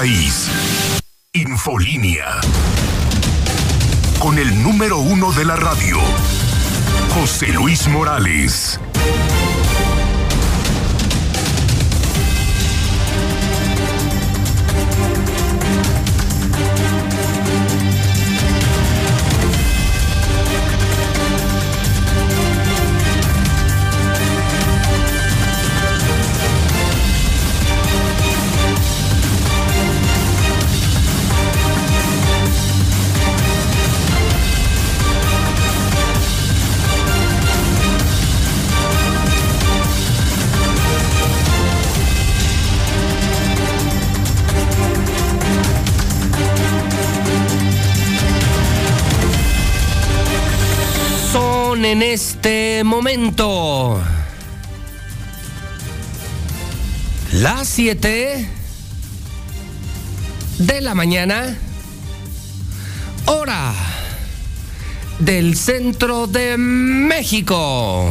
país. Infolínea. Con el número uno de la radio, José Luis Morales. En este momento. Las 7 de la mañana, hora del centro de México.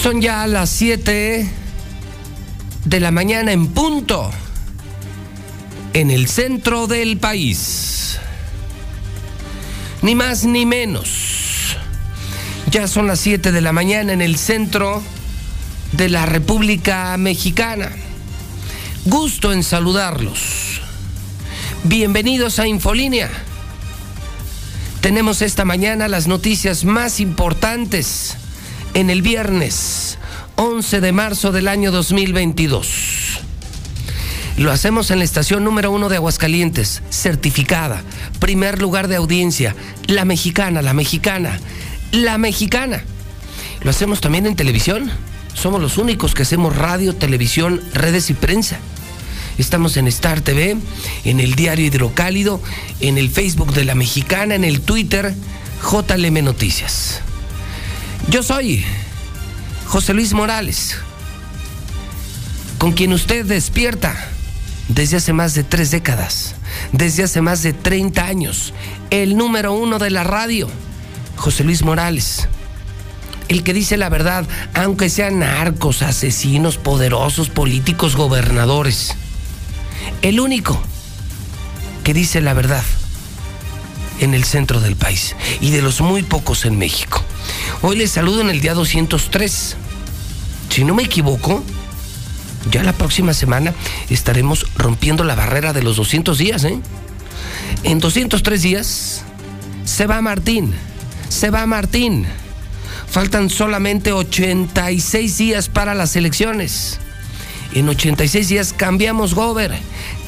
Son ya las 7 de la mañana en punto en el centro del país ni más ni menos. Ya son las 7 de la mañana en el centro de la República Mexicana. Gusto en saludarlos. Bienvenidos a Infolínea. Tenemos esta mañana las noticias más importantes en el viernes 11 de marzo del año 2022. Lo hacemos en la estación número uno de Aguascalientes, certificada, primer lugar de audiencia, la mexicana, la mexicana, la mexicana. Lo hacemos también en televisión. Somos los únicos que hacemos radio, televisión, redes y prensa. Estamos en Star TV, en el diario Hidrocálido, en el Facebook de la Mexicana, en el Twitter JLM Noticias. Yo soy José Luis Morales, con quien usted despierta desde hace más de tres décadas, desde hace más de 30 años, el número uno de la radio, José Luis Morales. El que dice la verdad, aunque sean narcos, asesinos, poderosos, políticos, gobernadores. El único que dice la verdad en el centro del país y de los muy pocos en México. Hoy les saludo en el día 203. Si no me equivoco, ya la próxima semana estaremos rompiendo la barrera de los 200 días, ¿eh? En 203 días se va Martín, se va Martín. Faltan solamente 86 días para las elecciones. En 86 días cambiamos Gober,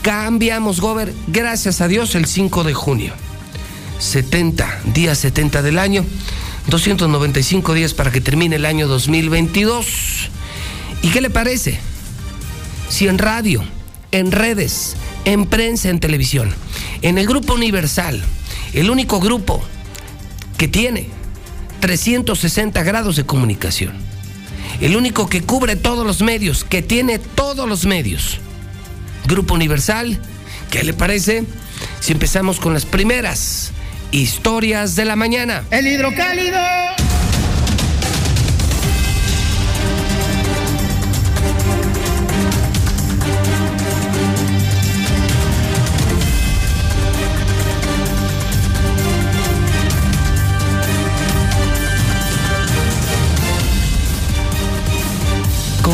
cambiamos Gober, gracias a Dios, el 5 de junio. 70, días 70 del año, 295 días para que termine el año 2022. ¿Y qué le parece? Si en radio, en redes, en prensa, en televisión, en el Grupo Universal, el único grupo que tiene 360 grados de comunicación, el único que cubre todos los medios, que tiene todos los medios. Grupo Universal, ¿qué le parece si empezamos con las primeras historias de la mañana? El hidrocálido.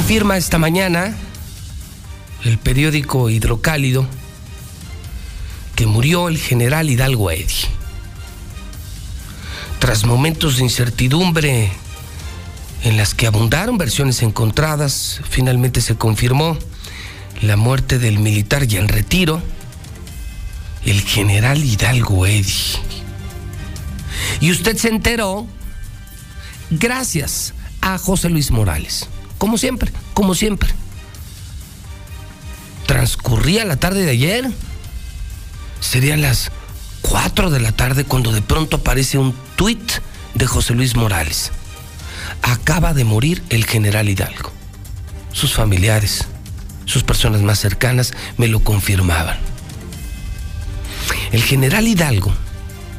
Confirma esta mañana el periódico Hidrocálido que murió el general Hidalgo Eddy. Tras momentos de incertidumbre en las que abundaron versiones encontradas, finalmente se confirmó la muerte del militar ya en retiro, el general Hidalgo Eddy. Y usted se enteró gracias a José Luis Morales como siempre, como siempre. Transcurría la tarde de ayer, serían las 4 de la tarde cuando de pronto aparece un tuit de José Luis Morales. Acaba de morir el general Hidalgo. Sus familiares, sus personas más cercanas me lo confirmaban. El general Hidalgo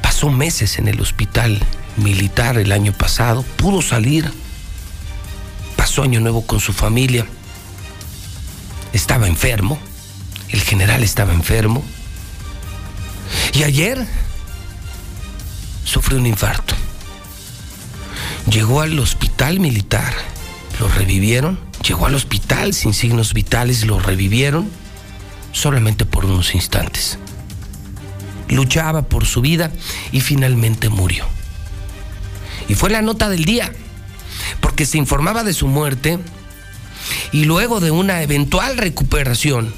pasó meses en el hospital militar el año pasado, pudo salir pasó Nuevo con su familia. estaba enfermo, el general estaba enfermo, y ayer sufrió un infarto. Llegó al hospital militar, lo revivieron, llegó al hospital sin signos vitales, lo revivieron solamente por unos instantes. Luchaba por su vida y finalmente murió. Y fue la nota del día, porque se informaba de su muerte y luego de una eventual recuperación,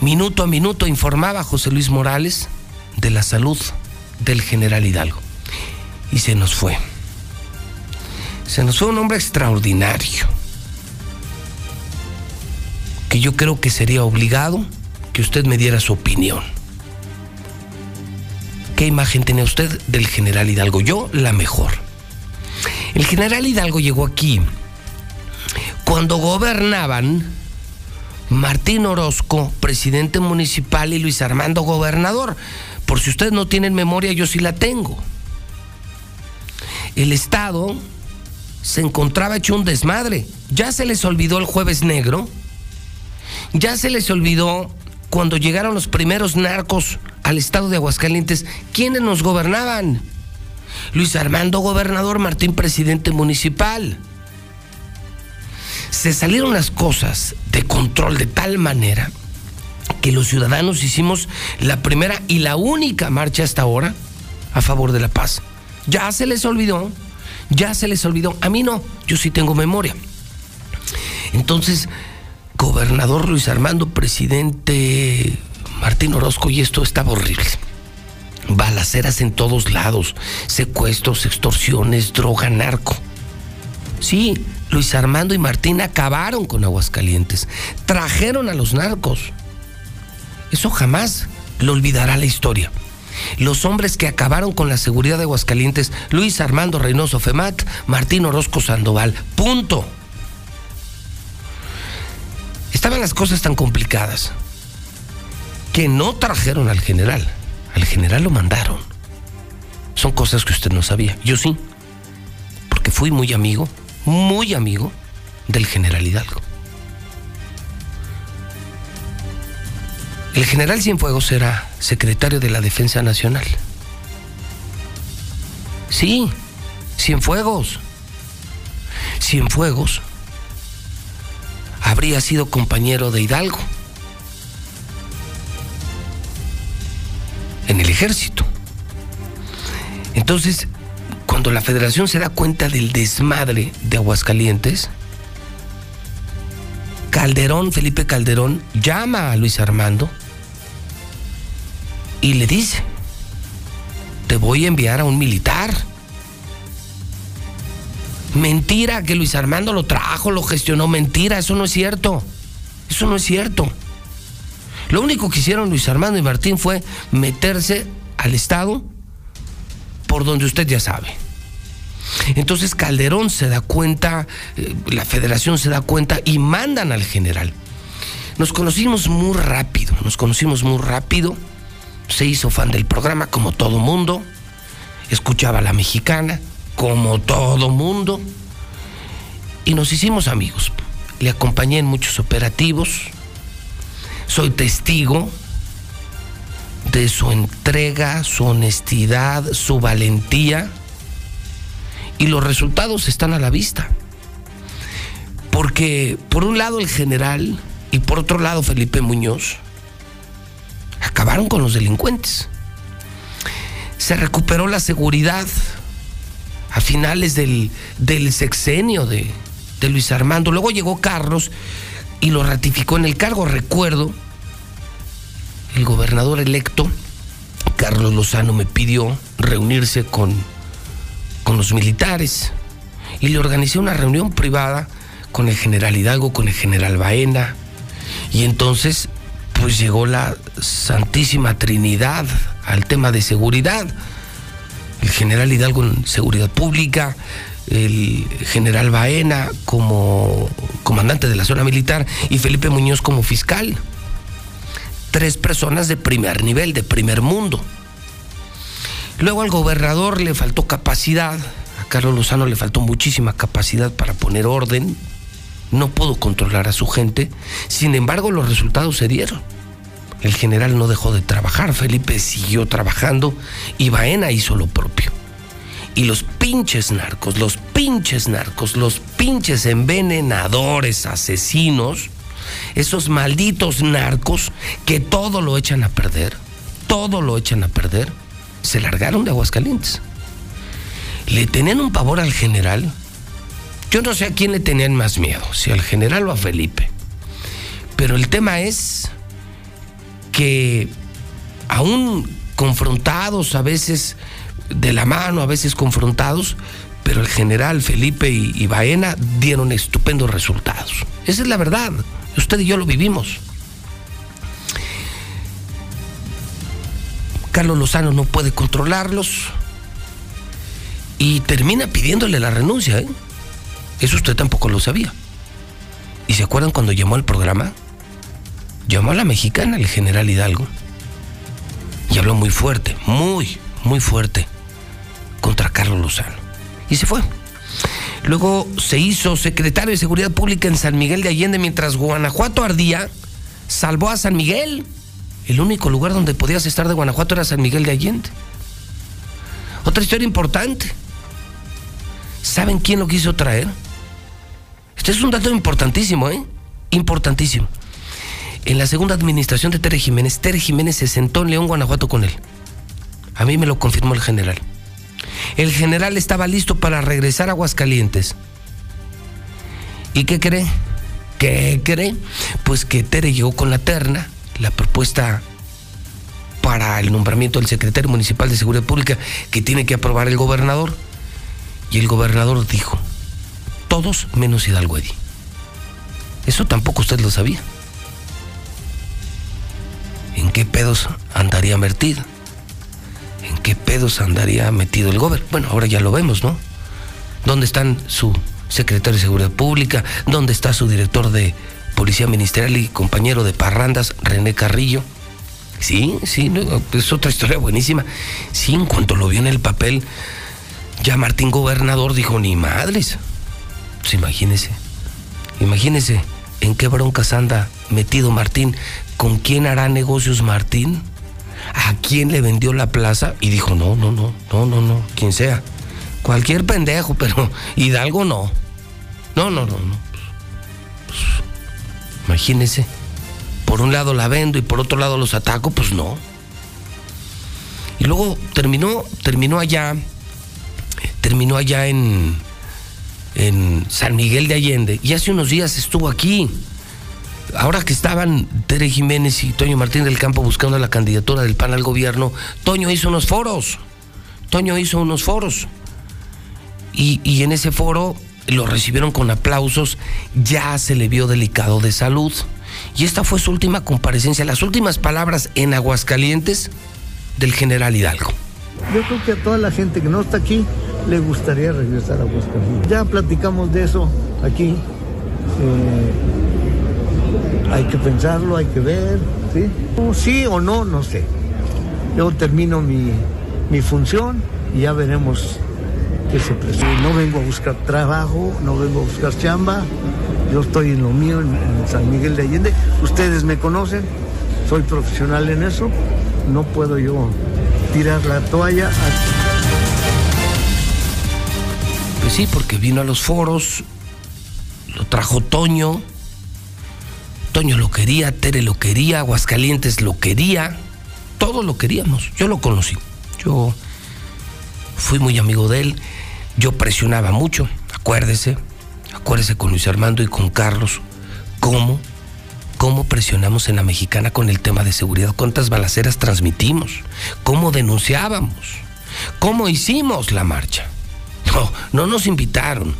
minuto a minuto informaba José Luis Morales de la salud del general Hidalgo. Y se nos fue. Se nos fue un hombre extraordinario, que yo creo que sería obligado que usted me diera su opinión. ¿Qué imagen tiene usted del general Hidalgo? Yo, la mejor. El general Hidalgo llegó aquí cuando gobernaban Martín Orozco, presidente municipal, y Luis Armando, gobernador. Por si ustedes no tienen memoria, yo sí la tengo. El Estado se encontraba hecho un desmadre. Ya se les olvidó el jueves negro. Ya se les olvidó cuando llegaron los primeros narcos al estado de Aguascalientes, ¿quiénes nos gobernaban? Luis Armando, gobernador, Martín, presidente municipal. Se salieron las cosas de control de tal manera que los ciudadanos hicimos la primera y la única marcha hasta ahora a favor de la paz. Ya se les olvidó, ya se les olvidó. A mí no, yo sí tengo memoria. Entonces, gobernador Luis Armando, presidente Martín Orozco, y esto estaba horrible. Balaceras en todos lados, secuestros, extorsiones, droga, narco. Sí, Luis Armando y Martín acabaron con Aguascalientes, trajeron a los narcos. Eso jamás lo olvidará la historia. Los hombres que acabaron con la seguridad de Aguascalientes, Luis Armando Reynoso Femat, Martín Orozco Sandoval. Punto. Estaban las cosas tan complicadas que no trajeron al general. Al general lo mandaron. Son cosas que usted no sabía. Yo sí. Porque fui muy amigo, muy amigo del general Hidalgo. El general Cienfuegos era secretario de la Defensa Nacional. Sí, Cienfuegos. Cienfuegos habría sido compañero de Hidalgo en el ejército. Entonces, cuando la federación se da cuenta del desmadre de Aguascalientes, Calderón, Felipe Calderón, llama a Luis Armando y le dice, te voy a enviar a un militar. Mentira que Luis Armando lo trajo, lo gestionó, mentira, eso no es cierto. Eso no es cierto. Lo único que hicieron Luis Armando y Martín fue meterse al Estado por donde usted ya sabe. Entonces Calderón se da cuenta, eh, la federación se da cuenta y mandan al general. Nos conocimos muy rápido, nos conocimos muy rápido se hizo fan del programa como todo mundo, escuchaba a la mexicana como todo mundo y nos hicimos amigos. Le acompañé en muchos operativos, soy testigo de su entrega, su honestidad, su valentía y los resultados están a la vista. Porque por un lado el general y por otro lado Felipe Muñoz acabaron con los delincuentes. Se recuperó la seguridad a finales del, sexenio de, de Luis Armando. Luego llegó Carlos y lo ratificó en el cargo. Recuerdo, el gobernador electo, Carlos Lozano, me pidió reunirse con, con los militares y le organizé una reunión privada con el general Hidalgo, con el general Baena. Y entonces pues llegó la Santísima Trinidad al tema de seguridad. El general Hidalgo en seguridad pública, el general Baena como comandante de la zona militar y Felipe Muñoz como fiscal. Tres personas de primer nivel, de primer mundo. Luego al gobernador le faltó capacidad, a Carlos Lozano le faltó muchísima capacidad para poner orden no pudo controlar a su gente, sin embargo los resultados se dieron. El general no dejó de trabajar, Felipe siguió trabajando y Baena hizo lo propio. Y los pinches narcos, los pinches narcos, los pinches envenenadores, asesinos, esos malditos narcos que todo lo echan a perder, todo lo echan a perder, se largaron de Aguascalientes. Le tenían un pavor al general. Yo no sé a quién le tenían más miedo, si al general o a Felipe. Pero el tema es que aún confrontados a veces de la mano, a veces confrontados, pero el general Felipe y, Baena dieron estupendos resultados. Esa es la verdad. Usted y yo lo vivimos. Carlos Lozano no puede controlarlos y termina pidiéndole la renuncia. ¿eh? Eso usted tampoco lo sabía. ¿Y se acuerdan cuando llamó al programa? Llamó a la mexicana, el general Hidalgo, y habló muy fuerte, muy, muy fuerte contra Carlos Lozano. Y se fue. Luego se hizo secretario de Seguridad Pública en San Miguel de Allende mientras Guanajuato ardía. Salvó a San Miguel. El único lugar donde podías estar de Guanajuato era San Miguel de Allende. Otra historia importante. ¿Saben quién lo quiso traer? Este es un dato importantísimo, ¿eh? Importantísimo. En la segunda administración de Tere Jiménez, Tere Jiménez se sentó en León, Guanajuato con él. A mí me lo confirmó el general. El general estaba listo para regresar a Aguascalientes. ¿Y qué cree? ¿Qué cree? Pues que Tere llegó con la terna, la propuesta para el nombramiento del secretario municipal de Seguridad Pública que tiene que aprobar el gobernador. Y el gobernador dijo, todos menos Hidalgo Eddy. Eso tampoco usted lo sabía. ¿En qué pedos andaría metido? ¿En qué pedos andaría metido el gobierno? Bueno, ahora ya lo vemos, ¿no? ¿Dónde están su secretario de Seguridad Pública? ¿Dónde está su director de Policía Ministerial y compañero de Parrandas, René Carrillo? Sí, sí, es otra historia buenísima. Sí, en cuanto lo vio en el papel, ya Martín Gobernador dijo, ni madres. Pues imagínese, imagínese en qué broncas anda metido Martín, con quién hará negocios Martín a quién le vendió la plaza y dijo, no, no, no, no, no, no, quien sea. Cualquier pendejo, pero Hidalgo no. No, no, no, no. Pues, imagínese. Por un lado la vendo y por otro lado los ataco, pues no. Y luego terminó, terminó allá, terminó allá en, en San Miguel de Allende. Y hace unos días estuvo aquí ahora que estaban Tere Jiménez y Toño Martín del Campo buscando la candidatura del PAN al gobierno, Toño hizo unos foros. Toño hizo unos foros. Y, en ese foro lo recibieron con aplausos, ya se le vio delicado de salud. Y esta fue su última comparecencia, las últimas palabras en Aguascalientes del general Hidalgo. Yo creo que a toda la gente que no está aquí le gustaría regresar a Aguascalientes. Ya platicamos de eso aquí. Eh, hay que pensarlo, hay que ver, ¿sí? Sí o no, no sé. Yo termino mi, función y ya veremos qué se presenta. No vengo a buscar trabajo, no vengo a buscar chamba. Yo estoy en lo mío, en, San Miguel de Allende. Ustedes me conocen, soy profesional en eso. No puedo yo tirar la toalla. Pues sí, porque vino a los foros, lo trajo Toño Toño lo quería, Tere lo quería, Aguascalientes lo quería, todos lo queríamos. Yo lo conocí, yo fui muy amigo de él, yo presionaba mucho, acuérdese, acuérdese con Luis Armando y con Carlos, cómo, cómo presionamos en la mexicana con el tema de seguridad, cuántas balaceras transmitimos, cómo denunciábamos, cómo hicimos la marcha. No, no nos invitaron.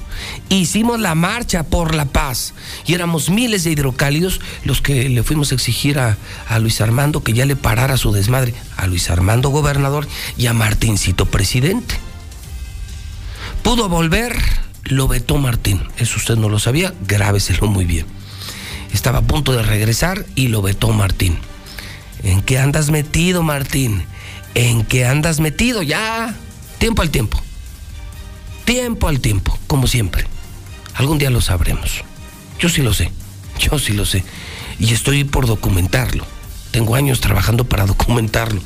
Hicimos la marcha por la paz y éramos miles de hidrocálidos los que le fuimos a exigir a, Luis Armando que ya le parara su desmadre, a Luis Armando gobernador y a Martincito presidente. Pudo volver, lo vetó Martín. Eso usted no lo sabía, grábeselo muy bien. Estaba a punto de regresar y lo vetó Martín. ¿En qué andas metido, Martín? ¿En qué andas metido? Ya, tiempo al tiempo. Tiempo al tiempo, como siempre. Algún día lo sabremos. Yo sí lo sé, yo sí lo sé. Y estoy por documentarlo. Tengo años trabajando para documentarlo.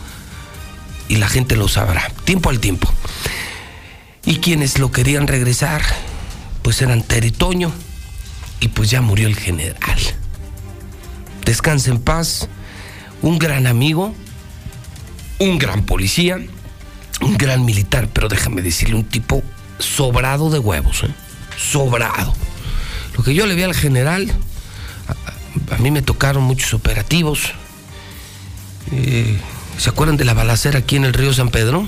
Y la gente lo sabrá, tiempo al tiempo. Y quienes lo querían regresar, pues eran Teritoño y pues ya murió el general. Descanse en paz, un gran amigo, un gran policía, un gran militar, pero déjame decirle, un tipo sobrado de huevos, ¿eh? sobrado. Lo que yo le vi al general, a, mí me tocaron muchos operativos. Eh, ¿Se acuerdan de la balacera aquí en el río San Pedro?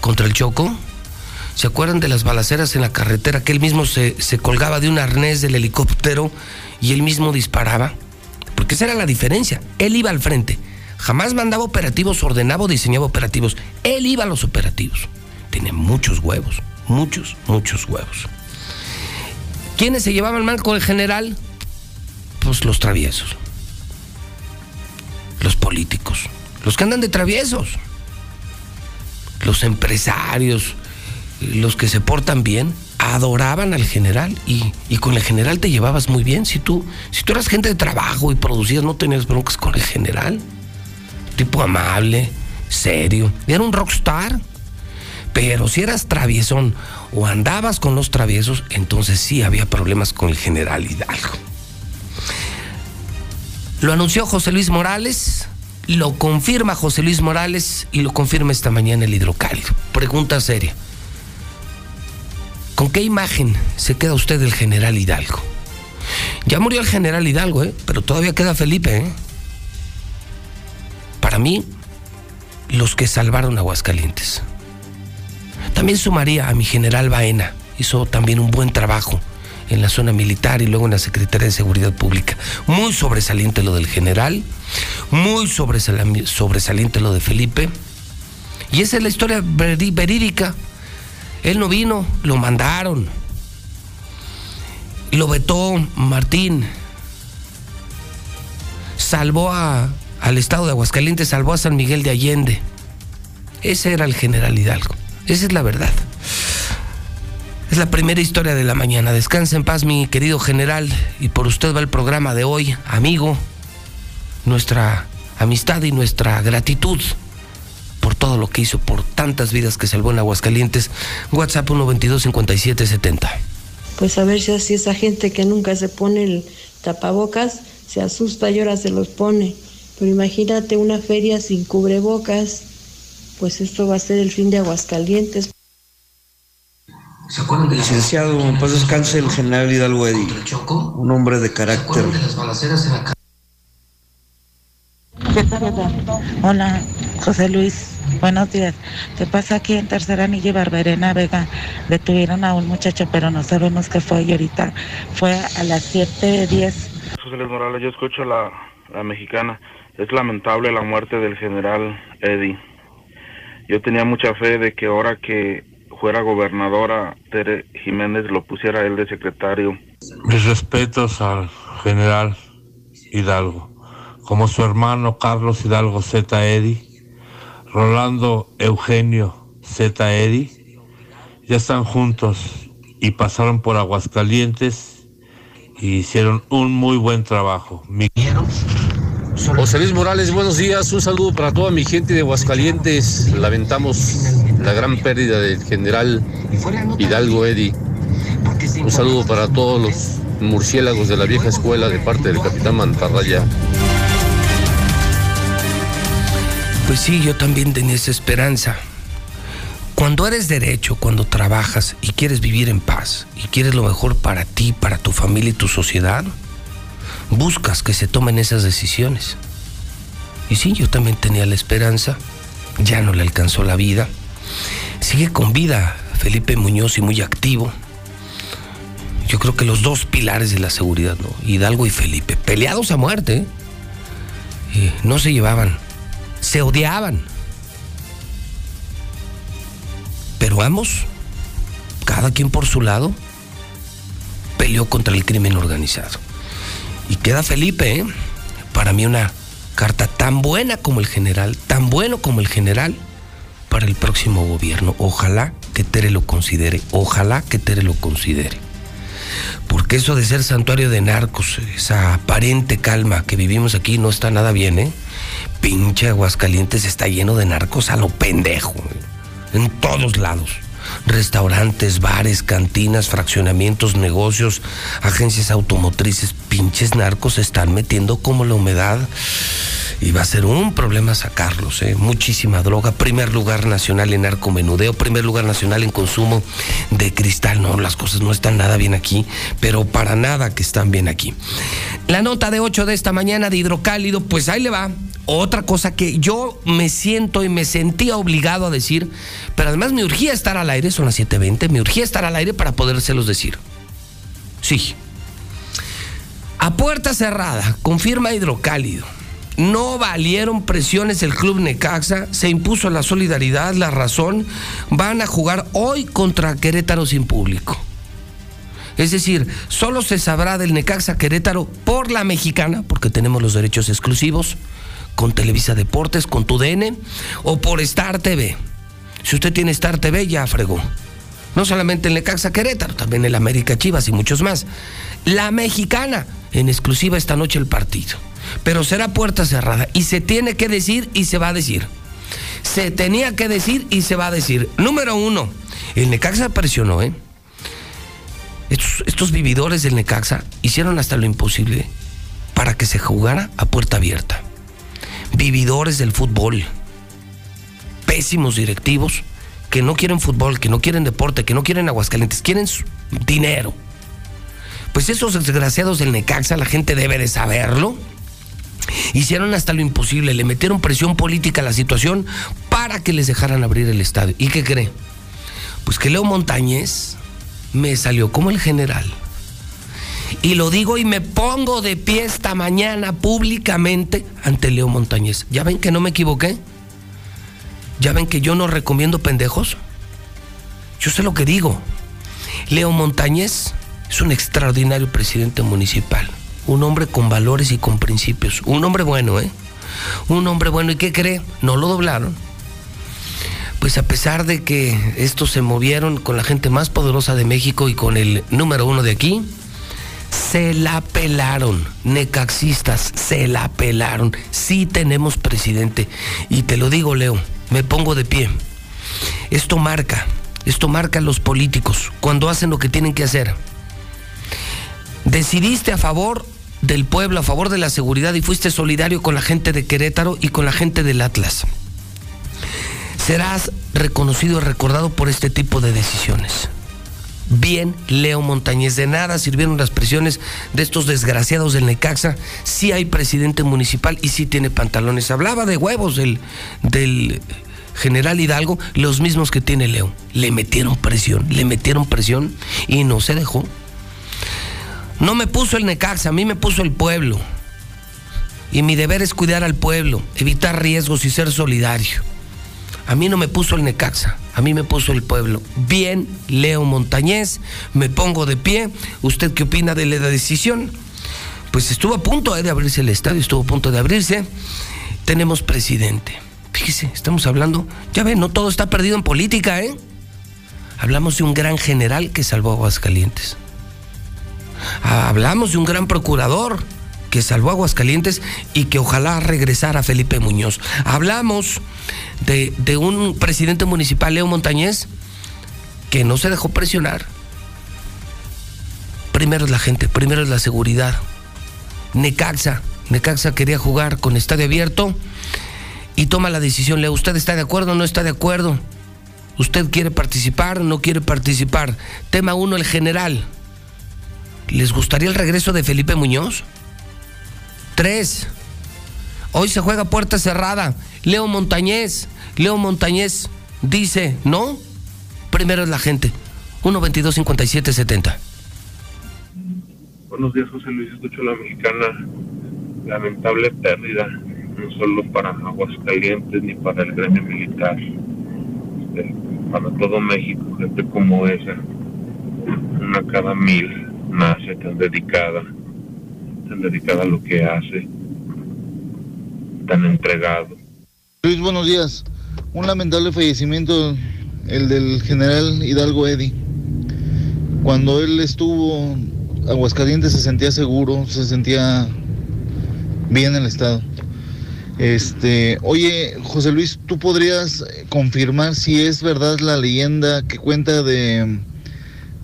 Contra el Choco. ¿Se acuerdan de las balaceras en la carretera que él mismo se, se colgaba de un arnés del helicóptero y él mismo disparaba? Porque esa era la diferencia. Él iba al frente. Jamás mandaba operativos, ordenaba o diseñaba operativos. Él iba a los operativos. Tiene muchos huevos, muchos, muchos huevos. ¿Quiénes se llevaban mal con el general? Pues los traviesos. Los políticos. Los que andan de traviesos. Los empresarios, los que se portan bien, adoraban al general y, con el general te llevabas muy bien. Si tú, si tú eras gente de trabajo y producías, no tenías broncas con el general. Tipo amable, serio. Era un rockstar. Pero si eras traviesón o andabas con los traviesos, entonces sí había problemas con el general Hidalgo. Lo anunció José Luis Morales, lo confirma José Luis Morales y lo confirma esta mañana el hidrocálido. Pregunta seria. ¿Con qué imagen se queda usted del general Hidalgo? Ya murió el general Hidalgo, ¿eh? pero todavía queda Felipe. ¿eh? Para mí, los que salvaron Aguascalientes. También sumaría a mi general Baena. Hizo también un buen trabajo en la zona militar y luego en la Secretaría de Seguridad Pública. Muy sobresaliente lo del general, muy sobresaliente lo de Felipe. Y esa es la historia verídica él no vino, lo mandaron. Lo vetó Martín. Salvó al estado de Aguascalientes, salvó a San Miguel de Allende. Ese era el general Hidalgo. Esa es la verdad. Es la primera historia de la mañana. Descansa en paz, mi querido general. Y por usted va el programa de hoy, amigo. Nuestra amistad y nuestra gratitud por todo lo que hizo, por tantas vidas que salvó en Aguascalientes. WhatsApp 122-5770. Pues a ver si así esa gente que nunca se pone el tapabocas se asusta y ahora se los pone. Pero imagínate una feria sin cubrebocas, pues esto va a ser el fin de Aguascalientes. Licenciado, pues descanse el general Hidalgo Eddy, un hombre de carácter. Hola, José Luis. Buenos días. ¿Qué pasa aquí en Tercera Anilla y Barberena Vega? Detuvieron a un muchacho, pero no sabemos qué fue y ahorita fue a las 7.10. José Luis Morales, yo escucho la, la mexicana. Es lamentable la muerte del general Eddie. Yo tenía mucha fe de que ahora que fuera gobernadora Tere Jiménez lo pusiera él de secretario. Mis respetos al general Hidalgo. Como su hermano Carlos Hidalgo Z. Eddy Rolando Eugenio Z. Edi, ya están juntos y pasaron por Aguascalientes y hicieron un muy buen trabajo. José Luis Morales, buenos días. Un saludo para toda mi gente de Aguascalientes. Lamentamos la gran pérdida del general Hidalgo Eddy. Un saludo para todos los murciélagos de la vieja escuela de parte del capitán Mantarraya. Pues sí, yo también tenía esa esperanza. Cuando eres derecho, cuando trabajas y quieres vivir en paz y quieres lo mejor para ti, para tu familia y tu sociedad, buscas que se tomen esas decisiones. Y sí, yo también tenía la esperanza, ya no le alcanzó la vida. Sigue con vida Felipe Muñoz y muy activo. Yo creo que los dos pilares de la seguridad, ¿no? Hidalgo y Felipe, peleados a muerte, ¿eh? no se llevaban se odiaban. Pero ambos, cada quien por su lado, peleó contra el crimen organizado. Y queda Felipe, ¿eh? para mí una carta tan buena como el general, tan bueno como el general para el próximo gobierno. Ojalá que Tere lo considere, ojalá que Tere lo considere. Porque eso de ser santuario de narcos, esa aparente calma que vivimos aquí no está nada bien, ¿eh? Pinche Aguascalientes está lleno de narcos a lo pendejo, ¿eh? en todos lados restaurantes, bares, cantinas, fraccionamientos, negocios, agencias automotrices, pinches narcos se están metiendo como la humedad. Y va a ser un problema sacarlos, ¿eh? muchísima droga. Primer lugar nacional en narcomenudeo, primer lugar nacional en consumo de cristal. No, las cosas no están nada bien aquí, pero para nada que están bien aquí. La nota de 8 de esta mañana de hidrocálido, pues ahí le va otra cosa que yo me siento y me sentía obligado a decir, pero además me urgía estar al aire, son las 7.20, me urgía estar al aire para podérselos decir. Sí. A puerta cerrada, confirma Hidrocálido. No valieron presiones el club Necaxa, se impuso la solidaridad, la razón. Van a jugar hoy contra Querétaro sin público. Es decir, solo se sabrá del Necaxa Querétaro por la mexicana, porque tenemos los derechos exclusivos con Televisa Deportes, con tu DN o por Star TV. Si usted tiene Star TV, ya fregó. No solamente en Lecaxa Querétaro, también en América Chivas y muchos más. La mexicana, en exclusiva esta noche el partido. Pero será puerta cerrada y se tiene que decir y se va a decir. Se tenía que decir y se va a decir. Número uno, el Necaxa presionó, ¿eh? Estos vividores del Necaxa hicieron hasta lo imposible para que se jugara a puerta abierta vividores del fútbol, pésimos directivos que no quieren fútbol, que no quieren deporte, que no quieren Aguascalientes, quieren dinero. Pues esos desgraciados del Necaxa, la gente debe de saberlo. Hicieron hasta lo imposible, le metieron presión política a la situación para que les dejaran abrir el estadio. ¿Y qué cree? Pues que Leo Montañez me salió como el general. Y lo digo y me pongo de pie esta mañana públicamente ante Leo Montañez. ¿Ya ven que no me equivoqué? ¿Ya ven que yo no recomiendo pendejos? Yo sé lo que digo. Leo Montañez es un extraordinario presidente municipal. Un hombre con valores y con principios. Un hombre bueno, ¿eh? Un hombre bueno. ¿Y qué cree? No lo doblaron. Pues a pesar de que estos se movieron con la gente más poderosa de México y con el número uno de aquí, se la pelaron, necaxistas, se la pelaron. Sí tenemos presidente. Y te lo digo, Leo, me pongo de pie. Esto marca, esto marca a los políticos cuando hacen lo que tienen que hacer. Decidiste a favor del pueblo, a favor de la seguridad y fuiste solidario con la gente de Querétaro y con la gente del Atlas. Serás reconocido y recordado por este tipo de decisiones bien Leo Montañez. De nada sirvieron las presiones de estos desgraciados del Necaxa. Sí hay presidente municipal y sí tiene pantalones. Hablaba de huevos del, del general Hidalgo, los mismos que tiene Leo. Le metieron presión, le metieron presión y no se dejó. No me puso el Necaxa, a mí me puso el pueblo. Y mi deber es cuidar al pueblo, evitar riesgos y ser solidario. A mí no me puso el Necaxa, a mí me puso el pueblo. Bien, Leo Montañez, me pongo de pie. ¿Usted qué opina de la decisión? Pues estuvo a punto eh, de abrirse el estadio, estuvo a punto de abrirse. Tenemos presidente. Fíjese, estamos hablando, ya ven, no todo está perdido en política, ¿eh? Hablamos de un gran general que salvó a Aguascalientes. Hablamos de un gran procurador que salvó Aguascalientes y que ojalá regresara Felipe Muñoz. Hablamos de, de un presidente municipal, Leo Montañez, que no se dejó presionar. Primero es la gente, primero es la seguridad. Necaxa, Necaxa quería jugar con estadio abierto y toma la decisión. Leo, ¿usted está de acuerdo o no está de acuerdo? ¿Usted quiere participar o no quiere participar? Tema uno, el general. ¿Les gustaría el regreso de Felipe Muñoz? Tres. Hoy se juega puerta cerrada. Leo Montañez. Leo Montañez dice, ¿no? Primero es la gente. 1 22 57 70. Buenos días, José Luis. Escucho la mexicana. Lamentable pérdida, no solo para Aguascalientes ni para el gremio militar, este, para todo México, gente como esa. Una cada mil nace tan dedicada dedicada a lo que hace, tan entregado. Luis, buenos días. Un lamentable fallecimiento, el del general Hidalgo Eddy. Cuando él estuvo Aguascalientes se sentía seguro, se sentía bien el estado. Este, oye, José Luis, ¿tú podrías confirmar si es verdad la leyenda que cuenta de,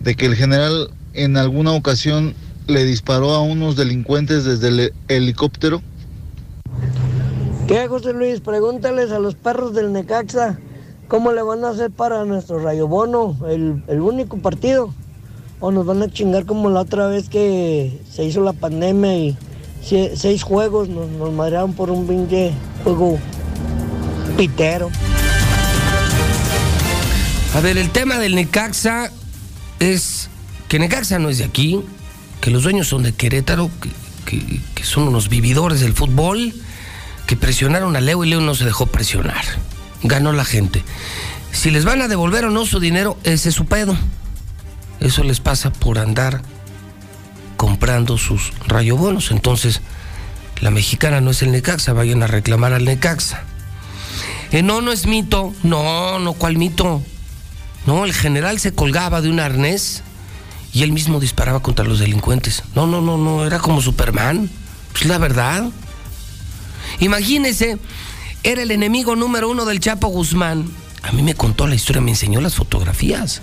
de que el general en alguna ocasión le disparó a unos delincuentes desde el helicóptero? ¿Qué, José Luis? Pregúntales a los perros del Necaxa cómo le van a hacer para nuestro Rayobono, el, el único partido. O nos van a chingar como la otra vez que se hizo la pandemia y seis juegos nos, nos madrearon por un pinche juego pitero. A ver, el tema del Necaxa es que Necaxa no es de aquí, que los dueños son de Querétaro, que, son unos vividores del fútbol, que presionaron a Leo y Leo no se dejó presionar. Ganó la gente. Si les van a devolver o no su dinero, ese es su pedo. Eso les pasa por andar comprando sus rayobonos. Entonces, la mexicana no es el Necaxa, vayan a reclamar al Necaxa. Eh, no, no es mito. No, no, ¿cuál mito? No, el general se colgaba de un arnés y él mismo disparaba contra los delincuentes. No, no, no, no, era como Superman. Es la verdad. Imagínese, era el enemigo número uno del Chapo Guzmán. A mí me contó la historia, me enseñó las fotografías.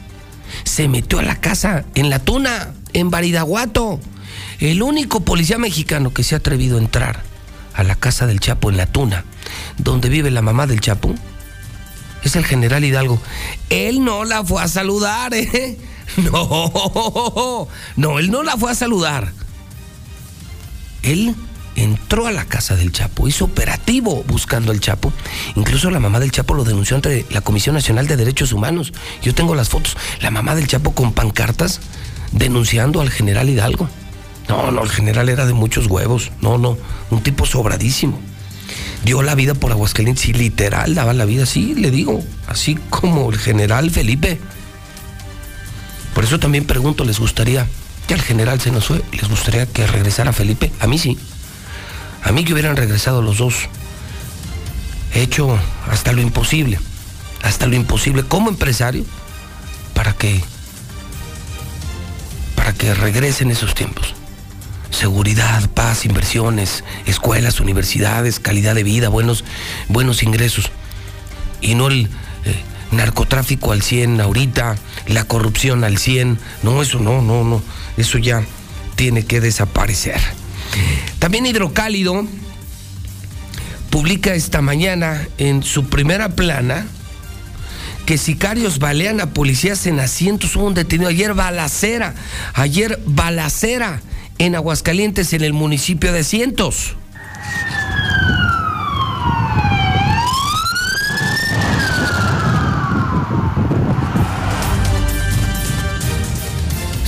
Se metió a la casa en La Tuna, en Baridaguato. El único policía mexicano que se ha atrevido a entrar a la casa del Chapo en La Tuna, donde vive la mamá del Chapo, es el general Hidalgo. Él no la fue a saludar, ¿eh? No, no, él no la fue a saludar. Él entró a la casa del Chapo, hizo operativo buscando al Chapo. Incluso la mamá del Chapo lo denunció ante la Comisión Nacional de Derechos Humanos. Yo tengo las fotos. La mamá del Chapo con pancartas denunciando al general Hidalgo. No, no, el general era de muchos huevos. No, no, un tipo sobradísimo. Dio la vida por Aguascalientes literal daba la vida, sí, le digo, así como el general Felipe. Por eso también pregunto, ¿les gustaría que al general se nos fue? ¿Les gustaría que regresara Felipe? A mí sí. A mí que hubieran regresado los dos. He hecho hasta lo imposible, hasta lo imposible como empresario para que para que regresen esos tiempos. Seguridad, paz, inversiones, escuelas, universidades, calidad de vida, buenos, buenos ingresos. Y no el eh, narcotráfico al 100 ahorita, la corrupción al 100. No, eso no, no, no. Eso ya tiene que desaparecer. También Hidrocálido publica esta mañana en su primera plana que sicarios balean a policías en asientos. Hubo un detenido ayer balacera, ayer balacera en Aguascalientes, en el municipio de Cientos.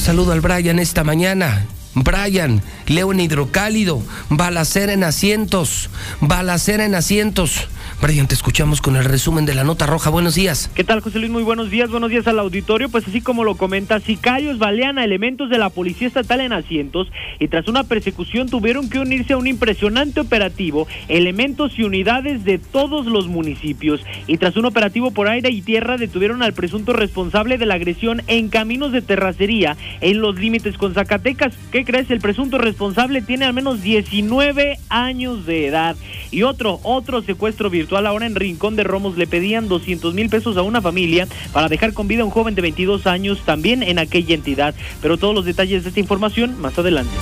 Saludo al Brian esta mañana. Brian, leo en hidrocálido, balacera en asientos, balacera en asientos. Brian, te escuchamos con el resumen de la nota roja. Buenos días. ¿Qué tal, José Luis? Muy buenos días, buenos días al auditorio. Pues así como lo comenta, sicarios balean a elementos de la Policía Estatal en asientos y tras una persecución tuvieron que unirse a un impresionante operativo, elementos y unidades de todos los municipios. Y tras un operativo por aire y tierra detuvieron al presunto responsable de la agresión en caminos de terracería en los límites con Zacatecas. ¿Qué crees? El presunto responsable tiene al menos 19 años de edad. Y otro, otro secuestro virtual ahora en Rincón de Romos le pedían 200 mil pesos a una familia para dejar con vida a un joven de 22 años también en aquella entidad. Pero todos los detalles de esta información más adelante.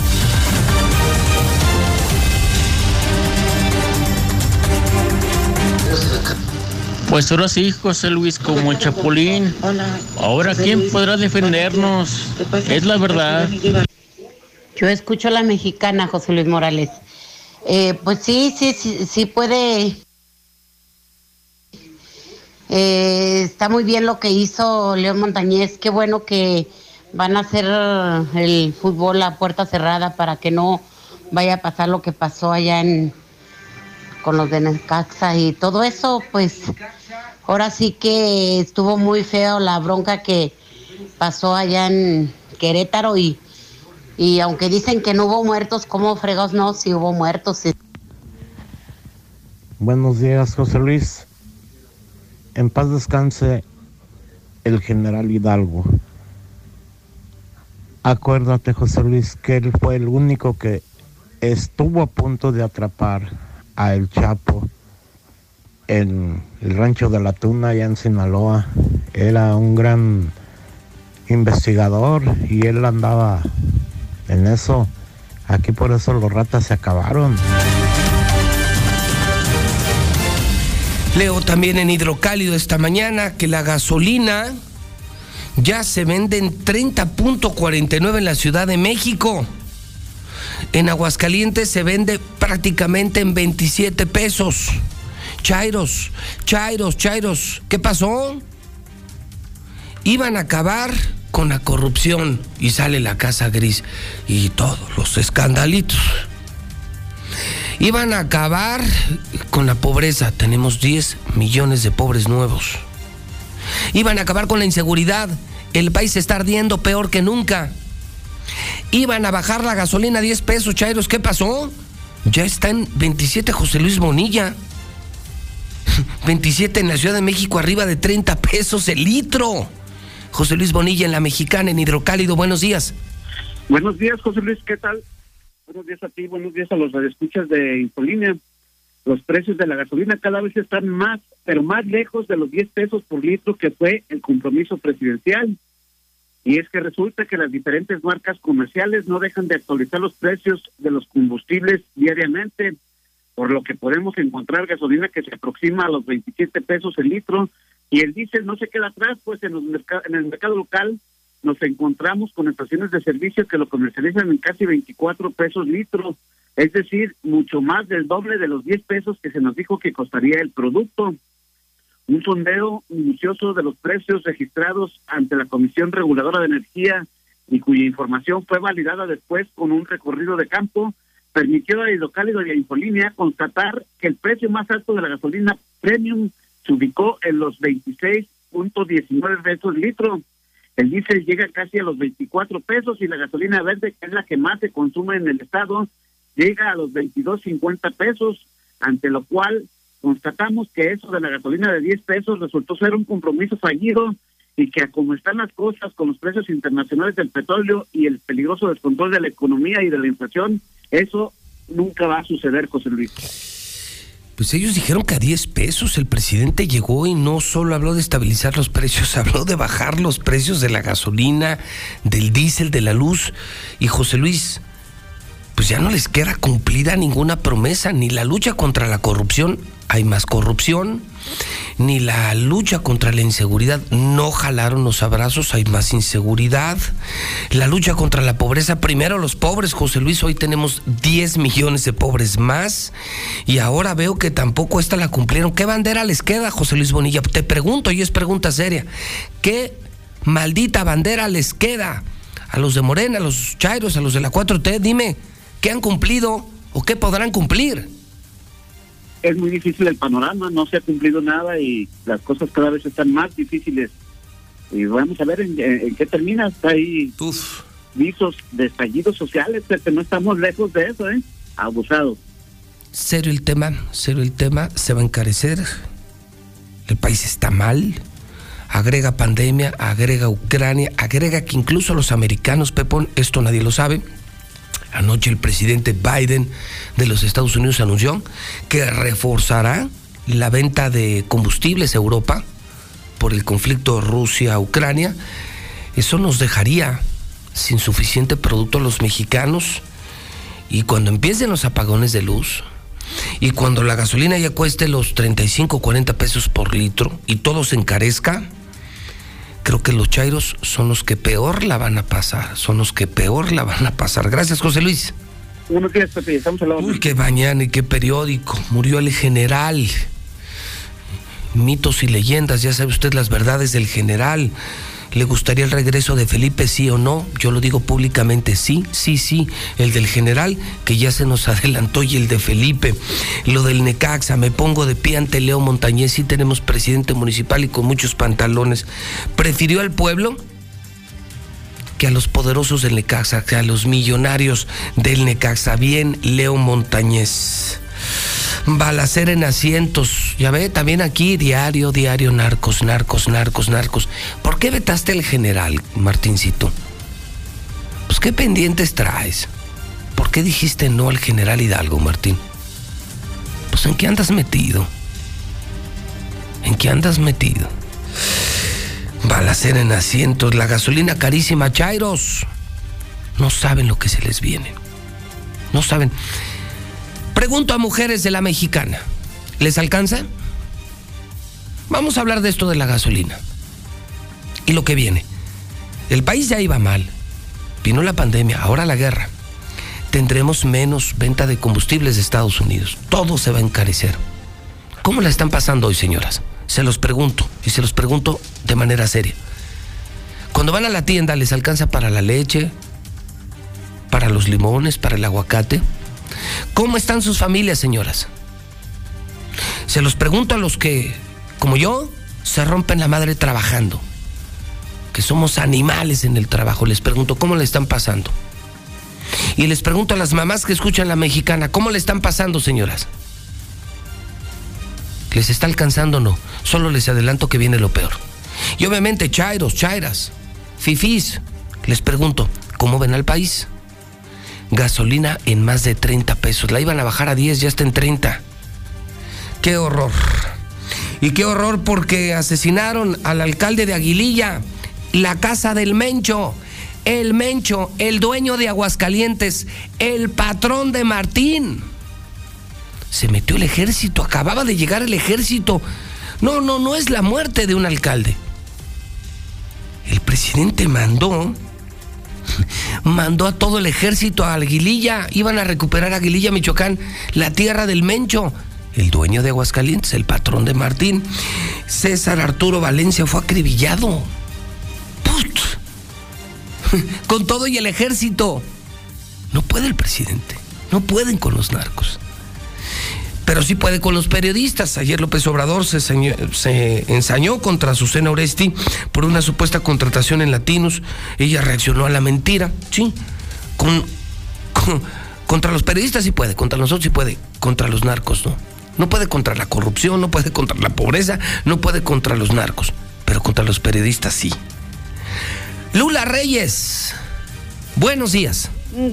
Pues ahora sí, José Luis, como el Chapulín. Ahora, ¿quién podrá defendernos? Es la verdad. Yo escucho a la mexicana, José Luis Morales. Eh, pues sí, sí, sí, sí puede. Eh, está muy bien lo que hizo León Montañez. Qué bueno que van a hacer el fútbol a puerta cerrada para que no vaya a pasar lo que pasó allá en con los de Necaxa y todo eso, pues ahora sí que estuvo muy feo la bronca que pasó allá en Querétaro y, y aunque dicen que no hubo muertos, ¿cómo fregos no? Si hubo muertos. Buenos días, José Luis. En paz descanse el general Hidalgo. acuérdate José Luis que él fue el único que estuvo a punto de atrapar a El Chapo en el rancho de la Tuna allá en Sinaloa. Era un gran investigador y él andaba en eso. Aquí por eso los ratas se acabaron. Leo también en Hidrocálido esta mañana que la gasolina ya se vende en 30.49 en la Ciudad de México. En Aguascalientes se vende prácticamente en 27 pesos. Chairos, Chairos, Chairos, ¿qué pasó? Iban a acabar con la corrupción y sale la casa gris y todos los escandalitos. Iban a acabar con la pobreza, tenemos 10 millones de pobres nuevos. Iban a acabar con la inseguridad, el país está ardiendo peor que nunca. Iban a bajar la gasolina a 10 pesos, Chairos, ¿qué pasó? Ya está en 27 José Luis Bonilla. 27 en la Ciudad de México, arriba de 30 pesos el litro. José Luis Bonilla en la Mexicana, en Hidrocálido. Buenos días. Buenos días, José Luis, ¿qué tal? Buenos días a ti, buenos días a los radioescuchas de Infolínea. Los precios de la gasolina cada vez están más, pero más lejos de los 10 pesos por litro que fue el compromiso presidencial. Y es que resulta que las diferentes marcas comerciales no dejan de actualizar los precios de los combustibles diariamente por lo que podemos encontrar gasolina que se aproxima a los 27 pesos el litro y el diésel no se queda atrás, pues en, los en el mercado local nos encontramos con estaciones de servicio que lo comercializan en casi 24 pesos litro, es decir, mucho más del doble de los 10 pesos que se nos dijo que costaría el producto. Un sondeo minucioso de los precios registrados ante la Comisión Reguladora de Energía y cuya información fue validada después con un recorrido de campo permitió a Hidrocálido y a Infolínea constatar que el precio más alto de la gasolina premium se ubicó en los 26.19 pesos litro. El diésel llega casi a los 24 pesos y la gasolina verde, que es la que más se consume en el estado, llega a los 22.50 pesos, ante lo cual constatamos que eso de la gasolina de 10 pesos resultó ser un compromiso fallido y que como están las cosas con los precios internacionales del petróleo y el peligroso descontrol de la economía y de la inflación, eso nunca va a suceder, José Luis. Pues ellos dijeron que a 10 pesos el presidente llegó y no solo habló de estabilizar los precios, habló de bajar los precios de la gasolina, del diésel, de la luz. Y José Luis, pues ya no les queda cumplida ninguna promesa, ni la lucha contra la corrupción, hay más corrupción, ni la lucha contra la inseguridad, no jalaron los abrazos, hay más inseguridad, la lucha contra la pobreza, primero los pobres, José Luis, hoy tenemos 10 millones de pobres más y ahora veo que tampoco esta la cumplieron. ¿Qué bandera les queda, José Luis Bonilla? Te pregunto, y es pregunta seria, ¿qué maldita bandera les queda a los de Morena, a los Chairos, a los de la 4T? Dime, ¿qué han cumplido o qué podrán cumplir? es muy difícil el panorama, no se ha cumplido nada y las cosas cada vez están más difíciles. Y vamos a ver en, qué termina. Está ahí visos de estallidos sociales, pero no estamos lejos de eso, ¿eh? Abusado. Serio el tema, serio el tema, se va a encarecer. El país está mal. Agrega pandemia, agrega Ucrania, agrega que incluso los americanos, Pepón, esto nadie lo sabe, Anoche el presidente Biden de los Estados Unidos anunció que reforzará la venta de combustibles a Europa por el conflicto Rusia-Ucrania. Eso nos dejaría sin suficiente producto a los mexicanos. Y cuando empiecen los apagones de luz, y cuando la gasolina ya cueste los 35 o 40 pesos por litro y todo se encarezca, creo que los Chairos son los que peor la van a pasar, son los que peor la van a pasar. Gracias, José Luis. Buenos días, Pepe, estamos hablando. Uy, qué mañana y qué periódico. Murió el general. Mitos y leyendas, ya sabe usted las verdades del general. ¿Le gustaría el regreso de Felipe, sí o no? Yo lo digo públicamente, sí, sí, sí. El del general, que ya se nos adelantó, y el de Felipe. Lo del Necaxa, me pongo de pie ante Leo Montañez, sí tenemos presidente municipal y con muchos pantalones. ¿Prefirió al pueblo? que a los poderosos del Necaxa, que a los millonarios del Necaxa. Bien, Leo Montañez balacer en asientos. Ya ve, también aquí diario, diario, narcos, narcos, narcos, narcos. ¿Por qué vetaste al general, Martincito? ¿Qué pendientes traes? ¿Por qué dijiste no al general Hidalgo, Martín? Pues en qué andas metido. ¿En qué andas metido? Balacera en asientos, la gasolina carísima, Chairos. No saben lo que se les viene. No saben. Pregunto a mujeres de la mexicana, ¿les alcanza? Vamos a hablar de esto de la gasolina y lo que viene. El país ya iba mal. Vino la pandemia, ahora la guerra. Tendremos menos venta de combustibles de Estados Unidos. Todo se va a encarecer. ¿Cómo la están pasando hoy, señoras? Se los pregunto y se los pregunto de manera seria. Cuando van a la tienda, ¿les alcanza para la leche, para los limones, para el aguacate? ¿Cómo están sus familias, señoras? Se los pregunto a los que, como yo, se rompen la madre trabajando, que somos animales en el trabajo. Les pregunto, ¿cómo le están pasando? Y les pregunto a las mamás que escuchan la mexicana, ¿cómo le están pasando, señoras? ¿Les está alcanzando o no? Solo les adelanto que viene lo peor. Y obviamente, chairos, chairas, fifís, les pregunto, ¿cómo ven al país? Gasolina en más de 30 pesos. La iban a bajar a 10, ya está en 30. ¡Qué horror! Y qué horror porque asesinaron al alcalde de Aguililla, la casa del Mencho. El Mencho, el dueño de Aguascalientes, el patrón de Martín se metió el ejército, acababa de llegar el ejército. No, no, no es la muerte de un alcalde. El presidente mandó, mandó a todo el ejército a Aguililla, iban a recuperar Aguililla, Michoacán, la tierra del Mencho, el dueño de Aguascalientes, el patrón de Martín. César Arturo Valencia fue acribillado. ¡Put! Con todo y el ejército. No puede el presidente, no pueden con los narcos pero sí puede con los periodistas. Ayer López Obrador se, ensañó contra Susana Oresti por una supuesta contratación en Latinos. Ella reaccionó a la mentira, sí. Con, contra los periodistas sí puede, contra nosotros sí puede, contra los narcos no. No puede contra la corrupción, no puede contra la pobreza, no puede contra los narcos, pero contra los periodistas sí. Lula Reyes, buenos días.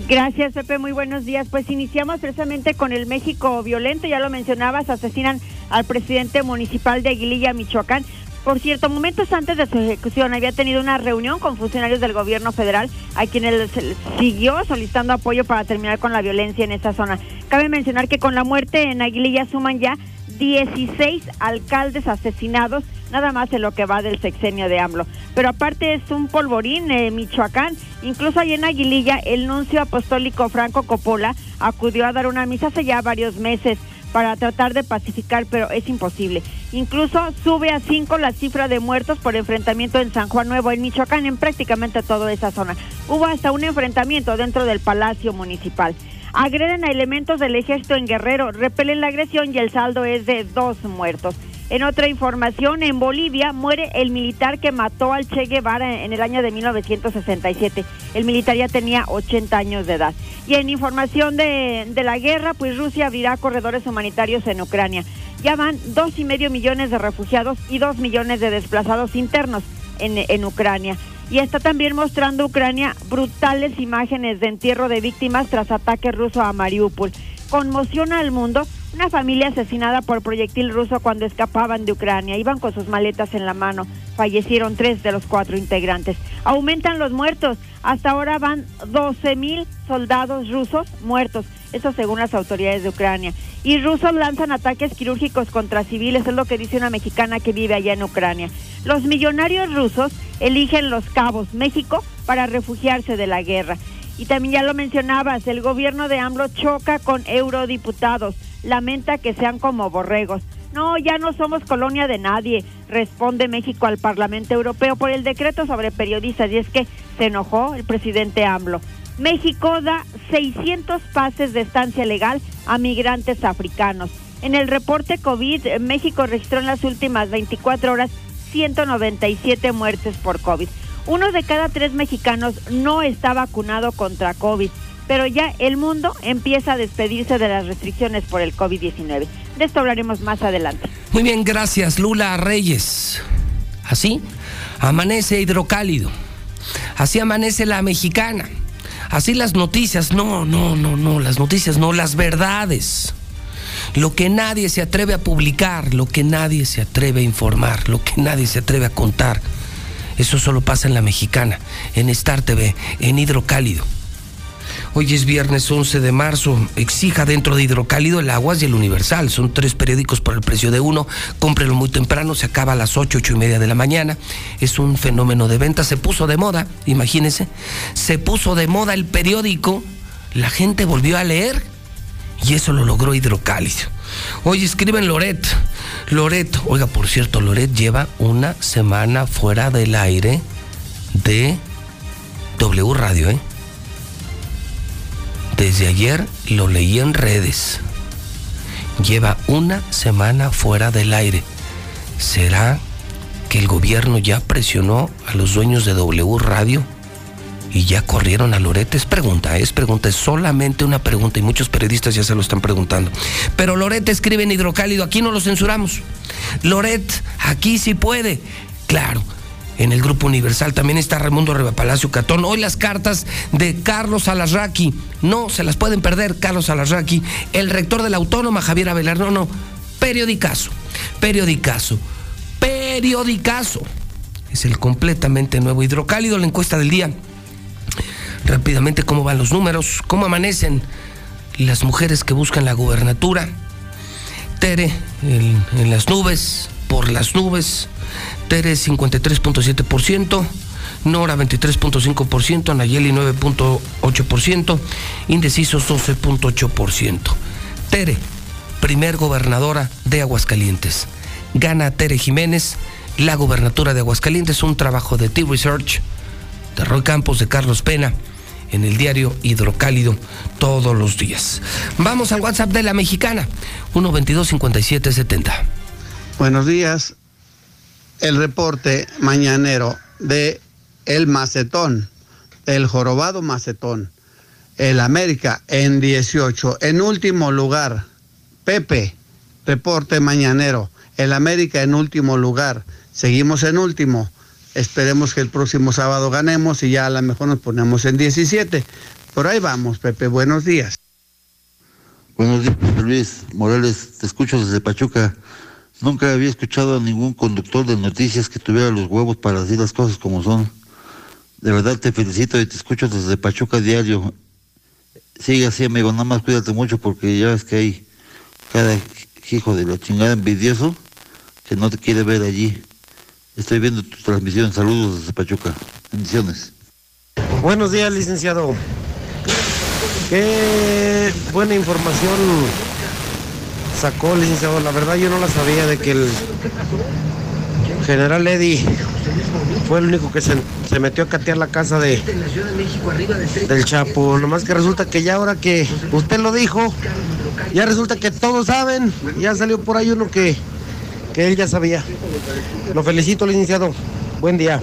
Gracias, Pepe. Muy buenos días. Pues iniciamos precisamente con el México violento. Ya lo mencionabas, asesinan al presidente municipal de Aguililla, Michoacán. Por cierto, momentos antes de su ejecución había tenido una reunión con funcionarios del gobierno federal a quienes siguió solicitando apoyo para terminar con la violencia en esa zona. Cabe mencionar que con la muerte en Aguililla suman ya 16 alcaldes asesinados, nada más en lo que va del sexenio de AMLO. Pero aparte es un polvorín, eh, Michoacán, incluso ahí en Aguililla, el nuncio apostólico Franco Coppola acudió a dar una misa hace ya varios meses para tratar de pacificar, pero es imposible. Incluso sube a cinco la cifra de muertos por enfrentamiento en San Juan Nuevo, en Michoacán, en prácticamente toda esa zona. Hubo hasta un enfrentamiento dentro del Palacio Municipal agreden a elementos del ejército en Guerrero, repelen la agresión y el saldo es de dos muertos. En otra información, en Bolivia muere el militar que mató al Che Guevara en el año de 1967. El militar ya tenía 80 años de edad. Y en información de, la guerra, pues Rusia abrirá corredores humanitarios en Ucrania. Ya van dos y medio millones de refugiados y dos millones de desplazados internos en Ucrania. Y está también mostrando Ucrania brutales imágenes de entierro de víctimas tras ataque ruso a Mariupol. Conmociona al mundo una familia asesinada por proyectil ruso cuando escapaban de Ucrania. Iban con sus maletas en la mano. Fallecieron tres de los cuatro integrantes. Aumentan los muertos. Hasta ahora van 12 mil soldados rusos muertos. Eso según las autoridades de Ucrania. Y rusos lanzan ataques quirúrgicos contra civiles. Es lo que dice una mexicana que vive allá en Ucrania. Los millonarios rusos eligen Los Cabos, México, para refugiarse de la guerra. Y también ya lo mencionabas, el gobierno de AMLO choca con eurodiputados, lamenta que sean como borregos. No, ya no somos colonia de nadie, responde México al Parlamento Europeo por el decreto sobre periodistas y es que se enojó el presidente AMLO. México da 600 pases de estancia legal a migrantes africanos. En el reporte COVID, México registró en las últimas 24 horas 197 muertes por COVID. Uno de cada tres mexicanos no está vacunado contra COVID, pero ya el mundo empieza a despedirse de las restricciones por el COVID-19. De esto hablaremos más adelante. Muy bien, gracias Lula Reyes. Así amanece hidrocálido. Así amanece la mexicana. Así las noticias, no, no, no, no, las noticias no, las verdades. Lo que nadie se atreve a publicar, lo que nadie se atreve a informar, lo que nadie se atreve a contar. Eso solo pasa en la mexicana, en Star TV, en Hidrocálido. Hoy es viernes 11 de marzo. Exija dentro de Hidrocálido el Aguas y el Universal. Son tres periódicos por el precio de uno. Cómprelo muy temprano. Se acaba a las 8, 8 y media de la mañana. Es un fenómeno de venta. Se puso de moda, imagínense. Se puso de moda el periódico. La gente volvió a leer. Y eso lo logró Hidrocálido. Hoy escriben Loret. Loret, oiga, por cierto, Loret lleva una semana fuera del aire de W Radio, ¿eh? Desde ayer lo leí en redes. Lleva una semana fuera del aire. ¿Será que el gobierno ya presionó a los dueños de W Radio y ya corrieron a Loret? Es pregunta, es pregunta, es solamente una pregunta y muchos periodistas ya se lo están preguntando. Pero Loret escribe en Hidrocálido, aquí no lo censuramos. Loret, aquí sí puede. Claro, en el Grupo Universal también está Raimundo Palacio Catón. Hoy las cartas de Carlos Alarraqui. No se las pueden perder, Carlos Alarraqui. El rector de la Autónoma, Javier Abelar. No, no. Periodicazo. Periodicazo. Periodicazo. Es el completamente nuevo hidrocálido, la encuesta del día. Rápidamente, ¿cómo van los números? ¿Cómo amanecen las mujeres que buscan la gubernatura? Tere, en las nubes, por las nubes. Tere 53.7%, Nora 23.5%, Nayeli 9.8%, indecisos 12.8%. Tere, primer gobernadora de Aguascalientes. Gana Tere Jiménez la gobernatura de Aguascalientes, un trabajo de T-Research, de Roy Campos, de Carlos Pena, en el diario Hidrocálido todos los días. Vamos al WhatsApp de la mexicana, 122-5770. Buenos días. El reporte mañanero de el Macetón, el jorobado Macetón, el América en 18. En último lugar, Pepe, reporte mañanero, el América en último lugar. Seguimos en último. Esperemos que el próximo sábado ganemos y ya a lo mejor nos ponemos en 17. Por ahí vamos, Pepe. Buenos días. Buenos días, Luis Morales. Te escucho desde Pachuca. Nunca había escuchado a ningún conductor de noticias que tuviera los huevos para decir las cosas como son. De verdad te felicito y te escucho desde Pachuca Diario. Sigue así, amigo. Nada más cuídate mucho porque ya ves que hay cada hijo de la chingada envidioso que no te quiere ver allí. Estoy viendo tu transmisión. Saludos desde Pachuca. Bendiciones. Buenos días, licenciado. Qué buena información sacó, licenciado. La verdad yo no la sabía de que el general Eddy fue el único que se, se metió a catear la casa de del Chapo. Nomás que resulta que ya ahora que usted lo dijo, ya resulta que todos saben. Ya salió por ahí uno que, que él ya sabía. Lo felicito, licenciado. Buen día.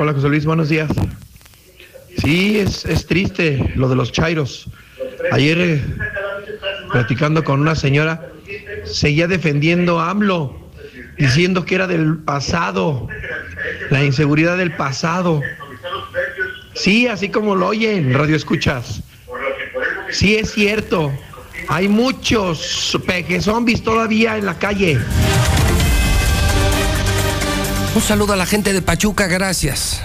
Hola José Luis, buenos días. Sí, es, es triste lo de los chairos. Ayer, eh, platicando con una señora, seguía defendiendo a AMLO, diciendo que era del pasado, la inseguridad del pasado. Sí, así como lo oyen, radio escuchas. Sí, es cierto. Hay muchos peje zombies todavía en la calle. Un saludo a la gente de Pachuca, gracias.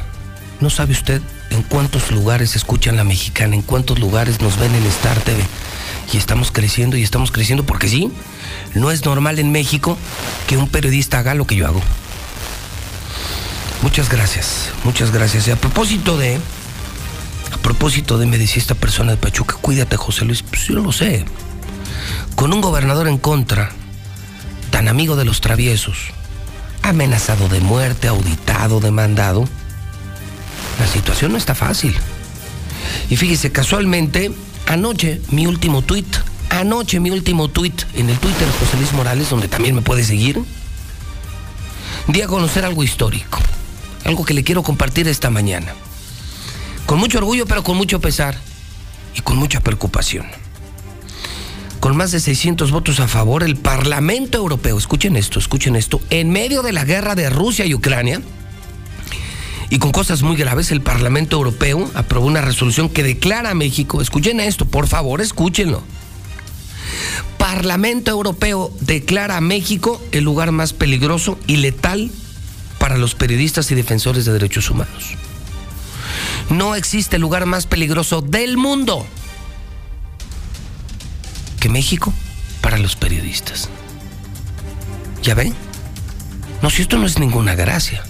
¿No sabe usted en cuántos lugares escuchan la mexicana? ¿En cuántos lugares nos ven en Star TV? Y estamos creciendo y estamos creciendo porque sí, no es normal en México que un periodista haga lo que yo hago. Muchas gracias, muchas gracias. Y a propósito de, a propósito de, me decía esta persona de Pachuca, cuídate José Luis, pues yo lo sé. Con un gobernador en contra, tan amigo de los traviesos, amenazado de muerte, auditado, demandado, la situación no está fácil. Y fíjese, casualmente, anoche mi último tuit, anoche mi último tuit en el Twitter José Luis Morales, donde también me puede seguir, di a conocer algo histórico, algo que le quiero compartir esta mañana. Con mucho orgullo, pero con mucho pesar y con mucha preocupación. con más de 600 votos a favor, el Parlamento Europeo, escuchen esto, escuchen esto, en medio de la guerra de Rusia y Ucrania, y con cosas muy graves, el Parlamento Europeo aprobó una resolución que declara a México, escuchen esto, por favor, escúchenlo. Parlamento Europeo declara a México el lugar más peligroso y letal para los periodistas y defensores de derechos humanos. No existe lugar más peligroso del mundo que México para los periodistas. ¿Ya ven? No, si esto no es ninguna gracia.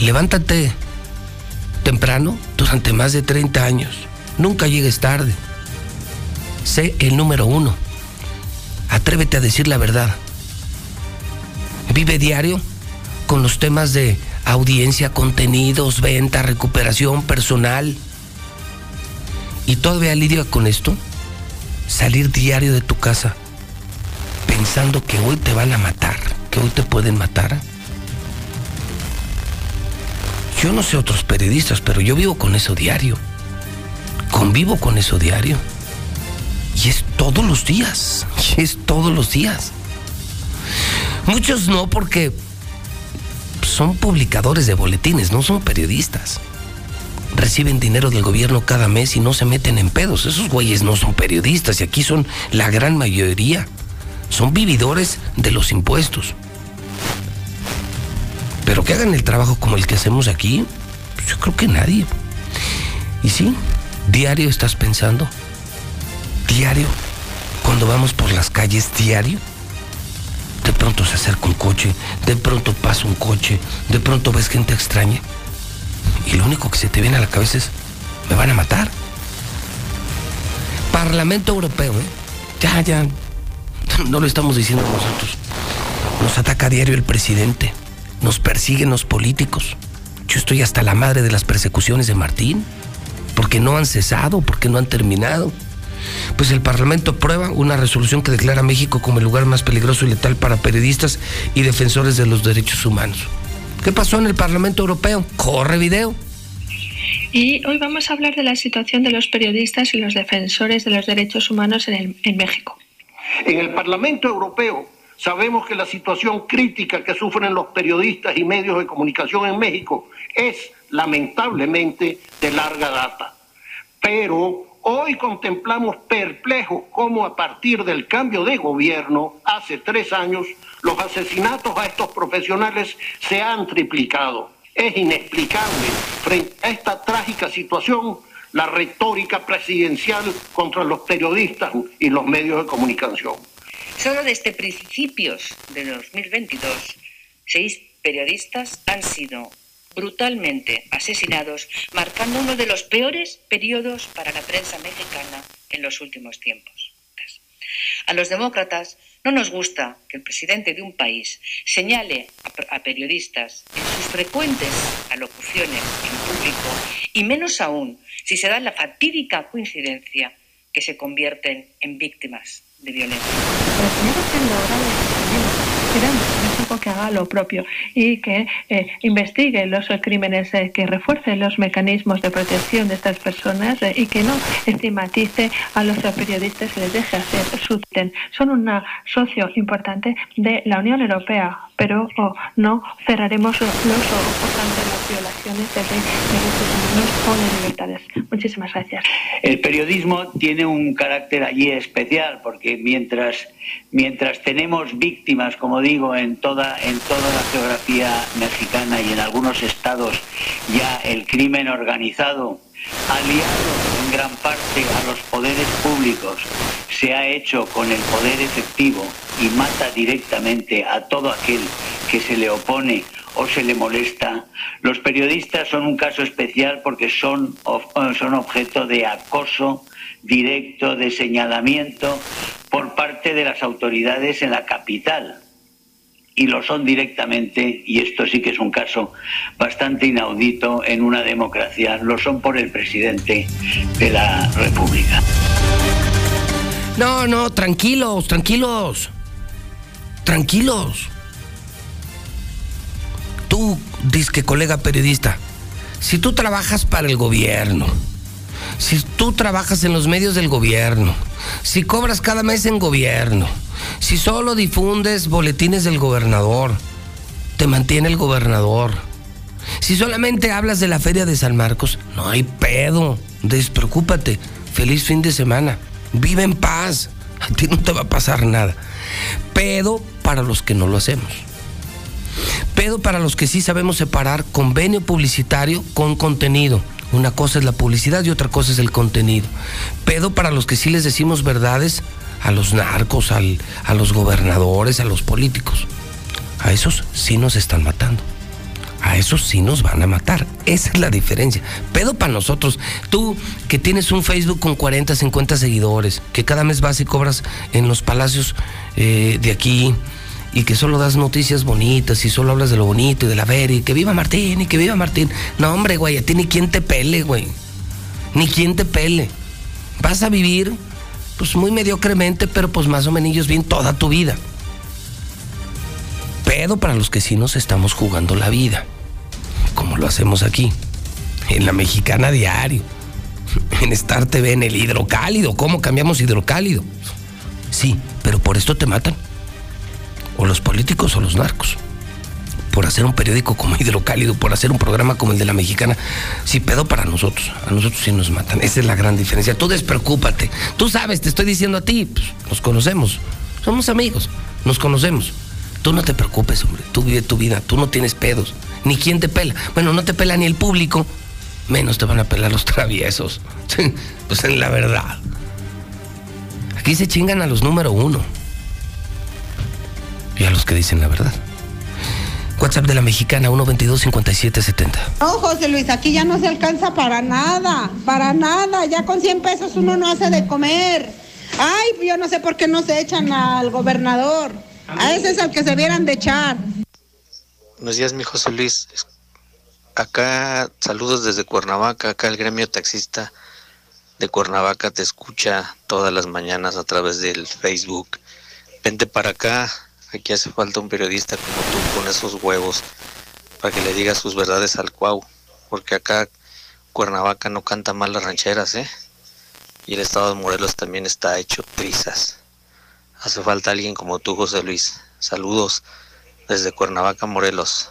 Levántate temprano durante más de 30 años. Nunca llegues tarde. Sé el número uno. Atrévete a decir la verdad. Vive diario con los temas de audiencia, contenidos, venta, recuperación personal. Y todavía lidia con esto. Salir diario de tu casa pensando que hoy te van a matar, que hoy te pueden matar. Yo no sé otros periodistas, pero yo vivo con eso diario. Convivo con eso diario. Y es todos los días. Es todos los días. Muchos no porque son publicadores de boletines, no son periodistas. Reciben dinero del gobierno cada mes y no se meten en pedos. Esos güeyes no son periodistas y aquí son la gran mayoría. Son vividores de los impuestos. Pero que hagan el trabajo como el que hacemos aquí, pues yo creo que nadie. Y sí, diario estás pensando. Diario. Cuando vamos por las calles, diario de pronto se acerca un coche, de pronto pasa un coche, de pronto ves gente extraña. Y lo único que se te viene a la cabeza es, me van a matar. Parlamento Europeo, ¿eh? Ya, ya. No lo estamos diciendo nosotros. Nos ataca diario el presidente. Nos persiguen los políticos. Yo estoy hasta la madre de las persecuciones de Martín. Porque no han cesado, porque no han terminado pues el Parlamento aprueba una resolución que declara a México como el lugar más peligroso y letal para periodistas y defensores de los derechos humanos. ¿Qué pasó en el Parlamento Europeo? Corre video. Y hoy vamos a hablar de la situación de los periodistas y los defensores de los derechos humanos en, en México. En el Parlamento Europeo sabemos que la situación crítica que sufren los periodistas y medios de comunicación en México es lamentablemente de larga data. Pero Hoy contemplamos perplejos cómo a partir del cambio de gobierno, hace tres años, los asesinatos a estos profesionales se han triplicado. Es inexplicable frente a esta trágica situación la retórica presidencial contra los periodistas y los medios de comunicación. Solo desde principios de 2022, seis periodistas han sido brutalmente asesinados, marcando uno de los peores periodos para la prensa mexicana en los últimos tiempos. A los demócratas no nos gusta que el presidente de un país señale a, periodistas en sus frecuentes alocuciones en público y menos aún si se da la fatídica coincidencia que se convierten en víctimas de violencia. Que haga lo propio y que eh, investigue los crímenes, eh, que refuerce los mecanismos de protección de estas personas eh, y que no estigmatice a los periodistas y les deje hacer su Son un socio importante de la Unión Europea, pero no cerraremos los ojos ante las violaciones de derechos humanos o de libertades. Muchísimas gracias. El periodismo tiene un carácter allí especial porque mientras mientras tenemos víctimas, como digo, en toda, en toda la geografía mexicana y en algunos estados ya el crimen organizado, aliado en gran parte a los poderes públicos, se ha hecho con el poder efectivo y mata directamente a todo aquel que se le opone o se le molesta. Los periodistas son un caso especial porque son, son objeto de acoso directo, de señalamiento por parte de las autoridades en la capital. Y lo son directamente, y esto sí que es un caso bastante inaudito en una democracia, lo son por el presidente de la República. No, no, tranquilos, tranquilos. Tranquilos. Tú, disque colega periodista, si tú trabajas para el gobierno, Si tú trabajas en los medios del gobierno, si cobras cada mes en gobierno, si solo difundes boletines del gobernador, te mantiene el gobernador. Si solamente hablas de la feria de San Marcos, no hay pedo. Despreocúpate. Feliz fin de semana. Vive en paz. A ti no te va a pasar nada. Pedo para los que no lo hacemos. Pedo para los que sí sabemos separar convenio publicitario con contenido. Una cosa es la publicidad y otra cosa es el contenido. Pedo para los que sí les decimos verdades a los narcos, al- a los gobernadores, a los políticos. A esos sí nos están matando. A esos sí nos van a matar. Esa es la diferencia. Pedo para nosotros. Tú que tienes un Facebook con 40, 50 seguidores, que cada mes vas y cobras en los palacios eh, de aquí y que solo das noticias bonitas y solo hablas de lo bonito y de la ver y que viva Martín y que viva Martín. No, hombre, güey, a ti ni quien te pele, güey. Ni quien te pele. Vas a vivir, pues muy mediocremente, pero pues más o menos bien toda tu vida pedo para los que sí nos estamos jugando la vida, como lo hacemos aquí, en la mexicana diario, en Star TV, en el hidrocálido, ¿cómo cambiamos hidrocálido? Sí, pero por esto te matan, o los políticos o los narcos, por hacer un periódico como hidrocálido, por hacer un programa como el de la mexicana, sí, pedo para nosotros, a nosotros sí nos matan, esa es la gran diferencia, tú despreocúpate, tú sabes, te estoy diciendo a ti, pues, nos conocemos, somos amigos, nos conocemos. Tú no te preocupes, hombre. Tú vive tu vida. Tú no tienes pedos. Ni quién te pela. Bueno, no te pela ni el público. Menos te van a pelar los traviesos. pues en la verdad. Aquí se chingan a los número uno. Y a los que dicen la verdad. WhatsApp de la mexicana 122-5770. No, José Luis, aquí ya no se alcanza para nada, para nada. Ya con 100 pesos uno no hace de comer. Ay, yo no sé por qué no se echan al gobernador. A ese es al que se vieran de echar. Buenos días, mi José Luis. Acá, saludos desde Cuernavaca. Acá el gremio taxista de Cuernavaca te escucha todas las mañanas a través del Facebook. Vente para acá. Aquí hace falta un periodista como tú con esos huevos para que le diga sus verdades al cuau. Porque acá Cuernavaca no canta mal las rancheras, ¿eh? Y el estado de Morelos también está hecho trizas. Hace falta alguien como tú, José Luis. Saludos desde Cuernavaca, Morelos.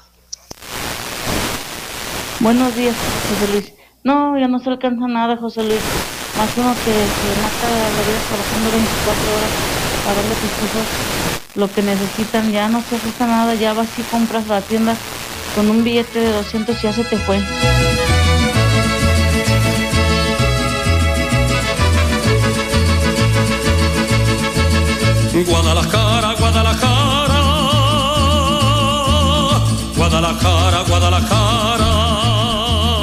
Buenos días, José Luis. No, ya no se alcanza nada, José Luis. Más uno que se mata la vida trabajando 24 horas para darle a sus hijos lo que necesitan. Ya no se ajusta nada, ya vas y compras a la tienda con un billete de 200 y ya se te fue. Guadalajara, Guadalajara, Guadalajara, Guadalajara.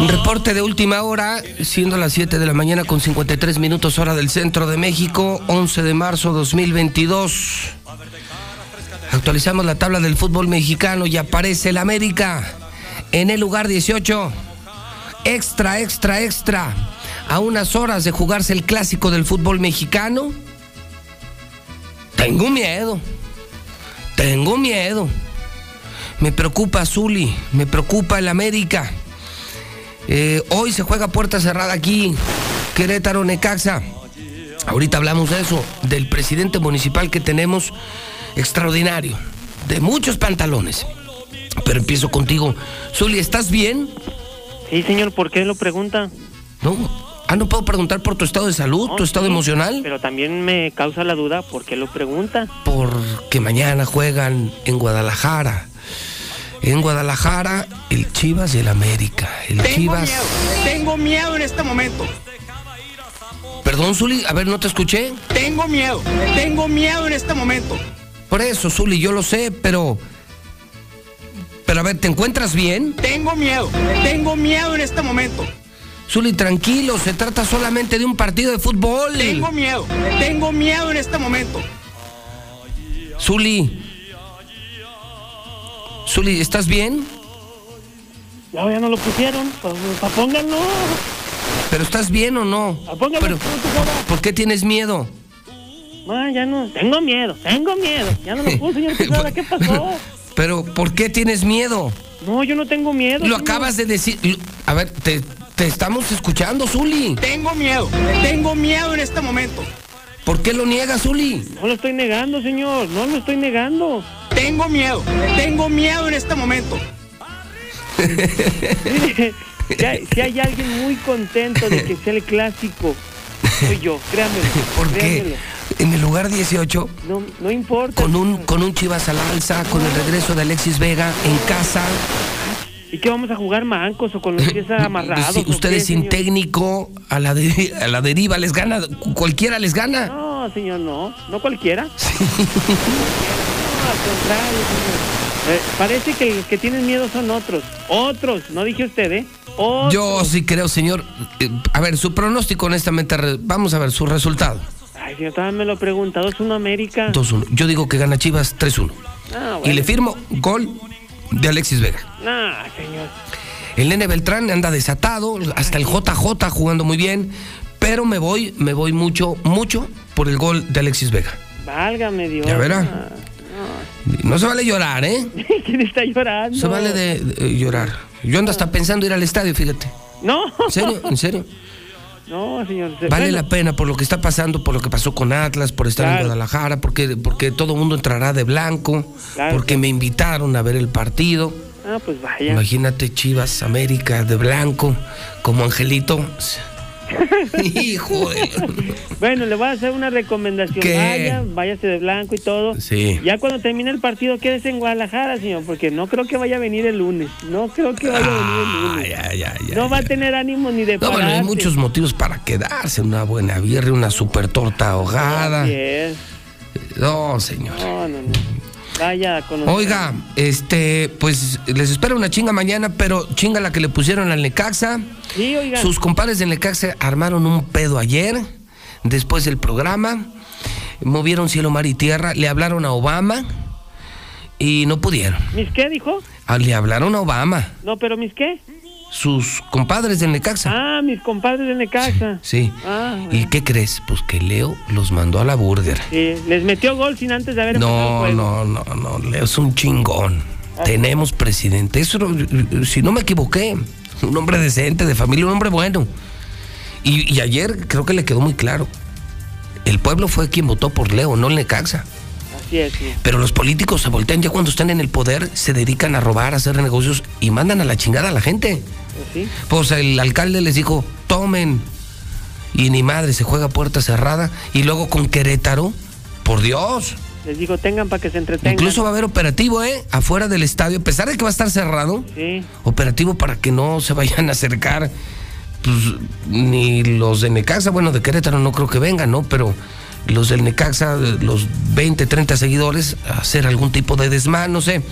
Un reporte de última hora, siendo las 7 de la mañana con 53 minutos hora del centro de México, 11 de marzo 2022. Actualizamos la tabla del fútbol mexicano y aparece el América en el lugar 18. Extra, extra, extra. A unas horas de jugarse el clásico del fútbol mexicano. Tengo miedo. Tengo miedo. Me preocupa Zuli, me preocupa el América. Eh, hoy se juega puerta cerrada aquí, Querétaro, Necaxa. Ahorita hablamos de eso, del presidente municipal que tenemos, extraordinario, de muchos pantalones. Pero empiezo contigo. Zuli, ¿estás bien? Sí, señor, ¿por qué lo pregunta? No. Ah, no puedo preguntar por tu estado de salud, tu estado sí, emocional. Pero también me causa la duda, ¿por qué lo pregunta? Porque mañana juegan en Guadalajara. En Guadalajara, el Chivas y el América. El Tengo Chivas. miedo, tengo miedo en este momento. Perdón, Zuli, a ver, no te escuché. Tengo miedo, tengo miedo en este momento. Por eso, Zuli, yo lo sé, pero. Pero a ver, ¿te encuentras bien? Tengo miedo, tengo miedo en este momento. Zuli, tranquilo, se trata solamente de un partido de fútbol. Tengo miedo, tengo miedo en este momento. Zuli. Zuli, ¿estás bien? Ya, ya no lo pusieron, pues, pues, pónganlo. ¿Pero estás bien o no? Pero, ¿Por qué tienes miedo? Ah, ya no, tengo miedo, tengo miedo. Ya no lo puse, señor Quesada, ¿qué pasó? Pero, ¿por qué tienes miedo? No, yo no tengo miedo. Lo señor. acabas de decir. A ver, te, Te estamos escuchando, Zuli. Tengo miedo, tengo miedo en este momento. ¿Por qué lo niegas, Zuli? No lo estoy negando, señor. No lo estoy negando. Tengo miedo, tengo miedo en este momento. Mire, si hay, si hay alguien muy contento de que sea el clásico, soy yo, créamelo. ¿Por qué? En el lugar 18, No, no importa. con un, con un Chivas al alza, con el regreso de Alexis Vega en casa, ¿Y qué vamos a jugar mancos o con los pies amarrados? sí, qué, ustedes sin señor? técnico, a la, de- a la deriva les gana, cualquiera les gana. No, señor, no. No cualquiera. No, al contrario, señor. Eh, parece que los que tienen miedo son otros. Otros, no dije usted, ¿eh? Otros. Yo sí creo, señor. Eh, A ver, su pronóstico, honestamente, vamos a ver su resultado. Ay, señor, todavía me lo pregunta. 2-1 América. 2-1. Yo digo que gana Chivas 3-1. Ah, Y bueno. le firmo gol de Alexis Vega. Nah, señor. El nene Beltrán anda desatado, hasta el JJ jugando muy bien, pero me voy, me voy mucho, mucho por el gol de Alexis Vega. Válgame Dios. Ya verá. No se vale llorar, ¿eh? ¿Quién está llorando? Se vale de, de llorar. Yo ando hasta pensando ir al estadio, fíjate. No. ¿En serio? ¿En serio? No, señor. se- Vale bueno, la pena por lo que está pasando, por lo que pasó con Atlas, por estar en. Guadalajara, porque, porque todo el mundo entrará de blanco, Claro. porque me invitaron a ver el partido. Ah, pues vaya. Imagínate Chivas América de blanco, como Angelito. Hijo de... Bueno, le voy a hacer una recomendación. ¿Qué? Vaya, váyase de blanco y todo. Sí. Ya cuando termine el partido, quédese en Guadalajara, señor, porque no creo que vaya a venir el lunes. No creo que vaya a venir el lunes. Ya, ya, ya, no va a tener ánimo ni de No, bueno, hay pararse. muchos motivos para quedarse. Una buena birria, una super torta ahogada. Así es. No, señor. No, no, no. Vaya con los- Oiga, este, pues les espera una chinga mañana, pero chinga la que le pusieron al Necaxa. Sí, oiga. Sus compadres del Necaxa armaron un pedo ayer, después del programa. Movieron cielo, mar y tierra. Le hablaron a Obama y no pudieron. ¿Mis qué dijo? Ah, Le hablaron a Obama. No, pero ¿mis qué? Sus compadres del Necaxa. Ah, mis compadres de Necaxa. Sí. Ah, ¿Y qué crees? Pues que Leo los mandó a la burger. sí. Les metió gol sin antes de haber el No, juego. no, no, no, Leo es un chingón. Tenemos presidente. Eso, si no me equivoqué, un hombre decente, de familia, un hombre bueno. Y, y ayer creo que le quedó muy claro. El pueblo fue quien votó por Leo, no el Necaxa. Así es, sí. Pero los políticos se voltean ya cuando están en el poder, se dedican a robar, a hacer negocios y mandan a la chingada a la gente. Pues sí. Pues el alcalde les dijo, tomen. Y ni madre, se juega puerta cerrada. Y luego con Querétaro, por Dios. Les digo, tengan para que se entretengan. Incluso va a haber operativo, ¿eh? Afuera del estadio, a pesar de que va a estar cerrado. Sí. Operativo para que no se vayan a acercar. Pues, ni los de Necaxa, bueno, de Querétaro no creo que vengan, ¿no? Pero los del Necaxa, los 20, 30 seguidores, hacer algún tipo de desmán, no sé.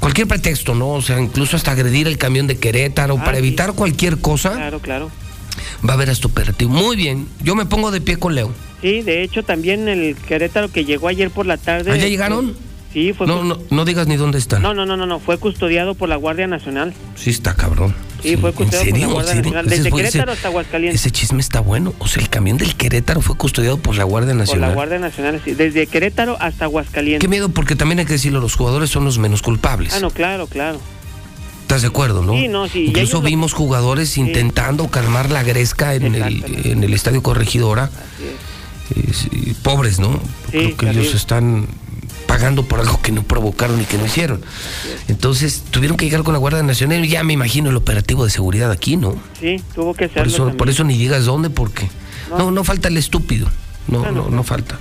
Cualquier pretexto, ¿no? O sea, incluso hasta agredir el camión de Querétaro, Ah, para sí. evitar cualquier cosa, Claro, claro. va a haber este operativo. Muy bien, yo me pongo de pie con Leo. Sí, de hecho también el Querétaro que llegó ayer por la tarde. ¿Ah, ya llegaron? Sí, fue. No, no, no digas ni dónde están. No, no, no, no, no, fue custodiado por la Guardia Nacional. Sí, está cabrón. Sí, fue ¿En custodiado por la ¿En serio? Desde Querétaro ese- hasta Aguascalientes. Ese chisme está bueno. O sea, el camión del Querétaro fue custodiado por la Guardia Por Nacional. la Guardia Nacional, sí. Desde Querétaro hasta Aguascalientes. Qué miedo, porque también hay que decirlo, los jugadores son los menos culpables. Ah, no, claro, claro. ¿Estás de acuerdo, no? Sí, no, sí, Incluso lo- vimos jugadores intentando calmar la gresca en el, en el estadio Corregidora. Eh, sí, pobres, ¿no? Creo que ellos están pagando por algo que no provocaron y que no hicieron. Entonces tuvieron que llegar con la Guardia Nacional y ya me imagino el operativo de seguridad aquí, ¿no? Sí, tuvo que Por hacerlo eso, por eso ni digas dónde, porque no, no, falta el estúpido. No, no, no. no, falta.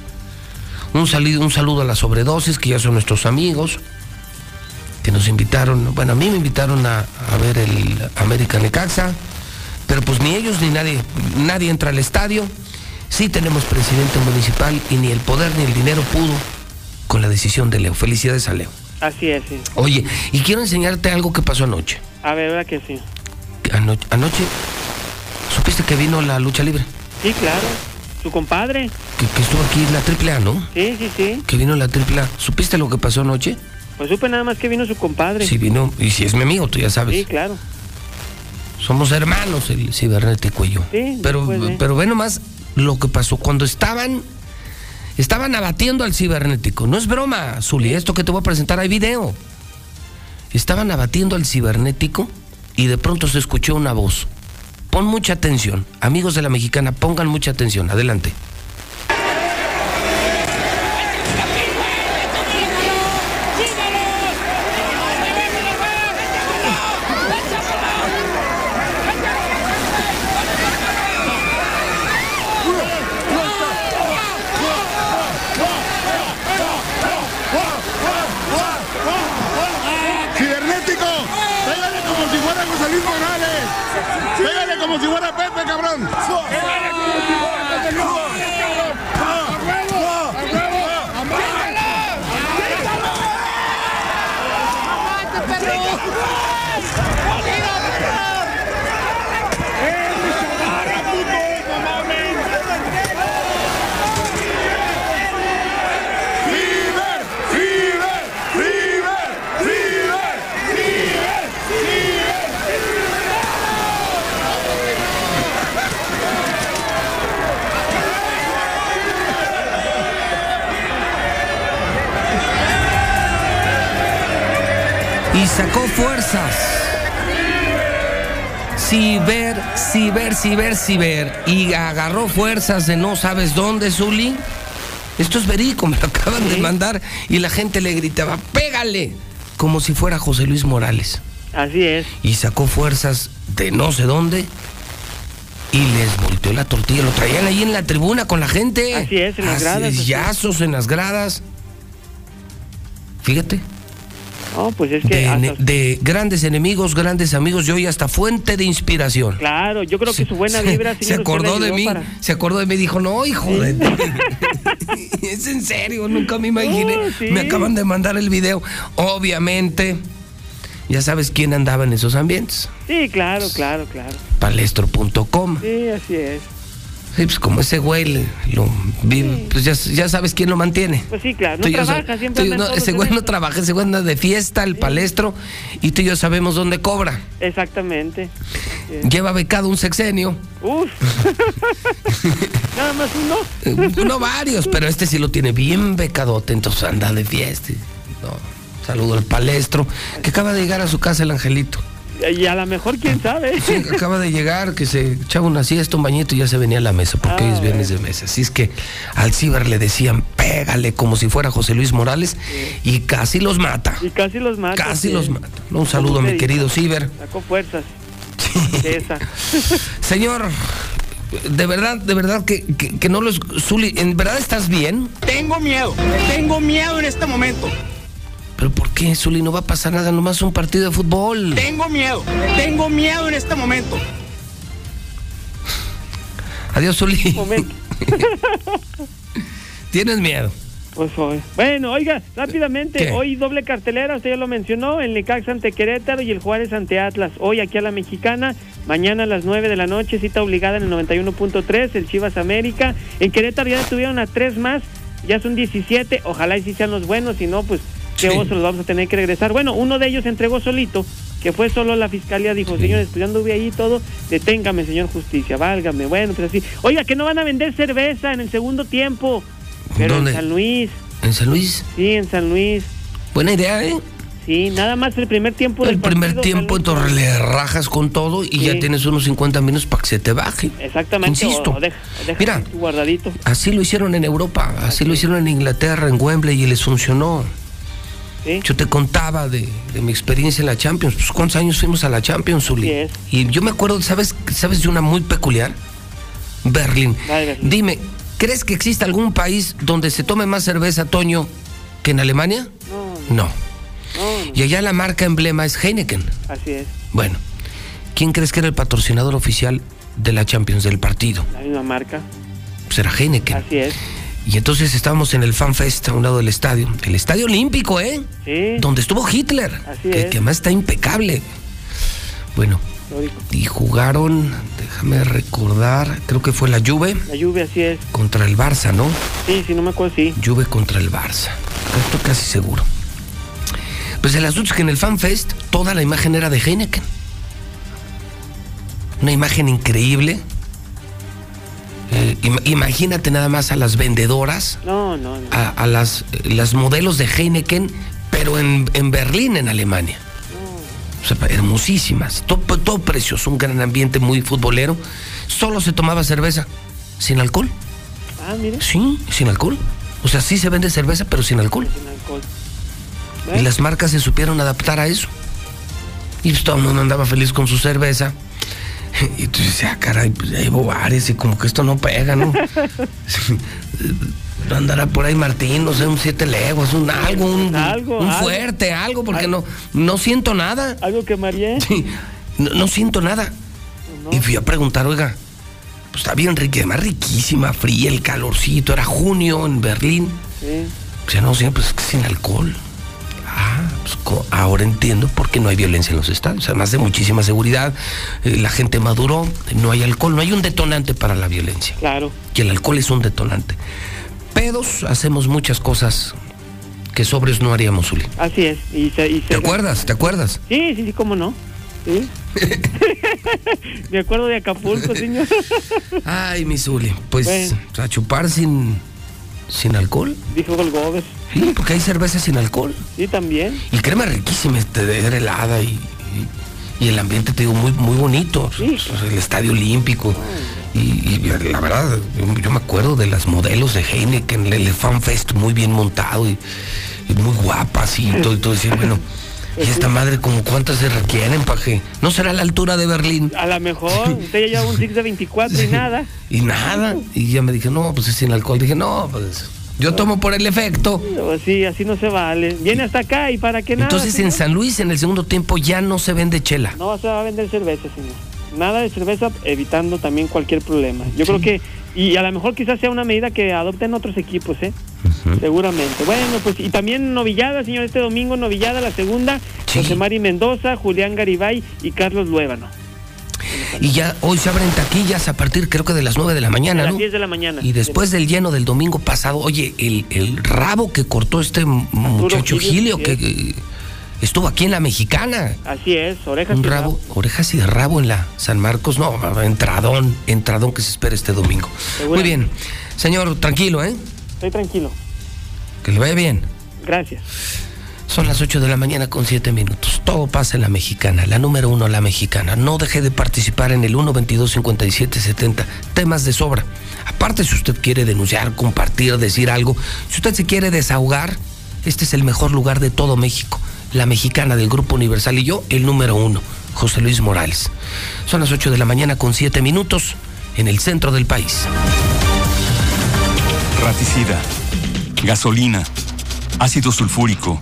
Un, salido, un saludo a las sobredosis, que ya son nuestros amigos, que nos invitaron. Bueno, a mí me invitaron a, a ver el América Necaxa, pero pues ni ellos ni nadie, nadie entra al estadio. Sí tenemos presidente municipal y ni el poder ni el dinero pudo con la decisión de Leo. Felicidades a Leo. Así es, sí. Oye, y quiero enseñarte algo que pasó anoche. A ver, ¿verdad que sí? Anoche, anoche ¿supiste que vino la lucha libre? Sí, claro. Su compadre. Que, que estuvo aquí la triple A, ¿no? Sí, sí, sí. Que vino la triple A. ¿Supiste lo que pasó anoche? Pues supe nada más que vino su compadre. Sí, vino. Y si es mi amigo, tú ya sabes. Sí, claro. Somos hermanos, el cibernético y yo. Sí, pero, después pero ve nomás lo que pasó. Cuando estaban. Estaban abatiendo al cibernético. No es broma, Zuli. Esto que te voy a presentar hay video. Estaban abatiendo al cibernético y de pronto se escuchó una voz. Pon mucha atención. Amigos de la mexicana, pongan mucha atención. Adelante. ¡Cibernético! ¡Pégale como si fuera José Luis Morales! ¡Pégale como si fuera Pepe, cabrón! ¡Pégale como si fuera Pepe, cabrón! ¡A huevo! ¡A huevo! ¡Ciber! ¡Ciber! ¡Ciber! ¡Ciber! ¡Ciber! ¡Ciber! Y sacó fuerzas. Ciber, ciber, ciber, ciber. Y agarró fuerzas de no sabes dónde, Zuli. Esto es verico, me lo acaban de mandar. Y la gente le gritaba, pégale. Como si fuera José Luis Morales. Así es. Y sacó fuerzas de no sé dónde. Y les volteó la tortilla. Lo traían ahí en la tribuna con la gente. Así es, en las gradas. Yazos en las gradas. Fíjate. No, pues es que. De, hasta- ene- de grandes enemigos, grandes amigos, yo y hasta fuente de inspiración. Claro, yo creo que su buena vibra, Se señor, usted acordó de mí, para- se acordó de mí y dijo, no, hijo de... es en serio, nunca me imaginé. Oh, sí. Me acaban de mandar el video. Obviamente, ya sabes quién andaba en esos ambientes. Sí, claro, claro, claro. Palestro.com. Sí, así es. Sí, pues como ese güey lo vive, pues ya, ya sabes quién lo mantiene. Pues sí, claro. No Tú y yo trabaja, siempre tú no, ese güey no trabaja, ese güey anda de fiesta, el palestro, y tú y yo sabemos dónde cobra. Exactamente. Lleva becado un sexenio. Uf. Nada más uno. Eh, No varios, pero este sí lo tiene bien becadote, entonces anda de fiesta. No, saludo al palestro, que acaba de llegar a su casa el angelito. Y a lo mejor, quién sabe. Sí, acaba de llegar, que se echaba una siesta, un bañito y ya se venía a la mesa, porque hoy es viernes de mesa. Así es que al ciber le decían, pégale como si fuera José Luis Morales, y casi los mata. Y casi los mata. Casi sí. los mata. Un saludo a mi querido ciber. Sacó fuerzas. Esa. Señor, de verdad, de verdad que, que, que no los... Zuli, ¿en verdad estás bien? Tengo miedo, tengo miedo en este momento. ¿Pero por qué, Zuli? No va a pasar nada, nomás un partido de fútbol. Tengo miedo, tengo miedo en este momento. Adiós, Zuli. Momento. Tienes miedo. Pues hoy. Bueno, oiga, rápidamente, ¿Qué? hoy doble cartelera, usted ya lo mencionó, el Necaxa ante Querétaro y el Juárez ante Atlas. Hoy aquí a la Mexicana, mañana a las 9 de la noche, cita obligada en el 91.3, el Chivas América. En Querétaro ya tuvieron a tres más, ya son 17, ojalá y sí sean los buenos, si no, pues qué Sí. oso los vamos a tener que regresar. Bueno, uno de ellos se entregó solito, que fue solo la fiscalía, dijo, señores, pues yo anduve ahí y todo, deténgame, señor justicia, válgame. Bueno, pues así. Oiga, que no van a vender cerveza en el segundo tiempo, pero ¿Dónde? en San Luis. ¿En San Luis? Sí, en San Luis. Buena idea, ¿eh? Sí, nada más el primer tiempo del El primer partido, tiempo, entonces le rajas con todo y Sí. ya tienes unos 50 minutos para que se te baje. Exactamente. Insisto. O, o deja, o deja Mira. tu guardadito. Así lo hicieron en Europa, así lo hicieron en Inglaterra, en Wembley y les funcionó. Sí. Yo te contaba de, de mi experiencia en la Champions. Pues, ¿Cuántos años fuimos a la Champions, es. Y yo me acuerdo, ¿sabes, ¿sabes de una muy peculiar? Berlín. Vale, Berlín. Dime, ¿crees que existe algún país donde se tome más cerveza, Toño, que en Alemania? No, No. no, no, Y allá la marca emblema es Heineken. así es. Bueno, ¿quién crees que era el patrocinador oficial de la Champions del partido? La misma marca. Pues era Heineken. Así es. Y entonces estábamos en el Fan Fest a un lado del estadio. El estadio olímpico, ¿eh? Sí. Donde estuvo Hitler. Así que, es. que además está impecable. Bueno, y jugaron, déjame recordar, creo que fue la Juve La lluvia, así es. contra el Barça, ¿no? Sí, sí, no me acuerdo, sí. Juve contra el Barça. Estoy casi seguro. Pues el asunto es que en el Fan Fest toda la imagen era de Heineken. Una imagen increíble. Eh, im- imagínate nada más a las vendedoras, No, no, no. a, a las, las modelos de Heineken, pero en, en Berlín, en Alemania. O sea, hermosísimas, todo, todo precioso, un gran ambiente muy futbolero. Solo se tomaba cerveza, sin alcohol. Ah, mire. Sí, sin alcohol. O sea, sí se vende cerveza, pero sin alcohol. Sin alcohol. Y las marcas se supieron adaptar a eso. Y pues todo el mundo andaba feliz con su cerveza. Y tú dices, ah, caray, pues ya llevo bares y como que esto no pega, ¿no? Andará por ahí Martín, no sé, un siete leguas, un algo, un, Algo, un fuerte, algo, porque no, no siento nada. Algo que María. Sí, no, no siento nada. Y fui a preguntar, oiga, pues está bien rica, además riquísima, fría, el calorcito, era junio en Berlín. Sí. O sea, no, sí, pues es que sin alcohol. Ah, pues ahora entiendo por qué no hay violencia en los estadios. Además de muchísima seguridad, eh, la gente maduró, no hay alcohol, no hay un detonante para la violencia. Claro. Y el alcohol es un detonante. Pedos, hacemos muchas cosas que sobres no haríamos, Uli. Así es. Y se, y se- ¿Te acuerdas? ¿Te acuerdas? Sí, sí, sí, cómo no. Sí. Me acuerdo de Acapulco, señor. Ay, mi Zuli, pues Bueno. a chupar sin, sin alcohol. Dijo Golgover. Sí, porque hay cerveza sin alcohol. Sí, también. Y créeme, riquísima, este, era helada y, y- y el ambiente, te digo, muy, muy bonito. Sea, el estadio olímpico. Y, y la verdad, yo, me acuerdo de las modelos de Heineken, el, el Fan Fest muy bien montado y, muy guapas y todo. Y todo decía, bueno, ¿y esta madre como cuántas se requieren que no será la altura de Berlín? A lo mejor usted ya lleva un Six de 24 y nada. Y nada. Y ya me dije, no, pues es sin alcohol. Dije, no, pues yo tomo por el efecto. No, Sí, así no se vale. Viene hasta acá y para qué nada. Entonces en? San Luis en el segundo tiempo ya no se vende chela. No se va a vender cerveza, señor. Nada de cerveza, evitando también cualquier problema. Yo creo que, y a lo mejor quizás sea una medida que adopten otros equipos, ¿eh? Seguramente. Bueno, pues, y también novillada, señor, este domingo novillada, la segunda, José Mari Mendoza, Julián Garibay y Carlos Luébano. Y ya hoy se abren taquillas a partir creo que de las 9 de la A mañana, las ¿no? 10 de la mañana. Y después del lleno del domingo pasado, oye, el, el rabo que cortó este muchacho Gilio, que estuvo aquí en la mexicana. Así es, orejas Un y rabo, orejas y de rabo en la San Marcos, no, entradón, entradón que se espera este domingo. Muy bien, señor, tranquilo, ¿eh? Estoy tranquilo. Que le vaya bien. Gracias. Son las 8 de la mañana con 7 minutos. Todo pasa en la mexicana, la número uno, la mexicana. No deje de participar en el 122-5770. Temas de sobra. Aparte, si usted quiere denunciar, compartir, decir algo, si usted se quiere desahogar, este es el mejor lugar de todo México. La mexicana del Grupo Universal y yo, el número uno, José Luis Morales. Son las 8 de la mañana con 7 minutos en el centro del país. Raticida, gasolina, ácido sulfúrico,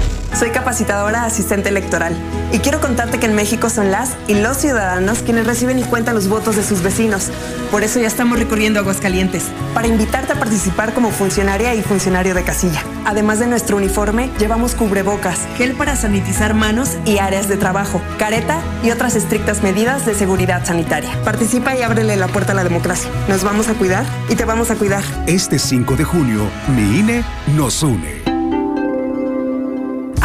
Soy capacitadora asistente electoral y quiero contarte que en México son las y los ciudadanos quienes reciben y cuentan los votos de sus vecinos. Por eso ya estamos recorriendo Aguascalientes para invitarte a participar como funcionaria y funcionario de casilla. Además de nuestro uniforme, llevamos cubrebocas, gel para sanitizar manos y áreas de trabajo, careta y otras estrictas medidas de seguridad sanitaria. Participa y ábrele la puerta a la democracia. Nos vamos a cuidar y te vamos a cuidar. Este 5 de junio, mi INE nos une.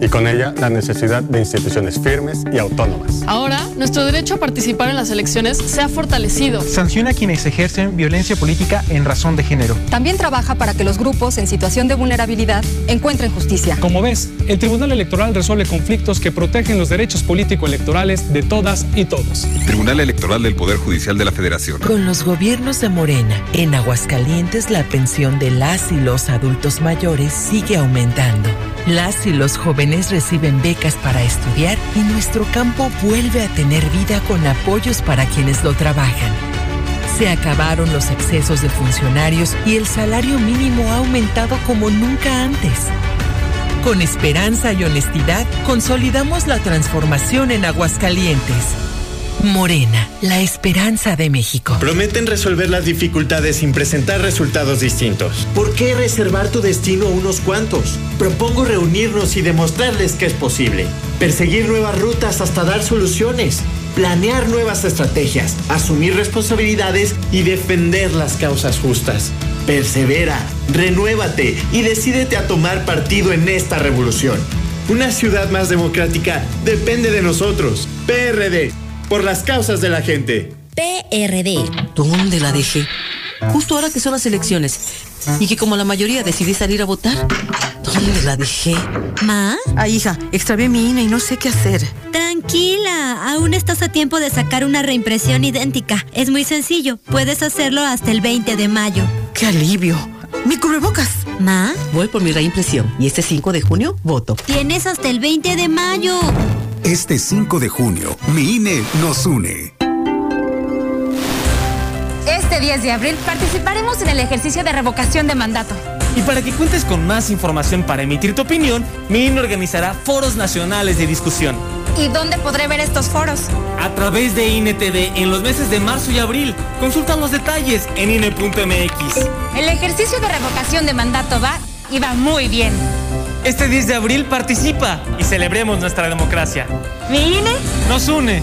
y con ella la necesidad de instituciones firmes y autónomas. Ahora, nuestro derecho a participar en las elecciones se ha fortalecido. Sanciona a quienes ejercen violencia política en razón de género. También trabaja para que los grupos en situación de vulnerabilidad encuentren justicia. Como ves, el Tribunal Electoral resuelve conflictos que protegen los derechos político-electorales de todas y todos. Tribunal Electoral del Poder Judicial de la Federación. Con los gobiernos de Morena, en Aguascalientes la pensión de las y los adultos mayores sigue aumentando. Las y los jóvenes reciben becas para estudiar y nuestro campo vuelve a tener vida con apoyos para quienes lo trabajan. Se acabaron los excesos de funcionarios y el salario mínimo ha aumentado como nunca antes. Con esperanza y honestidad, consolidamos la transformación en Aguascalientes. Morena, la esperanza de México. Prometen resolver las dificultades sin presentar resultados distintos. ¿Por qué reservar tu destino a unos cuantos? Propongo reunirnos y demostrarles que es posible. Perseguir nuevas rutas hasta dar soluciones. Planear nuevas estrategias, asumir responsabilidades y defender las causas justas. Persevera, renuévate y decídete a tomar partido en esta revolución. Una ciudad más democrática depende de nosotros. PRD, por las causas de la gente. PRD. ¿Dónde la dejé? Justo ahora que son las elecciones. Y que como la mayoría decidí salir a votar. ¿Dónde la dejé? ¿Ma? Ay, hija, extravié mi INE y no sé qué hacer. Tranquila, aún estás a tiempo de sacar una reimpresión idéntica. Es muy sencillo, puedes hacerlo hasta el 20 de mayo. ¡Qué alivio! ¡Mi cubrebocas! ¿Ma? Voy por mi reimpresión y este 5 de junio voto. Tienes hasta el 20 de mayo. Este 5 de junio, mi INE nos une. Este 10 de abril participaremos en el ejercicio de revocación de mandato. Y para que cuentes con más información para emitir tu opinión, mi INE organizará foros nacionales de discusión. ¿Y dónde podré ver estos foros? A través de INETV en los meses de marzo y abril. Consulta los detalles en INE.mx. El ejercicio de revocación de mandato va y va muy bien. Este 10 de abril participa y celebremos nuestra democracia. ¿Mi INE? Nos une.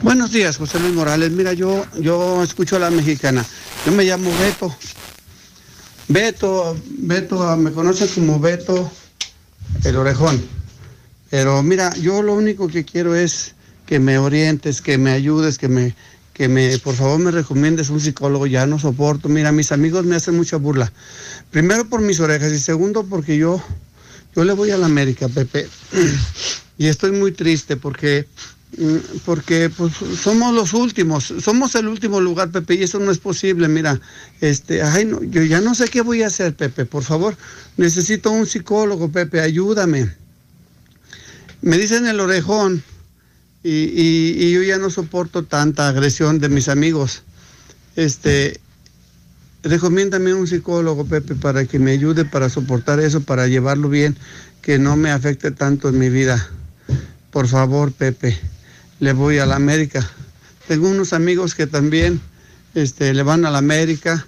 Buenos días, José Luis Morales. Mira, yo, yo escucho a la mexicana. Yo me llamo Beto. Beto, Beto, me conocen como Beto el orejón. Pero mira, yo lo único que quiero es que me orientes, que me ayudes, que me, que me, por favor me recomiendes un psicólogo, ya no soporto. Mira, mis amigos me hacen mucha burla. Primero por mis orejas y segundo porque yo, yo le voy a la América, Pepe. Y estoy muy triste porque porque pues somos los últimos, somos el último lugar, Pepe, y eso no es posible, mira, este, ay, no, yo ya no sé qué voy a hacer, Pepe, por favor, necesito un psicólogo, Pepe, ayúdame. Me dicen el orejón y, y, y yo ya no soporto tanta agresión de mis amigos. Este, recomiéndame un psicólogo, Pepe, para que me ayude para soportar eso, para llevarlo bien, que no me afecte tanto en mi vida. Por favor, Pepe le voy a la América. Tengo unos amigos que también este, le van a la América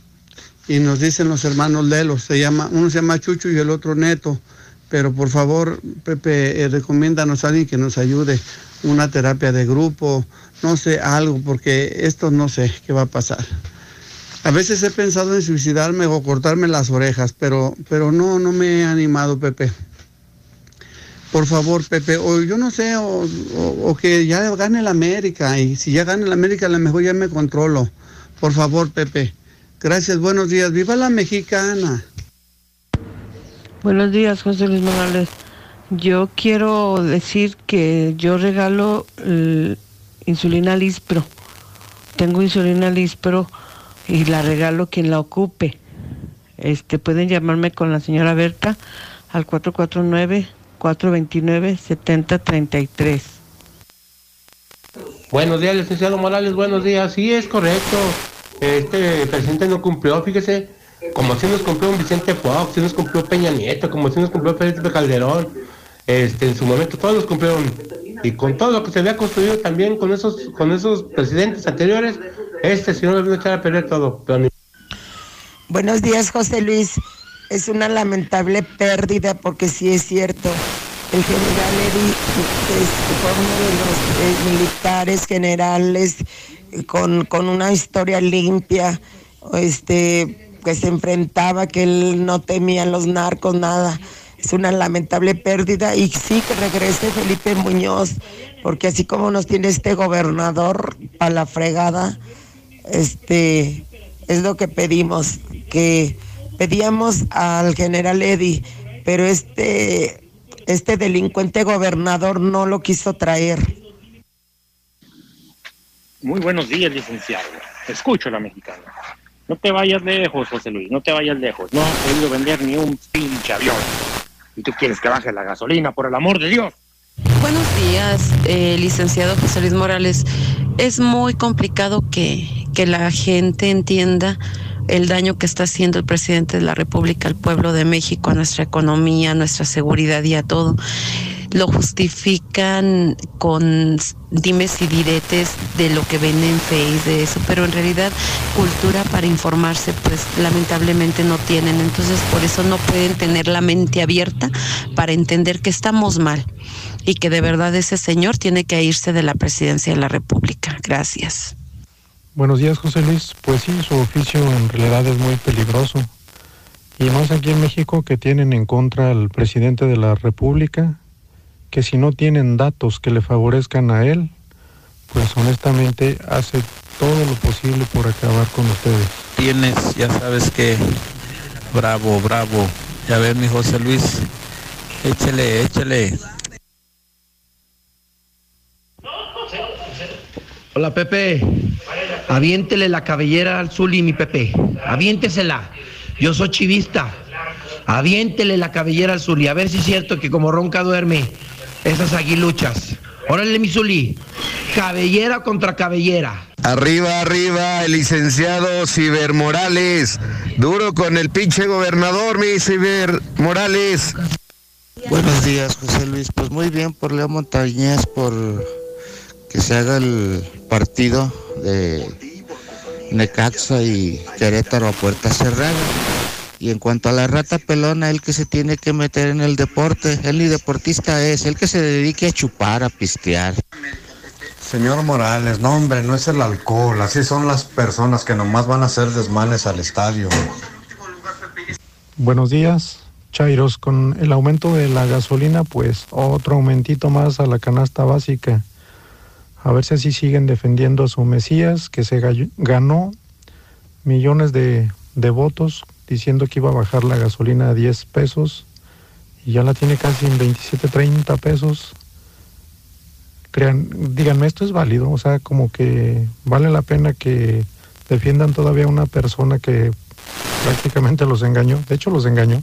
y nos dicen los hermanos Lelos, se llama, uno se llama Chucho y el otro Neto. Pero por favor, Pepe, eh, recomiéndanos a alguien que nos ayude, una terapia de grupo, no sé, algo, porque esto no sé qué va a pasar. A veces he pensado en suicidarme o cortarme las orejas, pero, pero no, no me he animado, Pepe por favor, Pepe, o yo no sé, o, o, que ya gane la América, y si ya gane la América, a lo mejor ya me controlo. Por favor, Pepe. Gracias, buenos días. ¡Viva la mexicana! Buenos días, José Luis Morales. Yo quiero decir que yo regalo el insulina Lispro. Tengo insulina Lispro y la regalo quien la ocupe. Este, pueden llamarme con la señora Berta al 449 429-7033. Buenos días, licenciado Morales, buenos días. Sí, es correcto. Este presidente no cumplió, fíjese, como si nos cumplió un Vicente Fox, si nos cumplió Peña Nieto, como si nos cumplió Felipe Calderón. Este, en su momento todos los cumplieron. Y con todo lo que se había construido también con esos, con esos presidentes anteriores, este señor lo vino a echar a perder todo. Pero... Buenos días, José Luis es una lamentable pérdida porque sí es cierto. El general Eddy fue uno de los eh, militares generales con, con, una historia limpia, este, que se enfrentaba, que él no temía los narcos, nada. Es una lamentable pérdida y sí que regrese Felipe Muñoz, porque así como nos tiene este gobernador a la fregada, este, es lo que pedimos, que pedíamos al general Eddy, pero este, este delincuente gobernador no lo quiso traer. Muy buenos días, licenciado. Escucho a la mexicana. No te vayas lejos, José Luis, no te vayas lejos. No he podido vender ni un pinche avión. Y tú quieres que baje la gasolina, por el amor de Dios. Buenos días, eh, licenciado José Luis Morales. Es muy complicado que, que la gente entienda el daño que está haciendo el presidente de la República al pueblo de México, a nuestra economía, a nuestra seguridad y a todo. Lo justifican con dimes y diretes de lo que ven en Face, de eso, pero en realidad cultura para informarse, pues lamentablemente no tienen. Entonces, por eso no pueden tener la mente abierta para entender que estamos mal y que de verdad ese señor tiene que irse de la presidencia de la República. Gracias. Buenos días, José Luis. Pues sí, su oficio en realidad es muy peligroso. Y más aquí en México que tienen en contra al presidente de la República, que si no tienen datos que le favorezcan a él, pues honestamente hace todo lo posible por acabar con ustedes. Tienes, ya sabes que, bravo, bravo. Ya ver, mi José Luis, échale, échale. Hola Pepe, aviéntele la cabellera al Zuli, mi Pepe, aviéntesela. Yo soy chivista, aviéntele la cabellera al Zuli, a ver si es cierto que como ronca duerme esas aguiluchas. Órale mi Zuli, cabellera contra cabellera. Arriba, arriba, el licenciado Ciber Morales. Duro con el pinche gobernador, mi Ciber Morales. Buenos días, José Luis. Pues muy bien por Leo Montañez, por que se haga el partido de Necaxa y Querétaro a puerta cerrada. Y en cuanto a la rata pelona, él que se tiene que meter en el deporte, él ni deportista es, él que se dedique a chupar, a pistear. Señor Morales, no hombre, no es el alcohol, así son las personas que nomás van a hacer desmanes al estadio. Buenos días, Chairos. Con el aumento de la gasolina, pues otro aumentito más a la canasta básica. A ver si así siguen defendiendo a su Mesías, que se ganó millones de, votos diciendo que iba a bajar la gasolina a 10 pesos y ya la tiene casi en 27, 30 pesos. Crean, díganme, esto es válido, o sea, como que vale la pena que defiendan todavía a una persona que prácticamente los engañó, de hecho los engañó.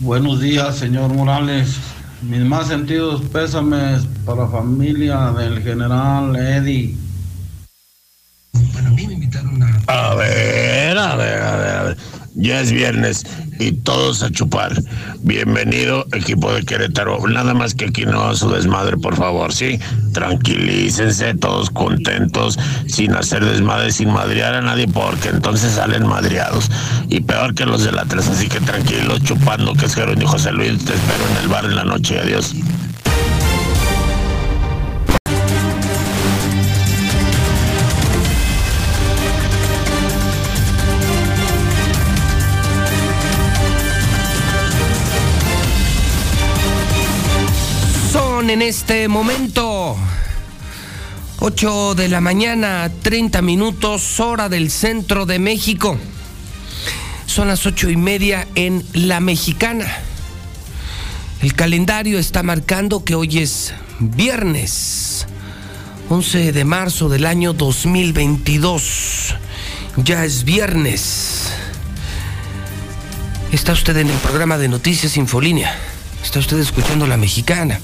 Buenos días, señor Morales. Mis más sentidos pésames para la familia del general Eddie. Bueno, a mí me invitaron a... A ver, a ver, a ver, a ver. Ya es viernes y todos a chupar. Bienvenido, equipo de Querétaro. Nada más que aquí no su desmadre, por favor, ¿sí? Tranquilícense, todos contentos, sin hacer desmadre, sin madrear a nadie, porque entonces salen madreados. Y peor que los de la 3, así que tranquilos, chupando, que es Jerónimo José Luis. Te espero en el bar en la noche. Adiós. En este momento 8 de la mañana, 30 minutos, hora del centro de México. Son las ocho y media en La Mexicana. El calendario está marcando que hoy es viernes 11 de marzo del año 2022. Ya es viernes. Está usted en el programa de Noticias Infolínea. Está usted escuchando La Mexicana.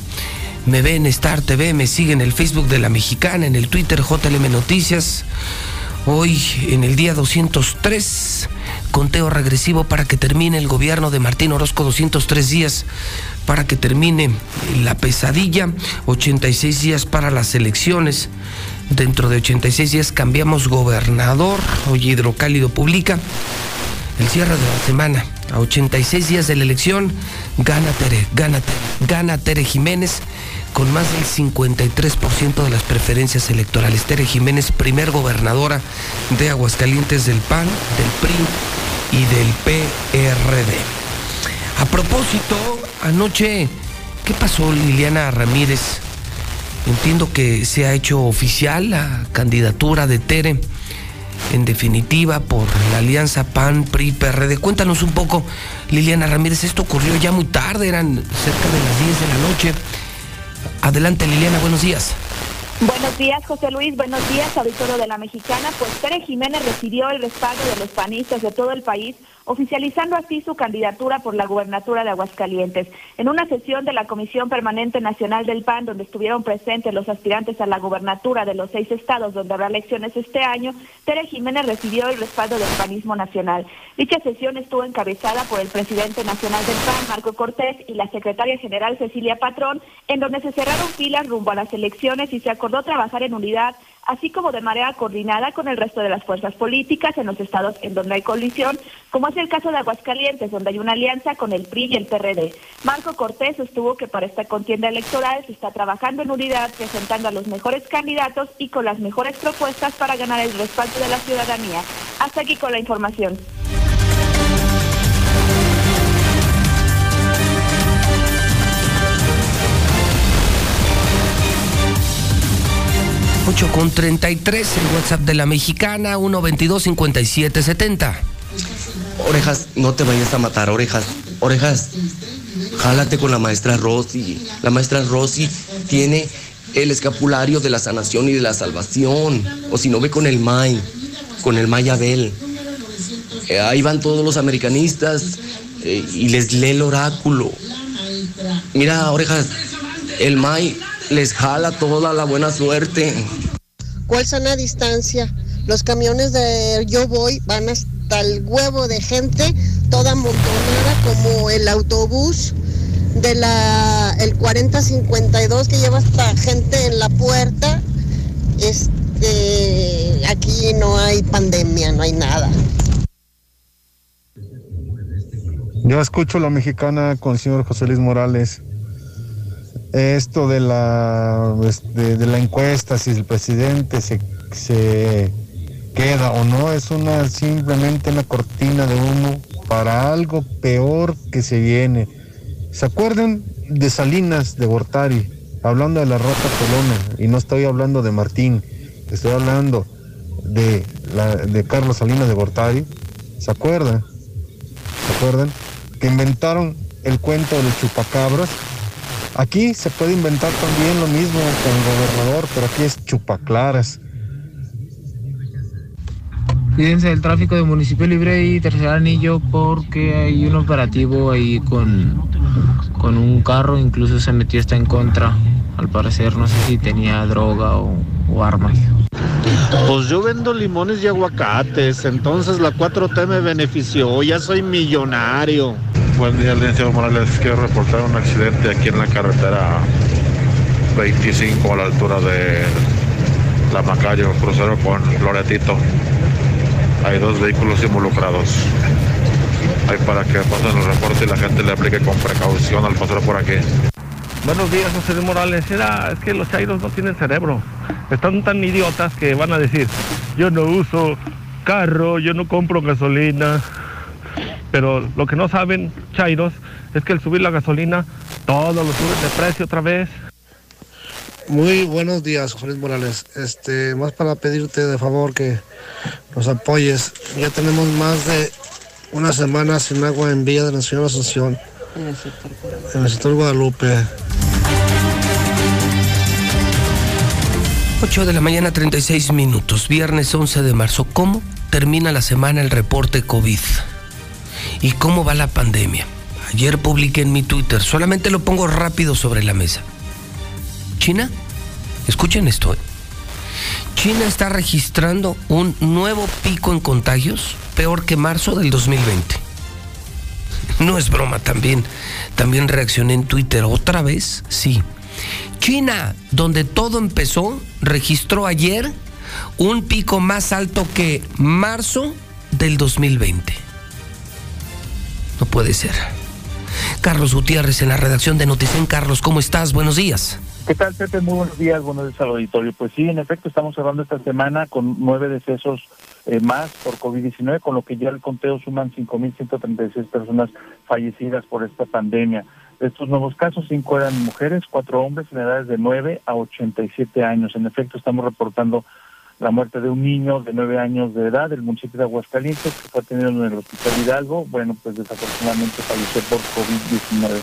Me ve en Star TV, me sigue en el Facebook de La Mexicana, en el Twitter JLM Noticias. Hoy, en el día 203, conteo regresivo para que termine el gobierno de Martín Orozco, 203 días para que termine la pesadilla, 86 días para las elecciones. Dentro de 86 días cambiamos gobernador, hoy Hidrocálido publica el cierre de la semana. A 86 días de la elección, gana Tere, gana gana Tere Jiménez con más del 53% de las preferencias electorales. Tere Jiménez, primer gobernadora de Aguascalientes del PAN, del PRI y del PRD. A propósito, anoche, ¿qué pasó Liliana Ramírez? Entiendo que se ha hecho oficial la candidatura de Tere en definitiva por la alianza PAN, PRI, PRD. Cuéntanos un poco, Liliana Ramírez, esto ocurrió ya muy tarde, eran cerca de las 10 de la noche. Adelante, Liliana, buenos días. Buenos días, José Luis. Buenos días, auditorio de la Mexicana. Pues Tere Jiménez recibió el respaldo de los panistas de todo el país oficializando así su candidatura por la gubernatura de Aguascalientes. En una sesión de la Comisión Permanente Nacional del PAN, donde estuvieron presentes los aspirantes a la gubernatura de los seis estados donde habrá elecciones este año, Tere Jiménez recibió el respaldo del panismo nacional. Dicha sesión estuvo encabezada por el presidente nacional del PAN, Marco Cortés, y la secretaria general Cecilia Patrón, en donde se cerraron filas rumbo a las elecciones y se acordó trabajar en unidad así como de manera coordinada con el resto de las fuerzas políticas en los estados en donde hay colisión, como es el caso de Aguascalientes, donde hay una alianza con el PRI y el PRD. Marco Cortés sostuvo que para esta contienda electoral se está trabajando en unidad, presentando a los mejores candidatos y con las mejores propuestas para ganar el respaldo de la ciudadanía. Hasta aquí con la información. 8 con 33, el WhatsApp de la mexicana, 122 5770. Orejas, no te vayas a matar, orejas. Orejas, jálate con la maestra Rosy. La maestra Rosy tiene el escapulario de la sanación y de la salvación. O si no, ve con el May, con el May Abel. Eh, ahí van todos los americanistas eh, y les lee el oráculo. Mira, orejas, el May les jala toda la buena suerte. ¿Cuál sana distancia? Los camiones de Yo Voy van hasta el huevo de gente, toda amontonada como el autobús de la el 4052 que lleva hasta gente en la puerta. Este, aquí no hay pandemia, no hay nada. Yo escucho la mexicana con el señor José Luis Morales esto de la, este, de, la encuesta, si el presidente se, se queda o no, es una simplemente una cortina de humo para algo peor que se viene. ¿Se acuerdan de Salinas de Gortari? Hablando de la Rota Colona, y no estoy hablando de Martín, estoy hablando de, la, de Carlos Salinas de Gortari. ¿Se acuerdan? ¿Se acuerdan? Que inventaron el cuento de los chupacabras Aquí se puede inventar también lo mismo con el gobernador, pero aquí es chupaclaras. Fíjense del tráfico de municipio libre y tercer anillo porque hay un operativo ahí con, con un carro, incluso se metió hasta en contra. Al parecer no sé si tenía droga o, o armas. Pues yo vendo limones y aguacates, entonces la 4T me benefició, ya soy millonario. Buen día, licenciado Morales. Quiero reportar un accidente aquí en la carretera 25 a la altura de La Macayo, crucero con Loretito. Hay dos vehículos involucrados. Hay para que pasen el reporte y la gente le aplique con precaución al pasar por aquí. Buenos días, José Luis Morales. Era, es que los chairos no tienen cerebro. Están tan idiotas que van a decir, yo no uso carro, yo no compro gasolina, pero lo que no saben, Chairos, es que el subir la gasolina, todo lo suben de precio otra vez. Muy buenos días, Juan Morales. Este, más para pedirte de favor que nos apoyes. Ya tenemos más de una semana sin agua en Villa de la Señora Asunción. En el sector Guadalupe. En el sector Guadalupe. 8 de la mañana 36 minutos, viernes 11 de marzo. ¿Cómo termina la semana el reporte COVID? ¿Y cómo va la pandemia? Ayer publiqué en mi Twitter, solamente lo pongo rápido sobre la mesa. China, escuchen esto. ¿eh? China está registrando un nuevo pico en contagios, peor que marzo del 2020. No es broma, también, también reaccioné en Twitter otra vez, sí. China, donde todo empezó, registró ayer un pico más alto que marzo del 2020. No puede ser. Carlos Gutiérrez en la redacción de Noticen. Carlos, ¿cómo estás? Buenos días. ¿Qué tal, Pepe? Muy buenos días, buenos días al auditorio. Pues sí, en efecto, estamos cerrando esta semana con nueve decesos eh, más por COVID-19, con lo que ya el conteo suman 5.136 personas fallecidas por esta pandemia. De estos nuevos casos, cinco eran mujeres, cuatro hombres en edades de 9 a 87 años. En efecto, estamos reportando la muerte de un niño de nueve años de edad del municipio de Aguascalientes que fue atendido en el hospital Hidalgo. Bueno, pues desafortunadamente falleció por COVID-19.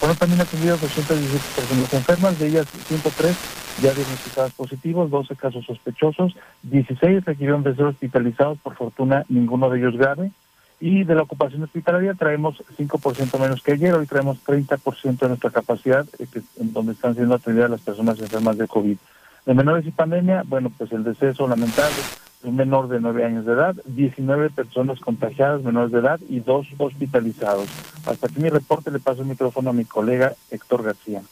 Fueron también atendidas 217 personas enfermas, de ellas 103 ya diagnosticadas positivos, 12 casos sospechosos, 16 requirieron de ser hospitalizados, por fortuna ninguno de ellos grave. Y de la ocupación hospitalaria traemos 5% menos que ayer, hoy traemos 30% de nuestra capacidad, eh, en donde están siendo atendidas las personas enfermas de COVID. De menores y pandemia, bueno, pues el deceso lamentable un menor de 9 años de edad, 19 personas contagiadas menores de edad y dos hospitalizados. Hasta aquí mi reporte, le paso el micrófono a mi colega Héctor García.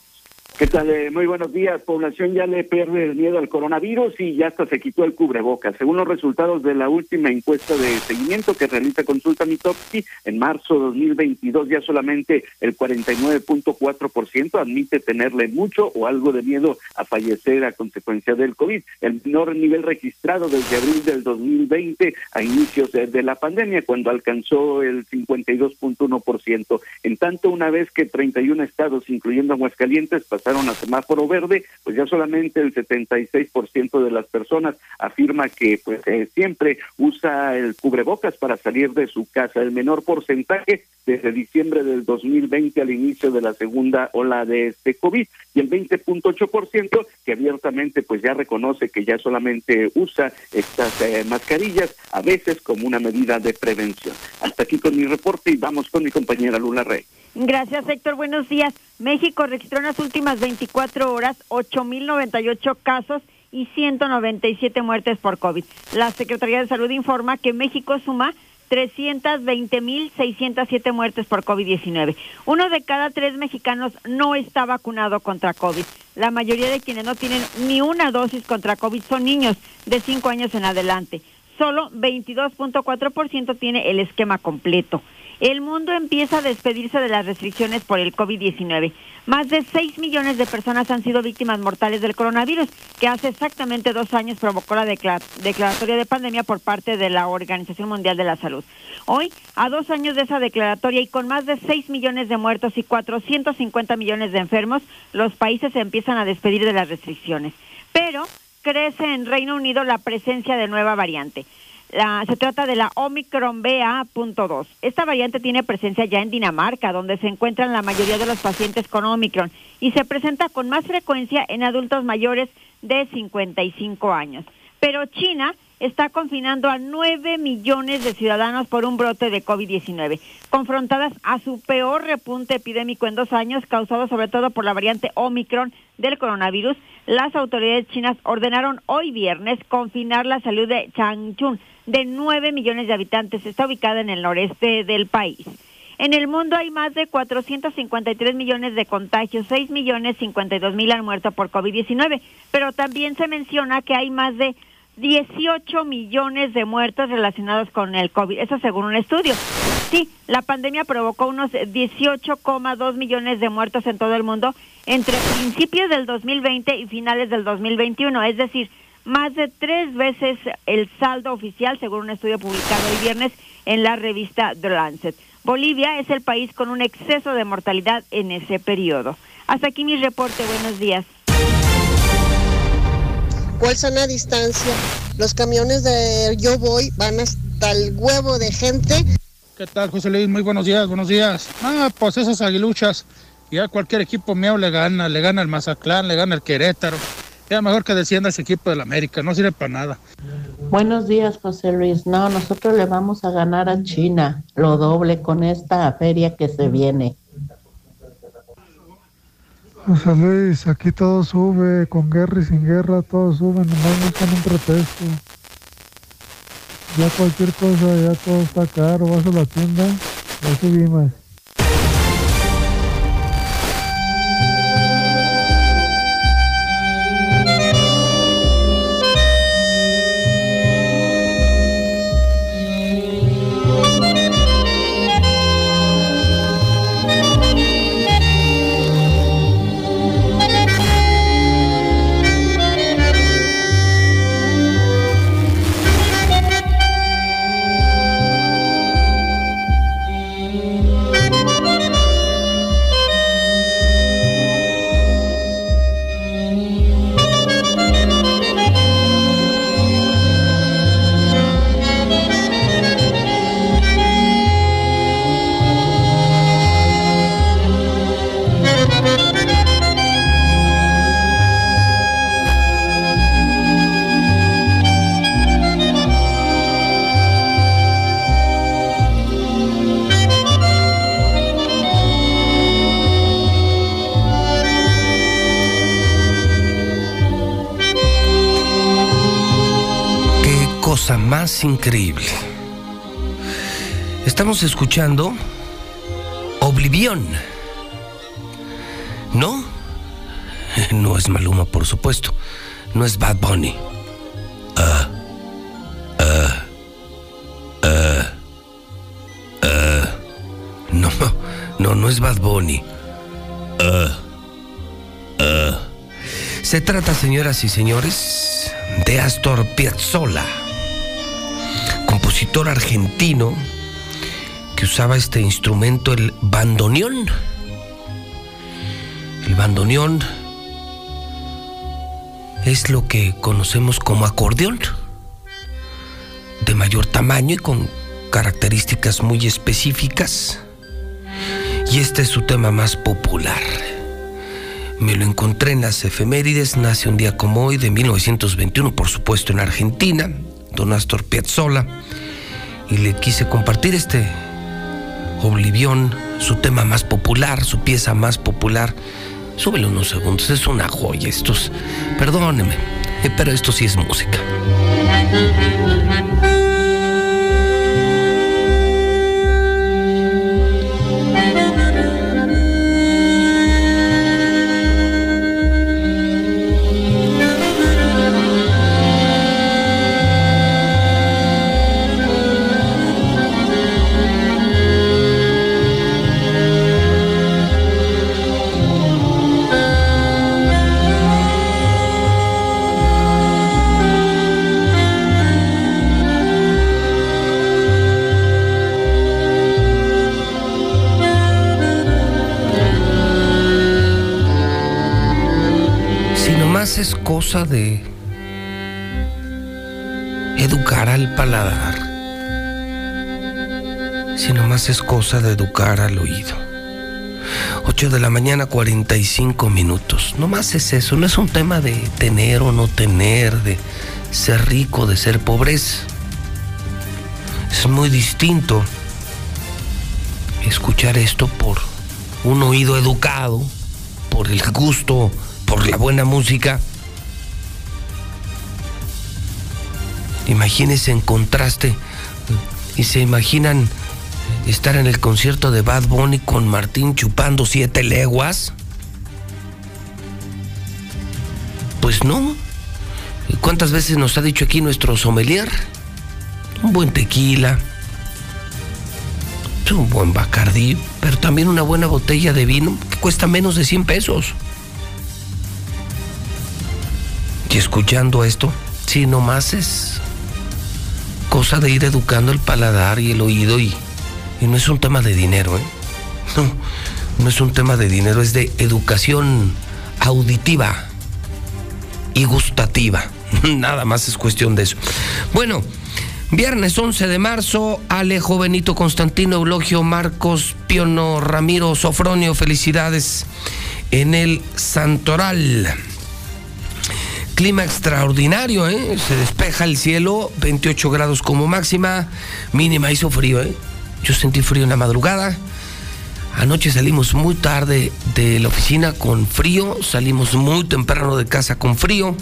¿Qué tal? Eh, muy buenos días. Población ya le pierde el miedo al coronavirus y ya hasta se quitó el cubrebocas. Según los resultados de la última encuesta de seguimiento que realiza Consulta Mitofsky, en marzo de 2022 ya solamente el 49.4% admite tenerle mucho o algo de miedo a fallecer a consecuencia del COVID. El menor nivel registrado desde abril del 2020 a inicios de, la pandemia, cuando alcanzó el 52.1%. En tanto, una vez que 31 estados, incluyendo Aguascalientes, pasaron a semáforo verde, pues ya solamente el 76% de las personas afirma que pues eh, siempre usa el cubrebocas para salir de su casa. El menor porcentaje desde diciembre del 2020 al inicio de la segunda ola de este COVID y el 20.8% que abiertamente pues ya reconoce que ya solamente usa estas eh, mascarillas a veces como una medida de prevención. Hasta aquí con mi reporte y vamos con mi compañera Lula Rey. Gracias, Héctor. Buenos días. México registró en las últimas 24 horas 8.098 casos y 197 muertes por COVID. La Secretaría de Salud informa que México suma 320.607 muertes por COVID-19. Uno de cada tres mexicanos no está vacunado contra COVID. La mayoría de quienes no tienen ni una dosis contra COVID son niños de 5 años en adelante. Solo 22.4% tiene el esquema completo el mundo empieza a despedirse de las restricciones por el COVID-19. Más de 6 millones de personas han sido víctimas mortales del coronavirus, que hace exactamente dos años provocó la declaratoria de pandemia por parte de la Organización Mundial de la Salud. Hoy, a dos años de esa declaratoria y con más de 6 millones de muertos y 450 millones de enfermos, los países se empiezan a despedir de las restricciones. Pero crece en Reino Unido la presencia de nueva variante se trata de la Omicron BA.2. Esta variante tiene presencia ya en Dinamarca, donde se encuentran la mayoría de los pacientes con Omicron y se presenta con más frecuencia en adultos mayores de 55 años. Pero China está confinando a 9 millones de ciudadanos por un brote de COVID-19, confrontadas a su peor repunte epidémico en dos años, causado sobre todo por la variante Omicron del coronavirus. Las autoridades chinas ordenaron hoy viernes confinar la salud de Changchun, de 9 millones de habitantes. Está ubicada en el noreste del país. En el mundo hay más de 453 millones de contagios, 6 millones 52 mil han muerto por COVID-19, pero también se menciona que hay más de 18 millones de muertos relacionados con el COVID, eso según un estudio. Sí, la pandemia provocó unos 18,2 millones de muertos en todo el mundo entre principios del 2020 y finales del 2021, es decir, más de tres veces el saldo oficial, según un estudio publicado el viernes en la revista The Lancet. Bolivia es el país con un exceso de mortalidad en ese periodo. Hasta aquí mi reporte. Buenos días. ¿Cuál sana distancia? Los camiones de Yo Voy van hasta el huevo de gente. ¿Qué tal, José Luis? Muy buenos días, buenos días. Ah, pues esas aguiluchas, ya cualquier equipo mío le gana, le gana el Mazatlán, le gana el Querétaro. Ya mejor que descienda ese equipo del América, no sirve para nada. Buenos días, José Luis. No, nosotros le vamos a ganar a China lo doble con esta feria que se viene. José Luis, aquí todo sube, con guerra y sin guerra, todo sube, nomás buscan un pretexto. Ya cualquier cosa, ya todo está caro, vas a la tienda, ya subimos. Cosa más increíble. Estamos escuchando Oblivión. ¿No? No es Maluma, por supuesto. No es Bad Bunny. Ah. No, no, no es Bad Bunny. Se trata, señoras y señores, de Astor Piazzolla, compositor argentino que usaba este instrumento, el bandoneón. El bandoneón es lo que conocemos como acordeón, de mayor tamaño y con características muy específicas. Y este es su tema más popular. Me lo encontré en las efemérides, nace un día como hoy, de 1921, por supuesto, en Argentina, don Astor Piazzolla, y le quise compartir este Oblivión, su tema más popular, su pieza más popular. Súbelo unos segundos, es una joya. Estos, perdóneme, eh, pero esto sí es música. Nomás es cosa de educar al paladar. Si nomás es cosa de educar al oído. 8 de la mañana, 45 minutos. Nomás es eso. No es un tema de tener o no tener, de ser rico, de ser pobreza. Es muy distinto escuchar esto por un oído educado, por el gusto, por la buena música. Imagínense en contraste y se imaginan estar en el concierto de Bad Bunny con Martín chupando siete leguas. Pues no. ¿Cuántas veces nos ha dicho aquí nuestro sommelier? Un buen tequila, un buen bacardí, pero también una buena botella de vino que cuesta menos de 100 pesos. Y escuchando esto, sí, nomás es cosa de ir educando el paladar y el oído y, y no es un tema de dinero, ¿eh? No, no es un tema de dinero, es de educación auditiva y gustativa. Nada más es cuestión de eso. Bueno, viernes 11 de marzo, Alejo Benito Constantino Eulogio Marcos Piono Ramiro Sofronio, felicidades en el Santoral. Clima extraordinario, ¿eh? Se despeja el cielo, 28 grados como máxima, mínima hizo frío, ¿eh? Yo sentí frío en la madrugada. Anoche salimos muy tarde de la oficina con frío, salimos muy temprano de casa con frío.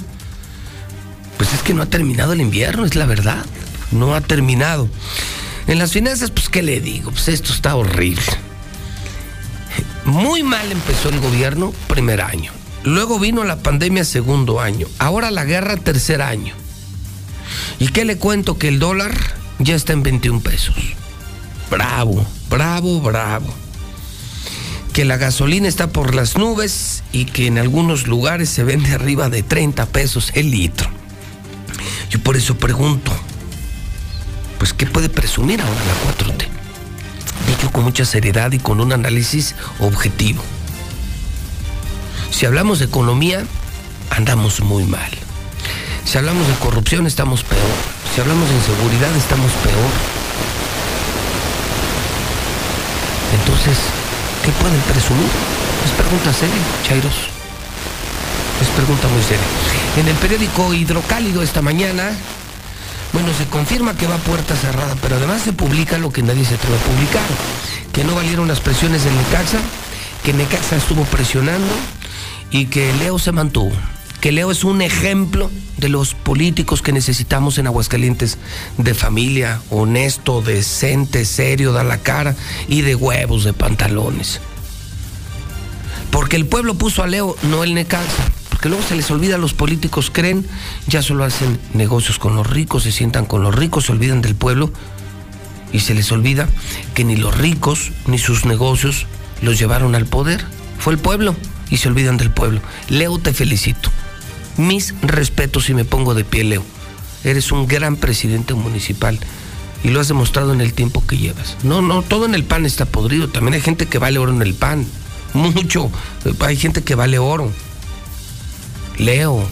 Pues es que no ha terminado el invierno, es la verdad. No ha terminado. En las finanzas, pues, ¿qué le digo? Pues esto está horrible. Muy mal empezó el gobierno primer año. Luego vino la pandemia segundo año. Ahora la guerra tercer año. ¿Y qué le cuento? Que el dólar ya está en 21 pesos. Bravo, bravo, bravo. Que la gasolina está por las nubes y que en algunos lugares se vende arriba de 30 pesos el litro. Yo por eso pregunto, pues ¿qué puede presumir ahora la 4T? Dicho con mucha seriedad y con un análisis objetivo. Si hablamos de economía, andamos muy mal. Si hablamos de corrupción, estamos peor. Si hablamos de inseguridad, estamos peor. Entonces, ¿qué pueden presumir? Es pregunta seria, Chairos. Es pregunta muy seria. En el periódico Hidrocálido esta mañana, bueno, se confirma que va puerta cerrada, pero además se publica lo que nadie se atreve a publicar, que no valieron las presiones del Necaxa, que Necaxa estuvo presionando y que Leo se mantuvo. Que Leo es un ejemplo de los políticos que necesitamos en Aguascalientes, de familia, honesto, decente, serio, da la cara y de huevos, de pantalones. Porque el pueblo puso a Leo, no el Necaxa. Porque luego se les olvida, los políticos creen, ya solo hacen negocios con los ricos, se sientan con los ricos, se olvidan del pueblo y se les olvida que ni los ricos ni sus negocios los llevaron al poder. Fue el pueblo y se olvidan del pueblo. Leo, te felicito. Mis respetos y me pongo de pie, Leo. Eres un gran presidente municipal y lo has demostrado en el tiempo que llevas. No, no, todo en el pan está podrido. También hay gente que vale oro en el pan. Mucho. Hay gente que vale oro. Leo,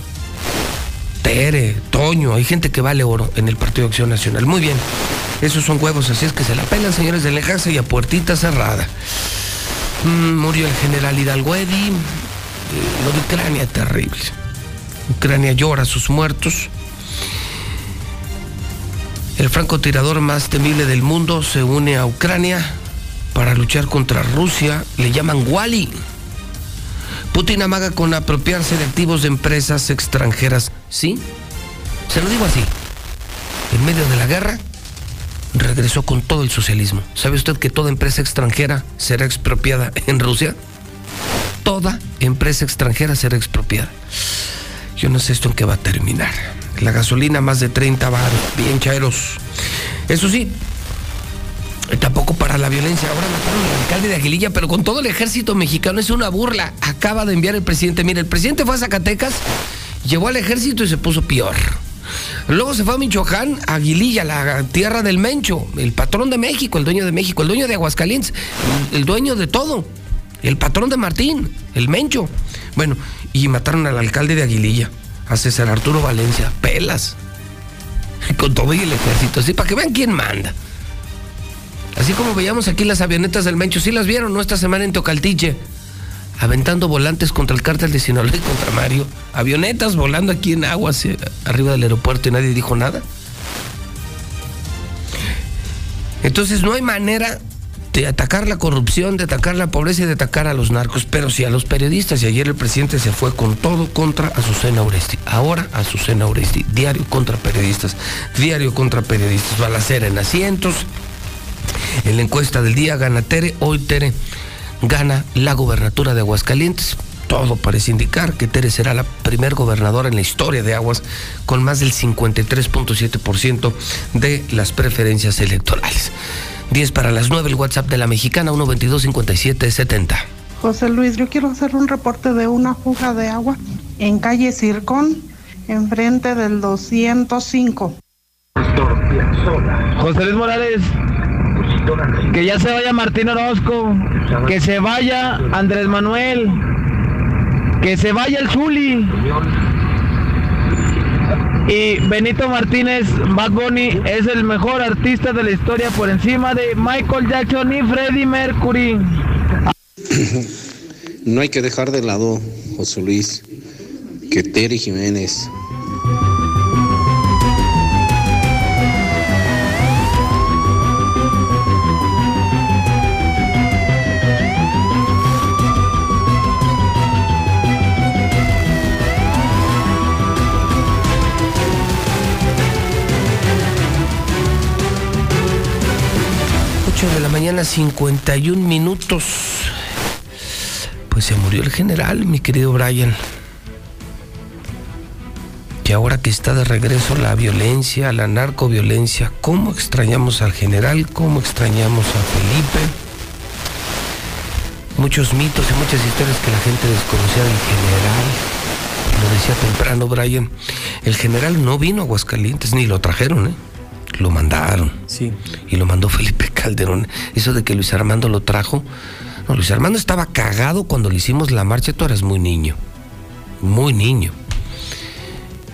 Tere, Toño, hay gente que vale oro en el Partido de Acción Nacional. Muy bien. Esos son huevos, así es que se la pelan, señores de Lejaza y a puertita cerrada. Mm, murió el general Hidalgo Eddy. Eh, lo de Ucrania, terrible. Ucrania llora a sus muertos. El francotirador más temible del mundo se une a Ucrania para luchar contra Rusia. Le llaman Wally. Putin amaga con apropiarse de activos de empresas extranjeras. ¿Sí? Se lo digo así. En medio de la guerra, regresó con todo el socialismo. ¿Sabe usted que toda empresa extranjera será expropiada en Rusia? Toda empresa extranjera será expropiada. Yo no sé esto en qué va a terminar. La gasolina más de 30 baros, bien chairos. Eso sí, tampoco para la violencia. Ahora mataron al alcalde de Aguililla, pero con todo el ejército mexicano es una burla. Acaba de enviar el presidente. Mire, el presidente fue a Zacatecas, llevó al ejército y se puso peor. Luego se fue a Michoacán, Aguililla, la tierra del Mencho, el patrón de México, el dueño de México, el dueño de Aguascalientes, el dueño de todo, el patrón de Martín, el Mencho. Bueno, y mataron al alcalde de Aguililla, a César Arturo Valencia, pelas. Con todo y el ejército, así para que vean quién manda. Así como veíamos aquí las avionetas del Mencho, sí las vieron, ¿no? Esta semana en Tocaltiche aventando volantes contra el cártel de Sinaloa y contra Mario, avionetas volando aquí en aguas eh, arriba del aeropuerto y nadie dijo nada. Entonces no hay manera de atacar la corrupción, de atacar la pobreza y de atacar a los narcos, pero sí a los periodistas. Y ayer el presidente se fue con todo contra Azucena Oresti. Ahora Azucena Oresti, diario contra periodistas, diario contra periodistas, balacera en asientos. En la encuesta del día gana Tere, hoy Tere gana la gobernatura de Aguascalientes. Todo parece indicar que Tere será la primer gobernadora en la historia de Aguas con más del 53.7% de las preferencias electorales. 10 para las 9, el WhatsApp de la mexicana 122-5770. José Luis, yo quiero hacer un reporte de una fuga de agua en calle Circón, enfrente del 205. José Luis Morales, que ya se vaya Martín Orozco, que se vaya Andrés Manuel, que se vaya el Zuli. Y Benito Martínez, Bad Bunny, es el mejor artista de la historia por encima de Michael Jackson y Freddie Mercury. No hay que dejar de lado, José Luis, que Terry Jiménez mañana, 51 minutos. Pues se murió el general, mi querido Brian. Y ahora que está de regreso la violencia, la narcoviolencia, ¿cómo extrañamos al general? ¿Cómo extrañamos a Felipe? Muchos mitos y muchas historias que la gente desconocía del general. Lo decía temprano Brian, el general no vino a Aguascalientes, ni lo trajeron, ¿eh? Lo mandaron. Sí. Y lo mandó Felipe Calderón. Eso de que Luis Armando lo trajo. No, Luis Armando estaba cagado cuando le hicimos la marcha. Tú eras muy niño. Muy niño.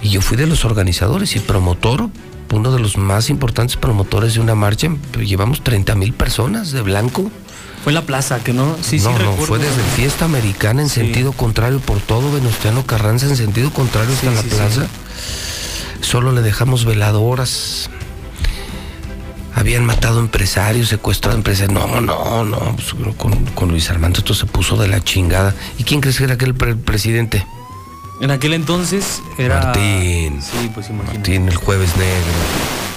Y yo fui de los organizadores y promotor, uno de los más importantes promotores de una marcha. Llevamos 30 mil personas de blanco. Fue la plaza, que no, sí, no, sí, no, recuerdo. fue desde fiesta americana en Sí. sentido contrario por todo Venustiano Carranza en sentido contrario hasta la sí, sí. plaza. Solo le dejamos veladoras. Habían matado empresarios, secuestrado empresarios. No, no, no. pues, con, con Luis Armando esto se puso de la chingada. ¿Y quién crees que era aquel pre- presidente? En aquel entonces era. Martín. Sí, pues imagínate. Martín, el jueves negro.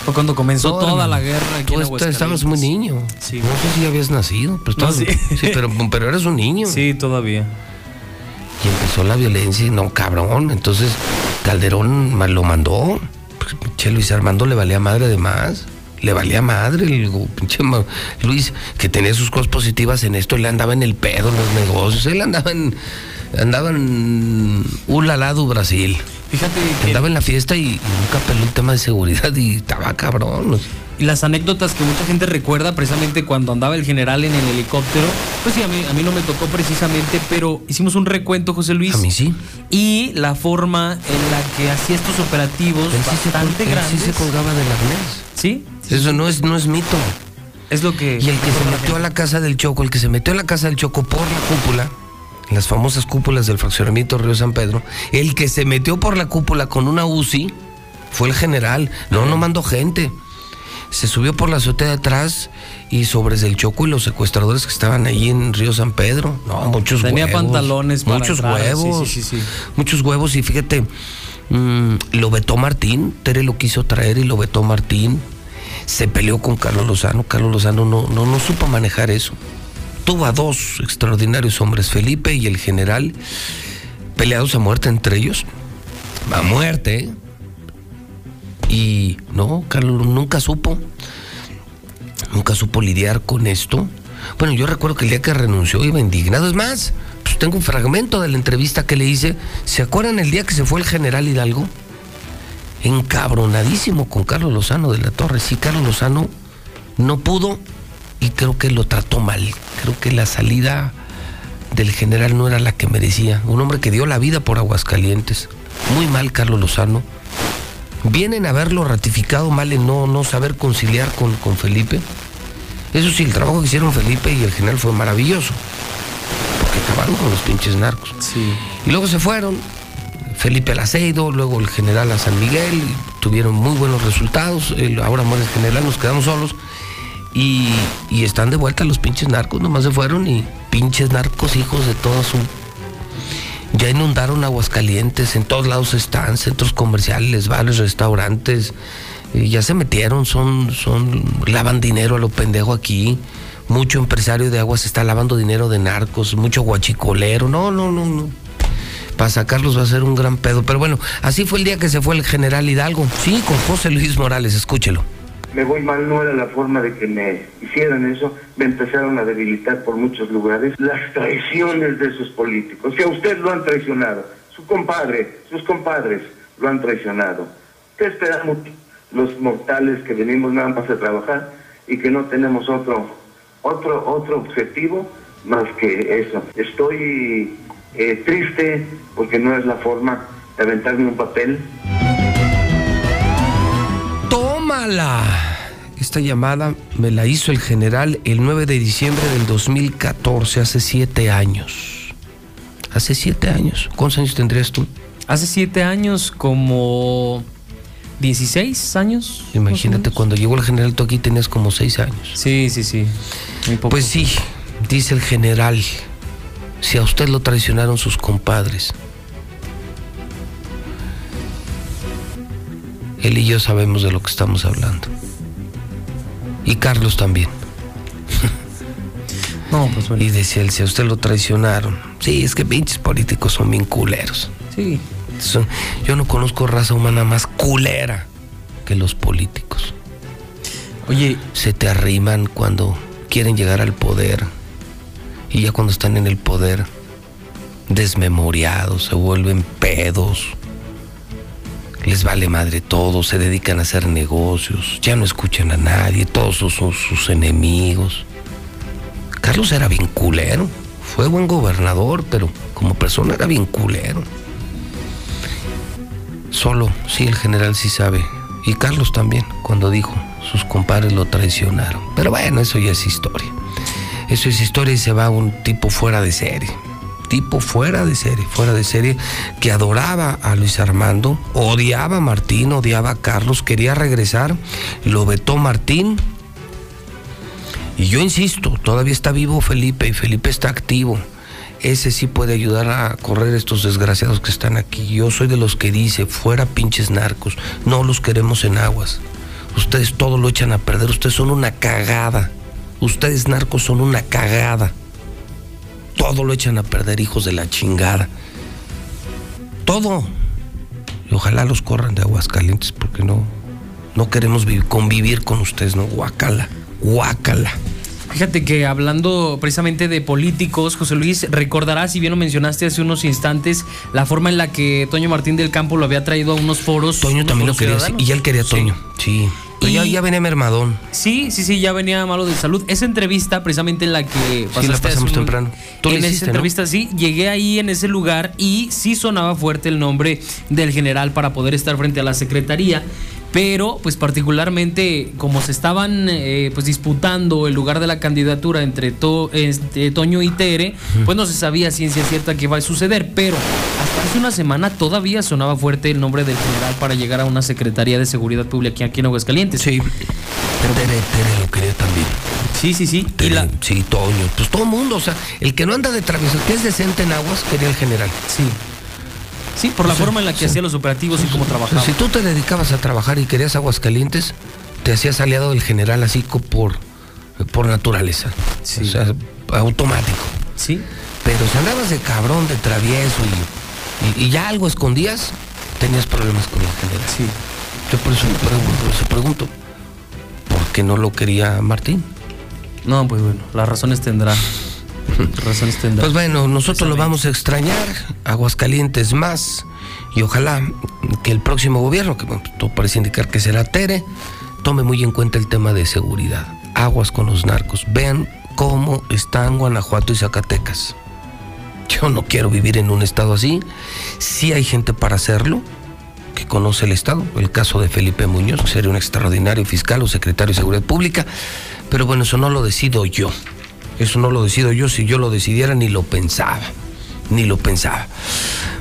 Fue cuando comenzó toda hermano, la guerra aquí Tú en estabas muy niño. Sí. No sé si habías nacido, pero, No, sí. sí, pero, pero eras un niño. Sí, todavía. Y empezó la violencia y no, cabrón. Entonces Calderón lo mandó. Pues, Pinche Luis Armando le valía madre de más. Le valía madre el pinche Luis, que tenía sus cosas positivas en esto. Él andaba en el pedo, en los negocios. Él andaba en. Andaba en. Ulalado, Brasil. Fíjate que. Andaba en la fiesta y, nunca peló el tema de seguridad y estaba cabrón. Y las anécdotas que mucha gente recuerda precisamente cuando andaba el general en el helicóptero, pues sí, a mí, a mí no me tocó precisamente, pero hicimos un recuento, José Luis. A mí sí. Y la forma en la que hacía estos operativos Él sí, se, bastante col- él grandes. sí se colgaba del arnés. ¿Sí? Eso no es, no es mito. Es lo que. Y el que se metió a la casa del Choco, el que se metió a la casa del Choco por la cúpula, las famosas cúpulas del fraccionamiento Río San Pedro, el que se metió por la cúpula con una UCI fue el general. No, no mandó gente. Se subió por la azotea de atrás y sobres del Choco y los secuestradores que estaban ahí en Río San Pedro. No, muchos Tenía huevos. pantalones para Muchos entrar, huevos. sí, sí, sí. Muchos huevos y fíjate, mm, lo vetó Martín, Tere lo quiso traer y lo vetó Martín. Se peleó con Carlos Lozano, Carlos Lozano no, no, no supo manejar eso. Tuvo a dos extraordinarios hombres, Felipe y el general, peleados a muerte entre ellos. A muerte. Y no, Carlos nunca supo. Nunca supo lidiar con esto. Bueno, yo recuerdo que el día que renunció iba indignado. Es más, pues tengo un fragmento de la entrevista que le hice. ¿Se acuerdan el día que se fue el general Hidalgo? Encabronadísimo con Carlos Lozano de la Torre. Sí, Carlos Lozano no pudo y creo que lo trató mal. Creo que la salida del general no era la que merecía. Un hombre que dio la vida por Aguascalientes. Muy mal Carlos Lozano. Vienen a haberlo ratificado mal en no, no saber conciliar con, con Felipe. Eso sí, el trabajo que hicieron Felipe y el general fue maravilloso. Porque acabaron con los pinches narcos. Sí. Y luego se fueron. Felipe al Aceido, luego el general a San Miguel, tuvieron muy buenos resultados. El- ahora muere el general, nos quedamos solos. Y, están de vuelta los pinches narcos, nomás se fueron y pinches narcos, hijos de toda su. Ya inundaron Aguascalientes, en todos lados están, centros comerciales, bares, restaurantes. ya se metieron, son, son, lavan dinero a lo pendejo aquí. Mucho empresario de aguas está lavando dinero de narcos, mucho guachicolero. No, no, no, no. Para sacarlos va a ser un gran pedo. Pero bueno, así fue el día que se fue el general Hidalgo. Sí, con José Luis Morales, escúchelo. me voy mal, no era la forma de que me hicieran eso, me empezaron a debilitar por muchos lugares. Las traiciones de esos políticos, que a usted lo han traicionado, su compadre, sus compadres lo han traicionado. ¿Qué esperamos los mortales que venimos nada más a trabajar y que no tenemos otro, otro, otro objetivo más que eso? Estoy eh, triste porque no es la forma de aventarme un papel. ¡Tómala! Esta llamada me la hizo el general el 9 de diciembre del 2014, hace siete años. Hace siete años. ¿Cuántos años tendrías tú? Hace siete años, como 16 años. Imagínate, cuando llegó el general, tú aquí tenías como seis años. Sí, sí, sí. Pues sí, dice el general, si a usted lo traicionaron sus compadres, él y yo sabemos de lo que estamos hablando. Y Carlos también. No, pues bueno. Y decía él, si a usted lo traicionaron. Sí, es que pinches políticos son bien culeros. Sí. Son- yo no conozco raza humana más culera que los políticos. Oye. Se te arriman cuando quieren llegar al poder. Y ya cuando están en el poder, desmemoriados, se vuelven pedos. Les vale madre todo, se dedican a hacer negocios, ya no escuchan a nadie, todos son sus, enemigos. Carlos era bien culero, fue buen gobernador, pero como persona era bien culero. Solo, sí, el general sí sabe. Y Carlos también, cuando dijo, sus compadres lo traicionaron. Pero bueno, eso ya es historia. Eso es historia y se va un tipo fuera de serie. Tipo fuera de serie, fuera de serie, que adoraba a Luis Armando, odiaba a Martín, odiaba a Carlos, quería regresar, lo vetó Martín. Y yo insisto, todavía está vivo Felipe y Felipe está activo. ese sí puede ayudar a correr estos desgraciados que están aquí. Yo soy de los que dice, fuera pinches narcos, no los queremos en aguas. Ustedes todo lo echan a perder, ustedes son una cagada. Ustedes narcos son una cagada. Todo lo echan a perder, hijos de la chingada. Todo. Y ojalá los corran de aguas calientes porque no, no queremos vivir- convivir con ustedes, ¿no? Guácala, guácala. Fíjate que hablando precisamente de políticos, José Luis, recordarás, si bien lo mencionaste hace unos instantes, la forma en la que Toño Martín del Campo lo había traído a unos foros. Toño también lo quería, sí, y él quería a Toño, sí. Pero ya, ya venía mermadón. Sí, sí, sí, ya venía malo de salud. Esa entrevista, precisamente en la que Sí, la pasamos un- temprano. Tú en hiciste, esa ¿no? entrevista, sí, llegué ahí en ese lugar y sí sonaba fuerte el nombre del general para poder estar frente a la secretaría. Pero, pues particularmente, como se estaban eh, pues disputando el lugar de la candidatura entre, To- este, Toño y Tere, pues no se sabía ciencia cierta qué va a suceder. Pero hasta hace una semana todavía sonaba fuerte el nombre del general para llegar a una secretaría de seguridad pública aquí, aquí en Aguascalientes. Sí. Tere, Tere lo quería también. Sí, sí, sí. y la... Sí, Toño. Pues todo el mundo, o sea, el que no anda de travieso, el que es decente en aguas, quería el general. Sí. Sí, por la forma en la que hacía los operativos y cómo trabajaba. Si tú te dedicabas a trabajar y querías aguas calientes, te hacías aliado del general así por, por naturaleza. O sea, automático. Sí. Pero si andabas de cabrón, de travieso y, y- y ya algo escondías, tenías problemas con el general. Sí. Yo por eso me pregunto, por eso pregunto, ¿por qué no lo quería Martín? No, pues bueno, las razones tendrá. Razones. Pues bueno, nosotros lo vamos a extrañar, Aguascalientes más, y ojalá que el próximo gobierno, que bueno, todo parece indicar que será Tere, tome muy en cuenta el tema de seguridad. Aguas con los narcos. Vean cómo están Guanajuato y Zacatecas. Yo no quiero vivir en un estado así. Sí hay gente para hacerlo, que conoce el estado. El caso de Felipe Muñoz, que sería un extraordinario fiscal o secretario de Seguridad Pública. Pero bueno, eso no lo decido yo. Eso no lo decido yo. Si yo lo decidiera, ni lo pensaba. Ni lo pensaba.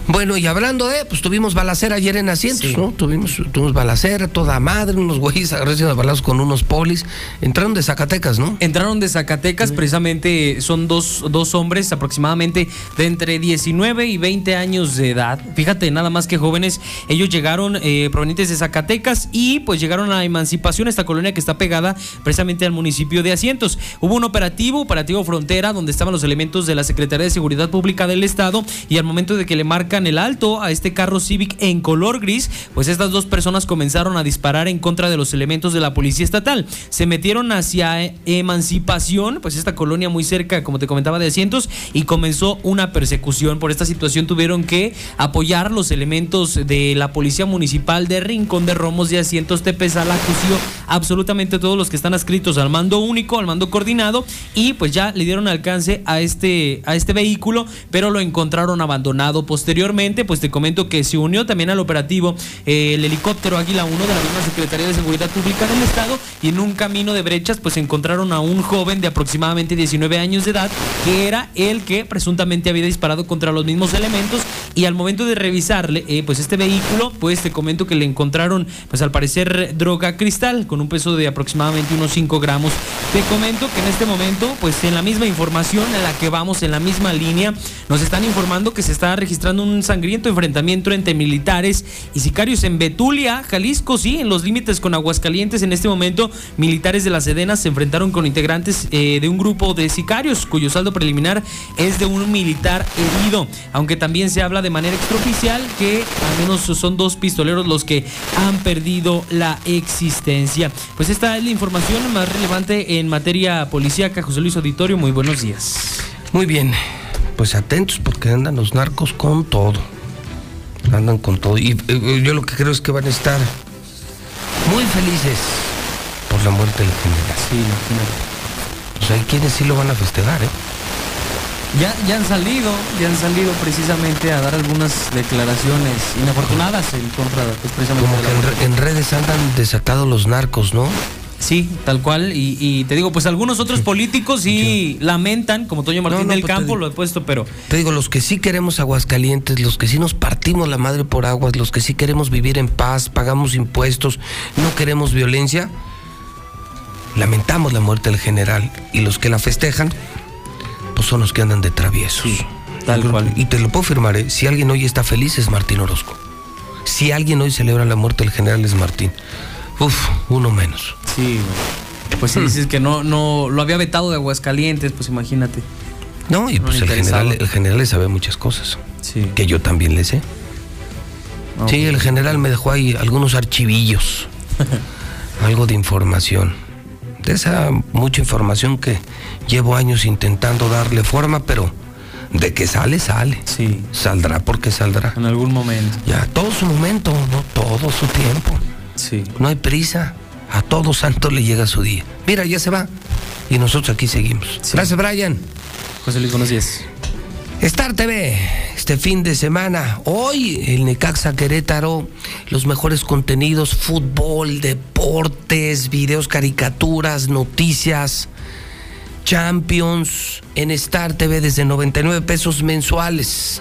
Bueno, y hablando de, pues tuvimos balacera ayer en asientos, ¿no? Tuvimos, tuvimos balacera, toda madre, unos güeyes agarrados balazos con unos polis. Entraron de Zacatecas, ¿no? Entraron de Zacatecas, precisamente son dos, dos hombres aproximadamente de entre 19 y 20 años de edad. Fíjate, nada más que jóvenes. Ellos llegaron eh, provenientes de Zacatecas y pues llegaron a Emancipación, esta colonia que está pegada precisamente al municipio de Asientos. Hubo un operativo, operativo frontera, donde estaban los elementos de la Secretaría de Seguridad Pública del Estado y al momento de que le marcan el alto a este carro Civic en color gris, pues estas dos personas comenzaron a disparar en contra de los elementos de la policía estatal. Se metieron hacia Emancipación, pues esta colonia muy cerca, como te comentaba, de asientos, y comenzó una persecución. Por esta situación tuvieron que apoyar los elementos de la Policía Municipal de Rincón de Romos de Asientos, Tepezala, Cusío, absolutamente todos los que están adscritos al mando único, al mando coordinado, y pues ya le dieron alcance a este, a este vehículo, pero lo encontraron abandonado. Posteriormente, pues te comento que se unió también al operativo eh, el helicóptero Águila 1 de la misma Secretaría de Seguridad Pública del Estado, y en un camino de brechas, pues encontraron a un joven de aproximadamente 19 años de edad, que era el que presuntamente había disparado contra los mismos elementos, y al momento de revisarle, eh, pues este vehículo, pues te comento que le encontraron, pues al parecer droga cristal, con un peso de aproximadamente unos 5 gramos. Te comento que en este momento, pues en la misma información en la que vamos, en la misma línea, nos están informando que se está registrando un sangriento enfrentamiento entre militares y sicarios en Betulia, Jalisco, sí, en los límites con Aguascalientes. En este momento, militares de la Sedena se enfrentaron con integrantes eh, de un grupo de sicarios, cuyo saldo preliminar es de un militar herido. Aunque también se habla de manera extraoficial que al menos son dos pistoleros los que han perdido la existencia. Pues esta es la información más relevante en materia policíaca. José Luis Auditorio, muy buenos días. Muy bien, pues atentos porque andan los narcos con todo. Andan con todo. Y eh, yo lo que creo es que van a estar muy felices por la muerte del general. Sí, imagínate. O sea, hay quienes sí lo van a festejar, ¿eh? Ya, ya han salido, ya han salido precisamente a dar algunas declaraciones inafortunadas en contra pues, precisamente Como de que en, re- en redes andan desacados los narcos, ¿no? Sí, tal cual. Y, y te digo, pues algunos otros políticos sí lamentan, como Toño Martín No, no, del pues Campo, digo. lo he puesto, pero Te digo, los que sí queremos Aguascalientes, los que sí nos partimos la madre por aguas, los que sí queremos vivir en paz, pagamos impuestos, no queremos violencia, lamentamos la muerte del general. Y los que la festejan, pues son los que andan de traviesos. Tal cual. Y te lo puedo firmar, ¿eh? si alguien hoy está feliz es Martín Orozco. Si alguien hoy celebra la muerte del general es Martín. Uf, uno menos. Sí, güey. Pues si dices que no, no lo había vetado de Aguascalientes, pues imagínate. No, y No pues el general, el general le sabe muchas cosas. Sí. Que yo también le sé. Ah, Sí, el general me dejó ahí algunos archivillos. algo de información. De esa mucha información que llevo años intentando darle forma, pero de que sale, sale. Sí. Saldrá porque saldrá. En algún momento. Ya, todo su momento, no todo su tiempo. Sí. No hay prisa. A todo santo le llega su día. Mira, ya se va. Y nosotros aquí seguimos. Gracias, Brian. José Luis, buenos días. Star TV, este fin de semana. Hoy el Necaxa Querétaro, los mejores contenidos, fútbol, deportes, videos, caricaturas, noticias, Champions en Star TV desde 99 pesos mensuales.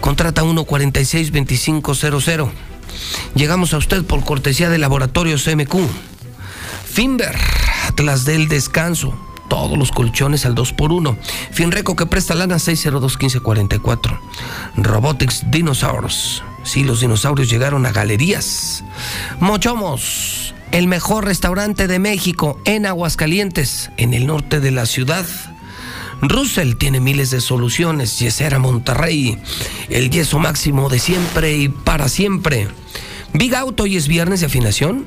Contrata 146-2500. Llegamos a usted por cortesía de Laboratorios MQ. Finver, Atlas del Descanso. Todos los colchones al 2x1. Finreco que presta lana 602-1544. Robotics Dinosaurs. Sí, los dinosaurios llegaron a galerías. Mochomos, el mejor restaurante de México en Aguascalientes, en el norte de la ciudad. Russell tiene miles de soluciones. Yesera Monterrey, el yeso máximo de siempre y para siempre. Big Auto y es viernes de afinación.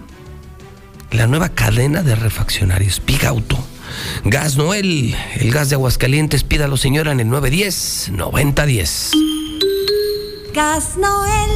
La nueva cadena de refaccionarios, Big Auto. Gas Noel, el gas de Aguascalientes, pídalo señora en el 910-9010. Gas Noel.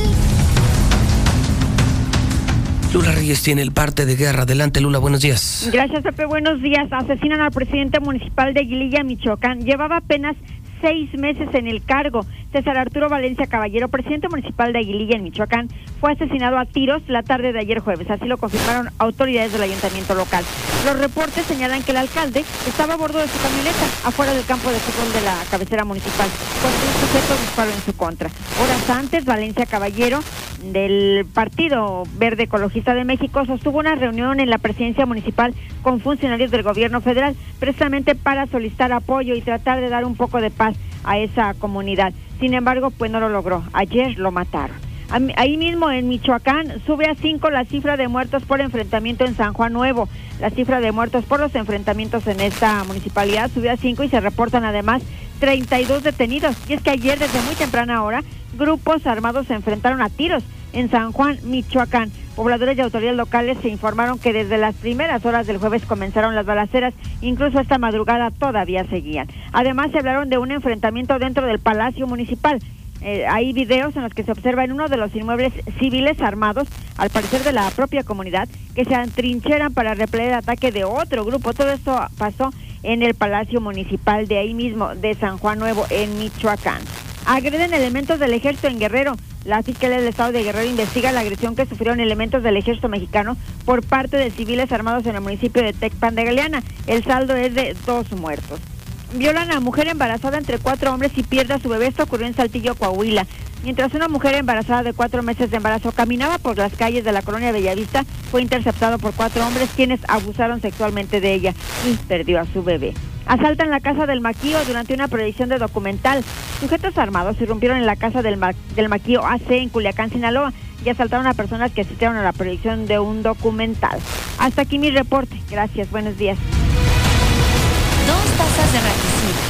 Lula Reyes tiene el parte de guerra. Adelante, Lula, buenos días. Gracias, Pepe. Buenos días. Asesinan al presidente municipal de Aguililla, Michoacán. Llevaba apenas seis meses en el cargo. César Arturo Valencia Caballero, presidente municipal de Aguililla, en Michoacán, fue asesinado a tiros la tarde de ayer jueves. Así lo confirmaron autoridades del ayuntamiento local. Los reportes señalan que el alcalde estaba a bordo de su camioneta afuera del campo de fútbol de la cabecera municipal cuando un sujeto disparó en su contra. Horas antes, Valencia Caballero del Partido Verde Ecologista de México sostuvo una reunión en la presidencia municipal con funcionarios del gobierno federal precisamente para solicitar apoyo y tratar de dar un poco de paz a esa comunidad. Sin embargo, pues no lo logró. Ayer lo mataron. Ahí mismo en Michoacán sube a cinco la cifra de muertos por enfrentamiento en San Juan Nuevo. La cifra de muertos por los enfrentamientos en esta municipalidad subió a cinco y se reportan además 32 detenidos. Y es que ayer desde muy temprana hora grupos armados se enfrentaron a tiros en San Juan, Michoacán. Pobladores y autoridades locales se informaron que desde las primeras horas del jueves comenzaron las balaceras, incluso esta madrugada todavía seguían. Además se hablaron de un enfrentamiento dentro del Palacio Municipal. Eh, hay videos en los que se observa en uno de los inmuebles civiles armados, al parecer de la propia comunidad, que se atrincheran para repeler el ataque de otro grupo. Todo esto pasó en el Palacio Municipal de ahí mismo, de San Juan Nuevo, en Michoacán. Agreden elementos del ejército en Guerrero. La Fiscalía del Estado de Guerrero investiga la agresión que sufrieron elementos del ejército mexicano por parte de civiles armados en el municipio de Tecpan de Galeana. El saldo es de dos muertos. Violan a mujer embarazada entre cuatro hombres y pierde a su bebé. Esto ocurrió en Saltillo, Coahuila. Mientras una mujer embarazada de cuatro meses de embarazo caminaba por las calles de la colonia Bellavista, fue interceptado por cuatro hombres quienes abusaron sexualmente de ella y perdió a su bebé. Asaltan la casa del Maquío durante una proyección de documental. Sujetos armados irrumpieron en la casa del, Ma- del Maquío AC en Culiacán, Sinaloa, y asaltaron a personas que asistieron a la proyección de un documental. Hasta aquí mi reporte. Gracias, buenos días. Dos tazas de raticida.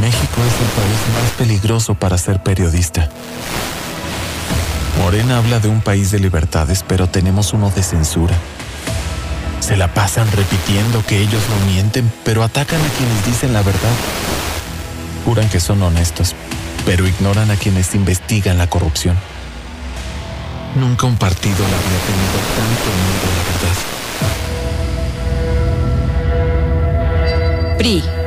México es el país más peligroso para ser periodista. Morena habla de un país de libertades, pero tenemos uno de censura. Se la pasan repitiendo que ellos no mienten, pero atacan a quienes dicen la verdad. Juran que son honestos, pero ignoran a quienes investigan la corrupción. Nunca un partido le había tenido tanto miedo a la verdad. PRI.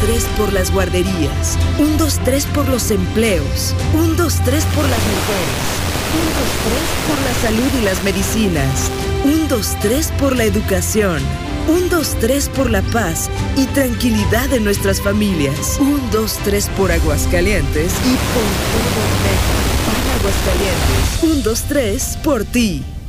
3 por las guarderías. 1, 2, 3 por los empleos. 1, 2, 3 por las mujeres. 1, 2, 3 por la salud y las medicinas. 1, 2, 3 por la educación. 1, 2, 3 por la paz y tranquilidad de nuestras familias. 1, 2, 3 por Aguascalientes y por todo México. Para Aguascalientes. 1, 2, 3 por ti.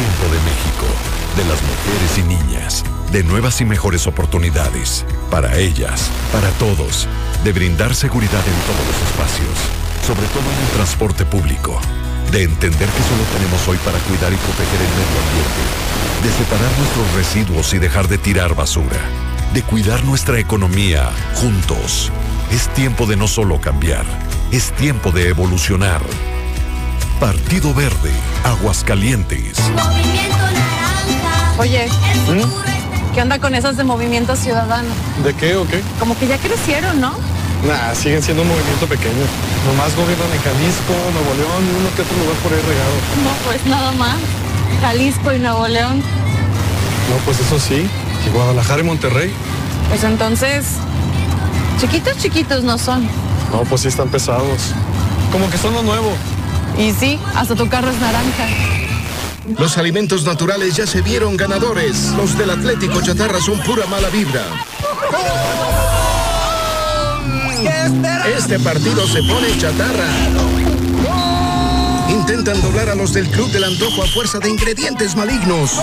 Tiempo de México, de las mujeres y niñas, de nuevas y mejores oportunidades, para ellas, para todos, de brindar seguridad en todos los espacios, sobre todo en el transporte público, de entender que solo tenemos hoy para cuidar y proteger el medio ambiente, de separar nuestros residuos y dejar de tirar basura, de cuidar nuestra economía juntos. Es tiempo de no solo cambiar, es tiempo de evolucionar. Partido Verde, Aguascalientes. Movimiento Naranja. Oye, ¿qué onda con esas de Movimiento Ciudadano? ¿De qué o qué? Como que ya crecieron, ¿no? Nah, siguen siendo un movimiento pequeño. Nomás gobiernan en Jalisco, Nuevo León y uno que otro lugar por ahí regado. No, pues nada más. Jalisco y Nuevo León. No, pues eso sí. Y Guadalajara y Monterrey. Pues entonces, chiquitos, chiquitos no son. No, pues sí están pesados. Como que son lo nuevo. Y sí, hasta tu carro es naranja. Los alimentos naturales ya se vieron ganadores. Los del Atlético Chatarra son pura mala vibra. Este partido se pone chatarra. Intentan doblar a los del Club del Antojo a fuerza de ingredientes malignos.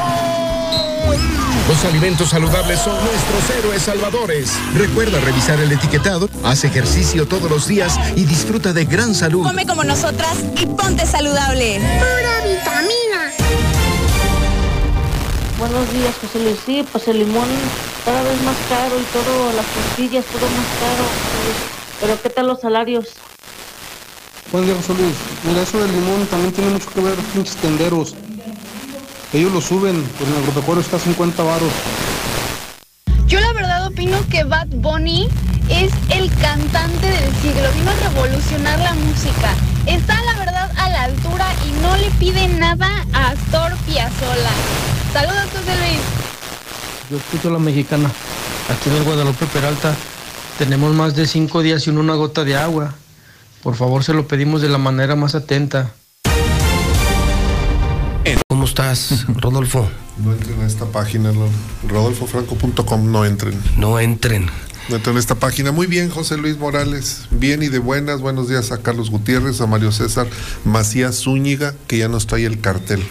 Los alimentos saludables son nuestros héroes salvadores. Recuerda revisar el etiquetado, haz ejercicio todos los días y disfruta de gran salud. Come como nosotras y ponte saludable. Pura vitamina. Buenos días, José Luis. Sí, pues el limón cada vez más caro y todo, las tortillas, todo más caro. Pero ¿qué tal los salarios? Buenos días, José Luis. Mira, eso del limón también tiene mucho que ver los pinches tenderos. Ellos lo suben, pues en el agropecuario está a 50 varos. Yo la verdad opino que Bad Bunny es el cantante del siglo. Vino a revolucionar la música. Está la verdad a la altura y no le pide nada a Astor Piazzolla. Saludos, José Luis. Yo escucho a la mexicana. Aquí en el Guadalupe Peralta tenemos más de cinco días sin una gota de agua. Por favor, se lo pedimos de la manera más atenta. ¿Cómo estás, Rodolfo? No entren a esta página, rodolfofranco.com, no entren. No entren. No entren a esta página. Muy bien, José Luis Morales. Bien y de buenas. Buenos días a Carlos Gutiérrez, a Mario César Macías Zúñiga, que ya nos trae el cartel.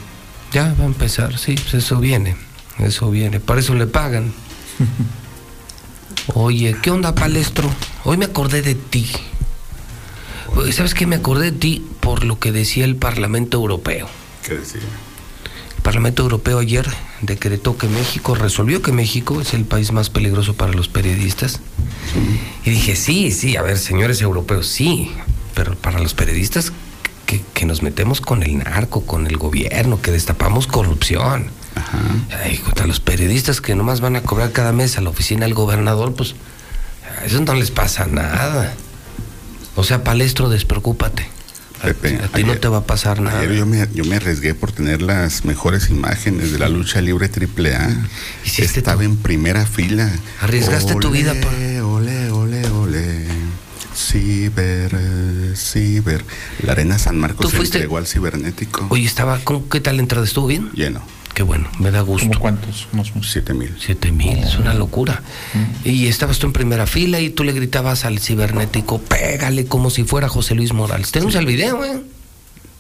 Ya va a empezar, sí, pues eso viene. Eso viene. Para eso le pagan. Oye, ¿qué onda, palestro? Hoy me acordé de ti. ¿Sabes qué? Me acordé de ti por lo que decía el Parlamento Europeo. ¿Qué decía? Parlamento Europeo ayer decretó que México, resolvió que México es el país más peligroso para los periodistas. Y dije, sí, sí, a ver, señores europeos, sí, pero para los periodistas que, que nos metemos con el narco, con el gobierno, que destapamos corrupción. Ay, contra los periodistas que nomás van a cobrar cada mes a la oficina del gobernador, pues a eso no les pasa nada. O sea, palestro, despreocúpate. Pepe, a ti no te va a pasar nada. Ayer yo me, yo me arriesgué por tener las mejores imágenes de la lucha libre triple A. Estaba en primera fila. Arriesgaste tu vida por- Ole, ole, ole. Ciber, ciber. La arena San Marcos ¿Tú se fuiste? entregó al cibernético. Oye, estaba, ¿cómo, ¿qué tal la entrada? ¿Estuvo bien? Lleno. Qué bueno, me da gusto. ¿Cómo cuántos? Siete mil. Siete mil, es una locura. Y estabas tú en primera fila y tú le gritabas al cibernético, pégale como si fuera José Luis Morales. Tenemos el video, ¿eh?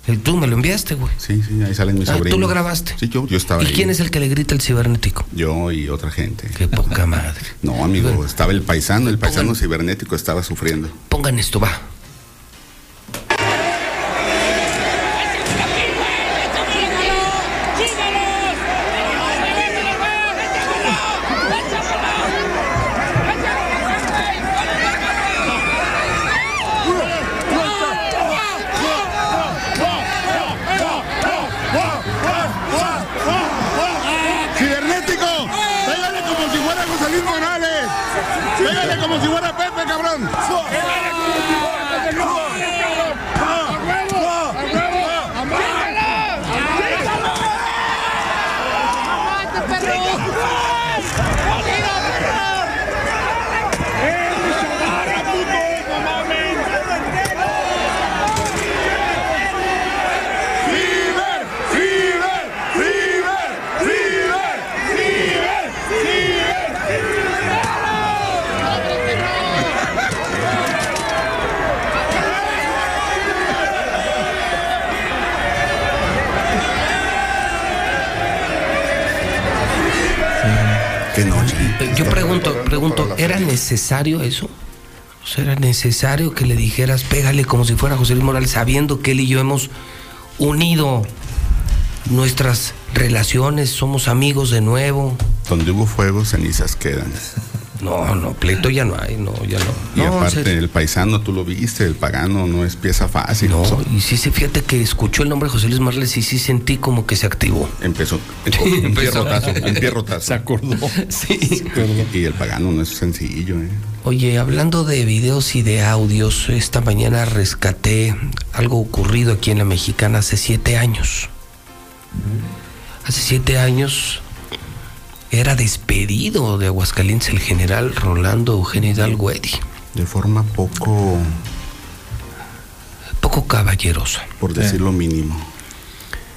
Y tú me lo enviaste, güey. Sí, sí, ahí salen mis Ah, sobrinos. ¿Tú lo grabaste? Sí, yo, yo estaba ¿Y ahí. quién es el que le grita al cibernético? Yo y otra gente. Qué poca madre. No, amigo, estaba el paisano, el paisano cibernético estaba sufriendo. Pongan esto, va. ¿Era necesario eso? ¿Era necesario que le dijeras, pégale como si fuera José Luis Morales, sabiendo que él y yo hemos unido nuestras relaciones, somos amigos de nuevo? Donde hubo fuego, cenizas quedan. No, no, pleito ya no hay, no, ya no. Y No, aparte, el paisano, tú lo viste, el pagano no es pieza fácil. No, y sí, sí, fíjate que escuchó el nombre de José Luis Morales y sí sentí como que se activó. Empezó en, en pie empezó. rotazo, en pie rotazo. Se acordó. Sí. Y el pagano no es sencillo, ¿eh? Oye, hablando de videos y de audios, esta mañana rescaté algo ocurrido aquí en la Mexicana hace siete años. Hace siete años era despedido de Aguascalientes el general Rolando Eugenio Hidalgo Eddy. De forma poco, Poco caballerosa. por decir lo mínimo.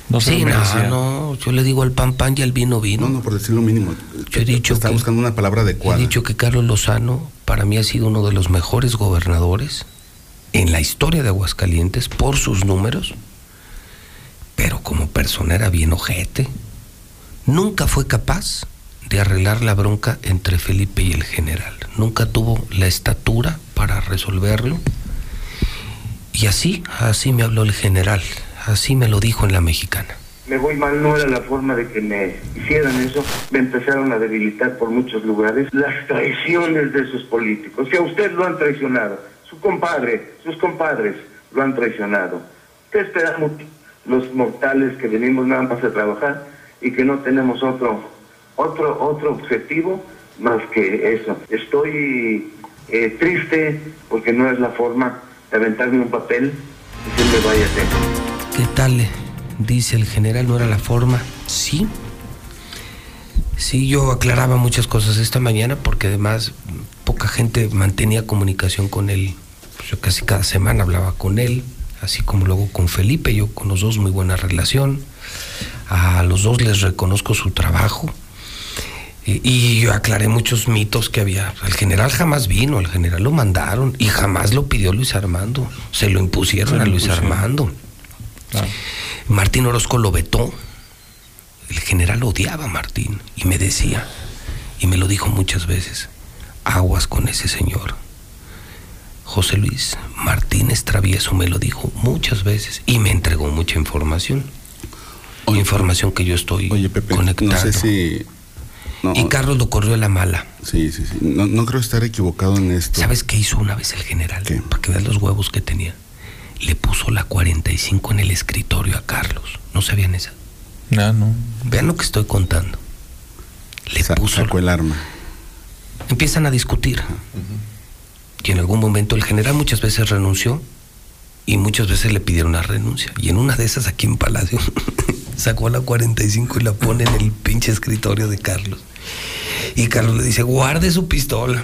No sí, no, no, yo le digo al pan pan y al vino vino. No, no, por decir lo mínimo. Yo he dicho Está que- buscando una palabra He adecuada. dicho que Carlos Lozano para mí ha sido uno de los mejores gobernadores en la historia de Aguascalientes por sus números, pero como persona era bien ojete. Nunca fue capaz de arreglar la bronca entre Felipe y el general. Nunca tuvo la estatura para resolverlo. Y así, así me habló el general, así me lo dijo en la mexicana. me voy mal, no era la forma de que me hicieran eso. Me empezaron a debilitar por muchos lugares. Las traiciones de sus políticos, que a usted lo han traicionado. Su compadre, sus compadres lo han traicionado. ¿Qué esperamos los mortales que venimos nada más a trabajar y que no tenemos otro, otro, otro objetivo más que eso? Estoy eh, triste porque no es la forma de aventarme un papel y decirme váyate. ¿Qué tal? Dice el general, no era la forma. Sí. Sí, yo aclaraba muchas cosas esta mañana porque además poca gente mantenía comunicación con él. Pues yo casi cada semana hablaba con él, así como luego con Felipe, yo con los dos muy buena relación. A los dos les reconozco su trabajo. Y, y yo aclaré muchos mitos que había. El general jamás vino, el general lo mandaron y jamás lo pidió Luis Armando. Se lo impusieron Se lo a Luis impusieron. Armando. Martín Orozco lo vetó. El general odiaba a Martín y me decía, y me lo dijo muchas veces, aguas con ese señor. José Luis Martínez Travieso me lo dijo muchas veces y me entregó mucha información. información que yo estoy conectando. No sé si. No, y Carlos lo corrió a la mala. Sí, sí, sí. No, no creo estar equivocado en esto. ¿Sabes qué hizo una vez el general? Para que veas los huevos que tenía. Le puso la 45 en el escritorio a Carlos. ¿No sabían esa? No, no. Vean lo que estoy contando. Le puso. Sacó el arma. Empiezan a discutir. Y en algún momento el general muchas veces renunció y muchas veces le pidieron la renuncia. Y en una de esas aquí en Palacio sacó la 45 y la pone en el pinche escritorio de Carlos. Y Carlos le dice, guarde su pistola.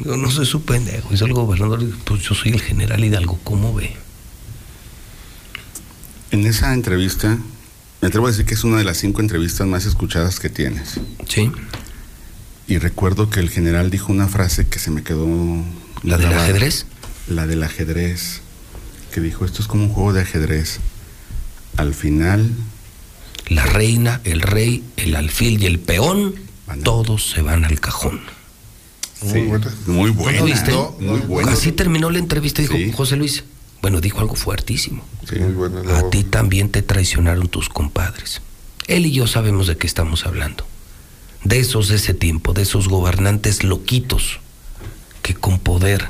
Yo no soy su pendejo. Hizo el gobernador, pues yo soy el general Hidalgo, ¿cómo ve? En esa entrevista, Me atrevo a decir que es una de las cinco entrevistas más escuchadas que tienes. Sí. Y recuerdo que el general dijo una frase que se me quedó. ¿La del ajedrez? La del ajedrez. Que dijo: Esto es como un juego de ajedrez. Al final, La reina, el rey, el alfil y el peón, todos se van al cajón. sí, muy buena. ¿No viste? Muy buena. Así terminó la entrevista, dijo Sí. José Luis. Bueno, dijo algo fuertísimo. Sí, muy buena. A ti también te traicionaron tus compadres. Él y yo sabemos de qué estamos hablando. De esos de ese tiempo, de esos gobernantes loquitos que con poder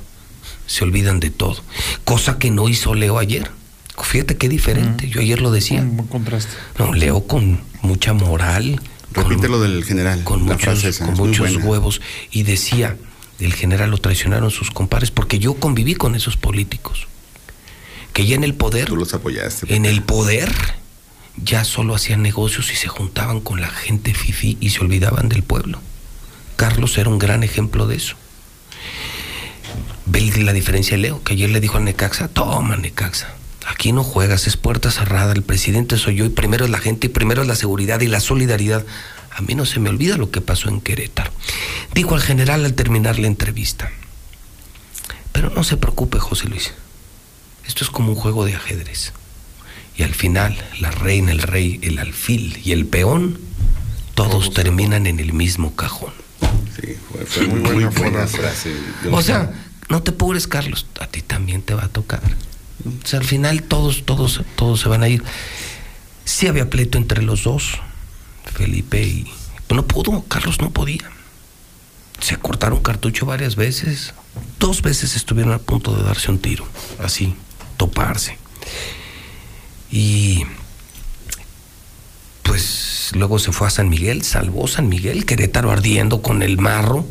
se olvidan de todo. Cosa que no hizo Leo ayer. Fíjate qué diferente. Yo ayer lo decía. Un buen contraste. No, Leo con mucha moral. Repite lo del general. Con la muchos, esa, con huevos. Y decía, el general lo traicionaron sus compadres porque yo conviví con esos políticos. Que ya en el poder, Tú los apoyaste. en el poder, ya solo hacían negocios y se juntaban con la gente fifí y se olvidaban del pueblo. Carlos era un gran ejemplo de eso. Ve la diferencia de Leo, que ayer le dijo a Necaxa, toma Necaxa, aquí no juegas, es puerta cerrada, el presidente soy yo y primero es la gente y primero es la seguridad y la solidaridad. A mí no se me olvida lo que pasó en Querétaro. Dijo al general al terminar la entrevista, pero no se preocupe José Luis, esto es como un juego de ajedrez. Y al final, la reina, el rey, el alfil y el peón, todos terminan en el mismo cajón. Sí, fue, muy, buena, frase. O no sea, no te apures, Carlos, a ti también te va a tocar. Al final todos, todos, todos se van a ir. Sí había pleito entre los dos, Felipe y... No pudo, Carlos no podía. Se cortaron cartucho varias veces. Dos veces estuvieron a punto de darse un tiro, así, toparse. Y pues luego se fue a San Miguel, salvó San Miguel, Querétaro ardiendo con el marro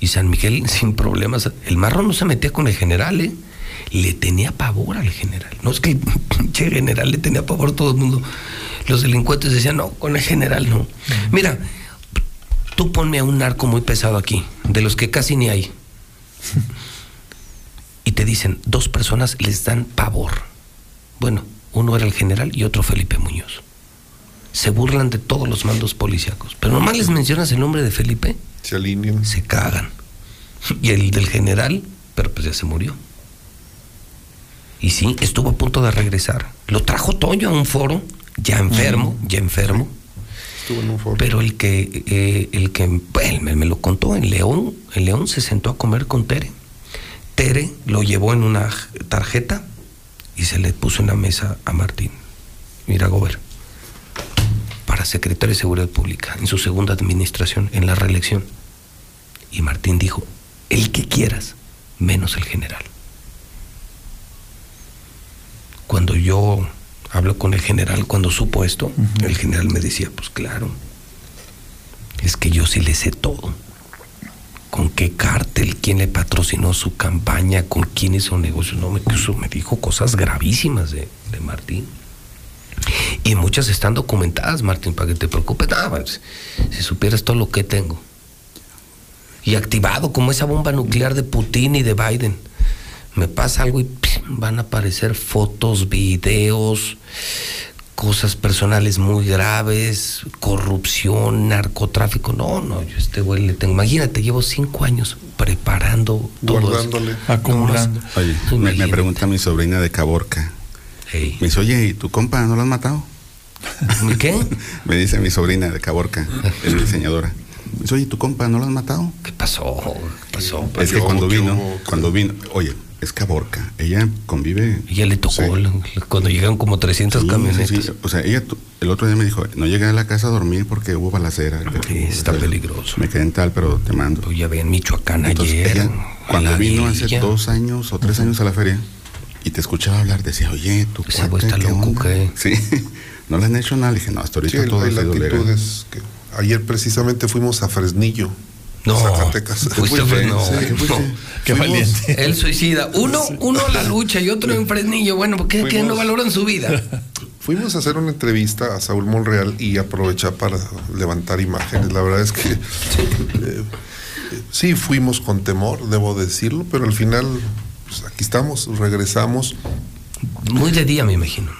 y San Miguel sin problemas. El marro no se metía con el general, ¿eh? Le tenía pavor al general. No es que el pinche general le tenía pavor a todo el mundo. Los delincuentes decían, no, con el general no. Mira, tú ponme a un narco muy pesado aquí, de los que casi ni hay. Y te dicen, dos personas les dan pavor. Bueno, uno era el general y otro Felipe Muñoz. Se burlan de todos los mandos policíacos. Pero nomás les mencionas el nombre de Felipe, Se alinean. se cagan. Y el del general, pero pues ya se murió. Y sí, estuvo a punto de regresar. Lo trajo Toño a un foro, ya enfermo, ya enfermo. Estuvo en un foro. Pero el que, eh, el que bueno, me, me lo contó en León, en León se sentó a comer con Tere. Tere lo llevó en una tarjeta y se le puso en la mesa a Martín. Mira, Gober, para secretario de Seguridad Pública, en su segunda administración, en la reelección. Y Martín dijo, el que quieras, menos el general. Cuando yo hablo con el general, cuando supo esto, el general me decía, pues claro, es que yo sí le sé todo. Con qué cártel, quién le patrocinó su campaña, con quién hizo negocios. No, me, me dijo cosas gravísimas de, de Martín. Y muchas están documentadas, Martín, para que te preocupes. Nada, pues, si supieras todo lo que tengo. Y activado como esa bomba nuclear de Putin y de Biden. Me pasa algo y van a aparecer fotos, videos, cosas personales muy graves, corrupción, narcotráfico. No, no, yo a este güey le tengo. Imagínate, llevo cinco años preparando todo eso. Guardándole. Acumulando. Oye, me, me pregunta mi sobrina de Caborca. Hey. Me dice, oye, ¿y tu compa no lo has matado? ¿Qué? Me dice mi sobrina de Caborca, es diseñadora. Me dice, oye, ¿y tu compa no lo has matado? ¿Qué pasó? ¿Qué pasó? Es que ¿Qué cuando vino, cuando vino, oye, es Caborca, ella convive. Ella le tocó Sí. la- cuando llegaron como 300 Sí, camionetas. sí, sí. O sea, ella el otro día me dijo, no llegué a la casa a dormir porque hubo balacera. Sí, está O sea, peligroso. Me quedé en tal, pero te mando. Pues ya ve en Michoacán Entonces, ayer. ella, cuando la vino hace guerrilla. dos años o tres años a la feria y te escuchaba hablar, decía, oye, tu güey cuate, está ¿qué loco, onda?" ¿qué? Sí, no le han hecho nada. Le dije, no, hasta Sí, ahorita todo ha sido legal. latitudes que ayer precisamente fuimos a Fresnillo, No, Zacatecas. fuiste a Fresno. ¿A qué fuiste? No. Qué Fuimos- valiente. Él suicida. Uno, uno a la lucha y otro en Fresnillo. Bueno, ¿por qué, qué no valoran su vida? Fuimos a hacer una entrevista a Saúl Monreal y aprovechar para levantar imágenes. La verdad es que eh, eh, sí fuimos con temor, debo decirlo, pero al final pues, aquí estamos, regresamos. Muy de día, me imagino.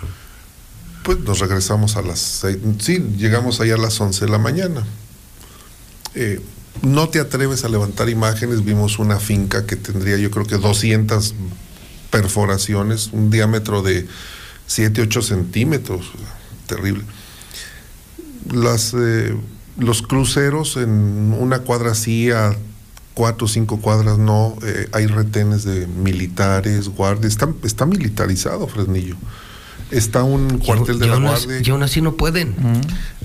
Pues nos regresamos a las seis. Sí, llegamos ahí a las 11 de la mañana. Eh, no te atreves a levantar imágenes. Vimos una finca que tendría, yo creo que 200 perforaciones, un diámetro de 7, 8 centímetros. Terrible. Las, eh, los cruceros en una cuadra sí, a cuatro o cinco cuadras no, eh, hay retenes de militares, guardias. Está, está militarizado Fresnillo está un cuartel de la guardia. Y aún así no pueden.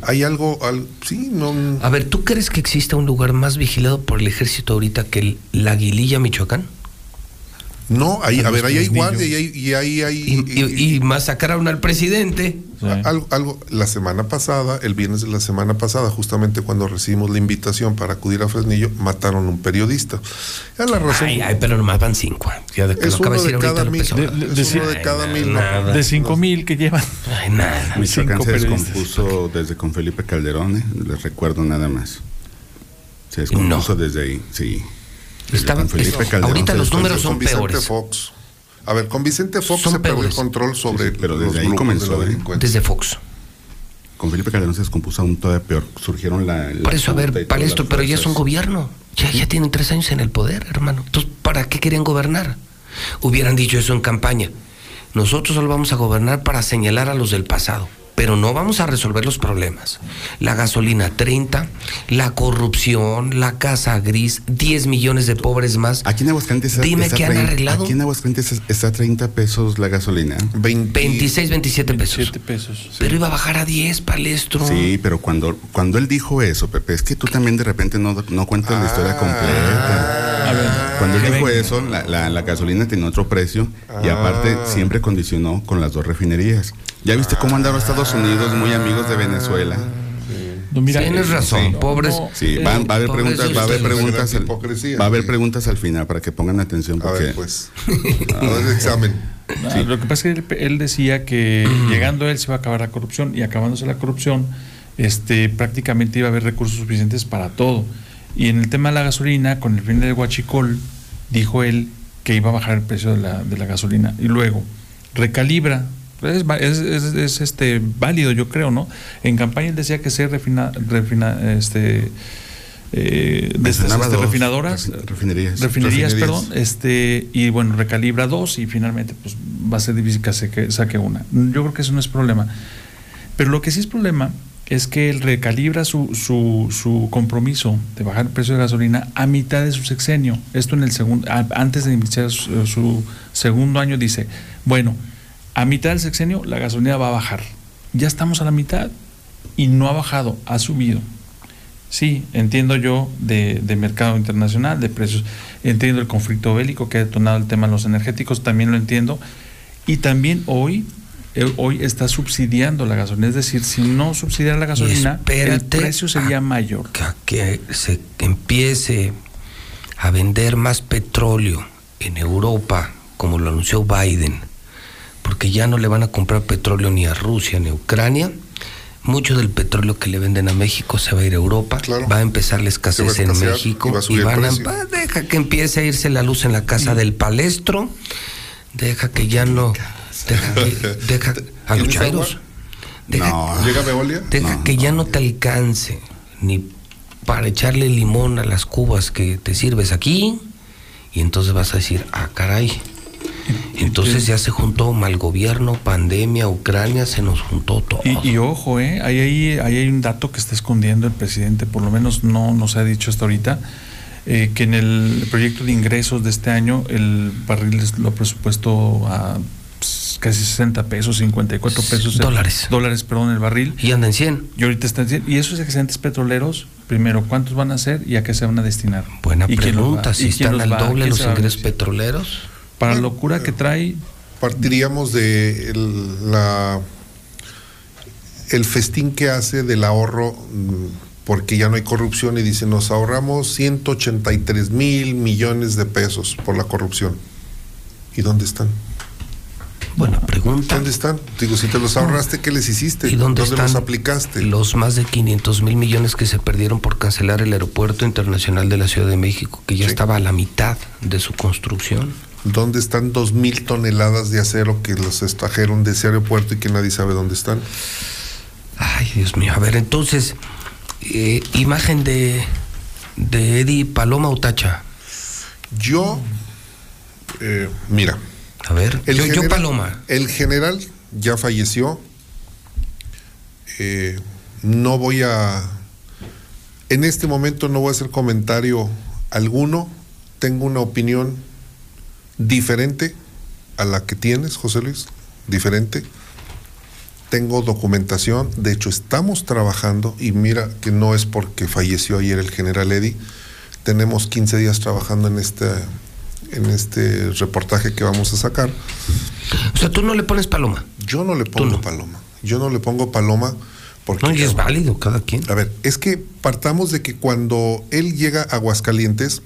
Hay algo, sí, no. A ver, ¿tú crees que exista un lugar más vigilado por el ejército ahorita que el, la Aguililla, Michoacán? No, ahí, a ver, ahí hay guardia y ahí hay... Y, y, masacraron al presidente. Algo, algo, la semana pasada, el viernes de la semana pasada, justamente cuando recibimos la invitación para acudir a Fresnillo, mataron a un periodista. Ya la razón. Ay, ay, pero nomás van cinco. Ya de, es uno de, cada mil. De, de, cada mil. de cinco mil que llevan. Ay, nada. Michoacán se descompuso desde con Felipe Calderón, ¿eh? les recuerdo nada más. Se descompuso desde ahí, sí. Estaban, ahorita los números son peores. Fox. A ver, con Vicente Fox se perdió el control sobre. pero desde ahí comenzó. ¿eh? Desde Fox. Con Felipe Calderón se descompuso aún todavía peor. Surgieron la. Por eso, a ver, para esto, pero ya es un gobierno. Ya, ya tienen tres años en el poder, hermano. Entonces, ¿para qué querían gobernar? Hubieran dicho eso en campaña. Nosotros solo vamos a gobernar para señalar a los del pasado pero no vamos a resolver los problemas. La gasolina 30, la corrupción, la casa gris, 10 millones de pobres más. Aquí en Aguascalientes Dime que han arreglado. Aquí en Aguascalientes está 30 pesos la gasolina. 26, 27 pesos. 27 pesos. Pero iba a bajar a 10, palestro. Sí, pero cuando, cuando él dijo eso, Pepe, es que tú también de repente no, no cuentas la historia completa. A ver, cuando él dijo eso, la, la, gasolina tenía otro precio y aparte ah. siempre condicionó con las dos refinerías. ¿Ya viste cómo andaron Estados Unidos, muy amigos de Venezuela? Tienes razón, pobres. sí, va, a haber preguntas, va a haber preguntas, al, va a haber preguntas al final para que pongan atención. Porque, a ver, pues, a examen. Lo que pasa es que él, decía que llegando él se iba a acabar la corrupción y acabándose la corrupción, este, prácticamente iba a haber recursos suficientes para todo. Y en el tema de la gasolina, con el fin del huachicol, dijo él que iba a bajar el precio de la, de la gasolina. Y luego recalibra es, es, este válido, yo creo, ¿no? En campaña él decía que se refina, refina este, eh, de estas este, refinadoras, refinerías, refinerías, perdón, este, y bueno, recalibra dos y finalmente pues va a ser difícil que saque, saque una. Yo creo que eso no es problema. Pero lo que sí es problema es que él recalibra su, su, su compromiso de bajar el precio de gasolina a mitad de su sexenio. Esto en el segundo, antes de iniciar su segundo año dice, bueno, a mitad del sexenio la gasolina va a bajar. Ya estamos a la mitad y no ha bajado, ha subido. Sí, entiendo yo de, mercado internacional, de precios, entiendo el conflicto bélico que ha detonado el tema de los energéticos, también lo entiendo. Y también hoy, eh, hoy está subsidiando la gasolina, es decir, si no subsidiara la gasolina, el precio sería mayor. Que se empiece a vender más petróleo en Europa, como lo anunció Biden, porque ya no le van a comprar petróleo ni a Rusia ni a Ucrania. Mucho del petróleo que le venden a México se va a ir a Europa, va a empezar la escasez en México y, van a, deja que empiece a irse la luz en la casa del palestro, deja que ya no, deja que, deja a los chairos, deja, deja que ya no te alcance ni para echarle limón a las cubas que te sirves aquí y entonces vas a decir, ah, caray, entonces ya se juntó mal gobierno, pandemia, Ucrania, se nos juntó todo. Y, ojo, ¿eh? ahí, hay, hay un dato que está escondiendo el presidente, por lo menos no nos ha dicho hasta ahorita, eh, que en el proyecto de ingresos de este año el barril lo presupuesto a pues, casi 60 pesos, 54 pesos. Dólares. Dólares, perdón, el barril. Y anda en 100. Y ahorita está en 100. Y esos excedentes petroleros, primero, ¿cuántos van a ser y a qué se van a destinar? Buena pregunta. Si están al doble los ingresos petroleros para la locura que trae. Partiríamos de el, la, el festín que hace del ahorro, mm, porque ya no hay corrupción, y dice, nos ahorramos 183 mil millones de pesos por la corrupción. ¿Y dónde están? Buena pregunta. ¿Dónde están? Digo, si te los ahorraste, ¿qué les hiciste? ¿Y dónde, están los aplicaste? Los más de 500 mil millones que se perdieron por cancelar el aeropuerto internacional de la Ciudad de México, que ya estaba a la mitad de su construcción. ¿Dónde están dos mil toneladas de acero que los extrajeron de ese aeropuerto y que nadie sabe dónde están? Ay, Dios mío. A ver, entonces, eh, imagen de, de Eddie Paloma Utacha. Yo, eh, mira. A ver, el yo, general, yo Paloma. El general ya falleció. Eh, no voy a. En este momento no voy a hacer comentario alguno. Tengo una opinión diferente a la que tienes, José Luis. Diferente. Tengo documentación. De hecho, estamos trabajando. Y mira que no es porque falleció ayer el general Eddy. Tenemos 15 días trabajando en este en este reportaje que vamos a sacar. O sea, tú no le pones paloma. Yo no le pongo no. paloma. Yo no le pongo paloma porque. No, y es válido cada quien. A ver, es que partamos de que cuando él llega a Aguascalientes,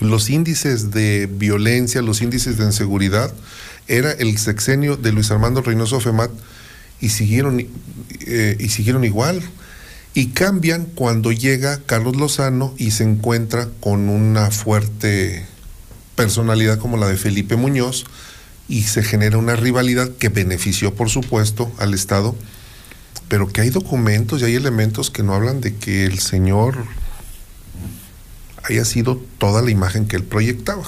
los índices de violencia, los índices de inseguridad, era el sexenio de Luis Armando Reynoso Femat y siguieron, eh, y siguieron igual. Y cambian cuando llega Carlos Lozano y se encuentra con una fuerte personalidad como la de Felipe Muñoz y se genera una rivalidad que benefició, por supuesto, al Estado, pero que hay documentos y hay elementos que no hablan de que el señor haya sido toda la imagen que él proyectaba,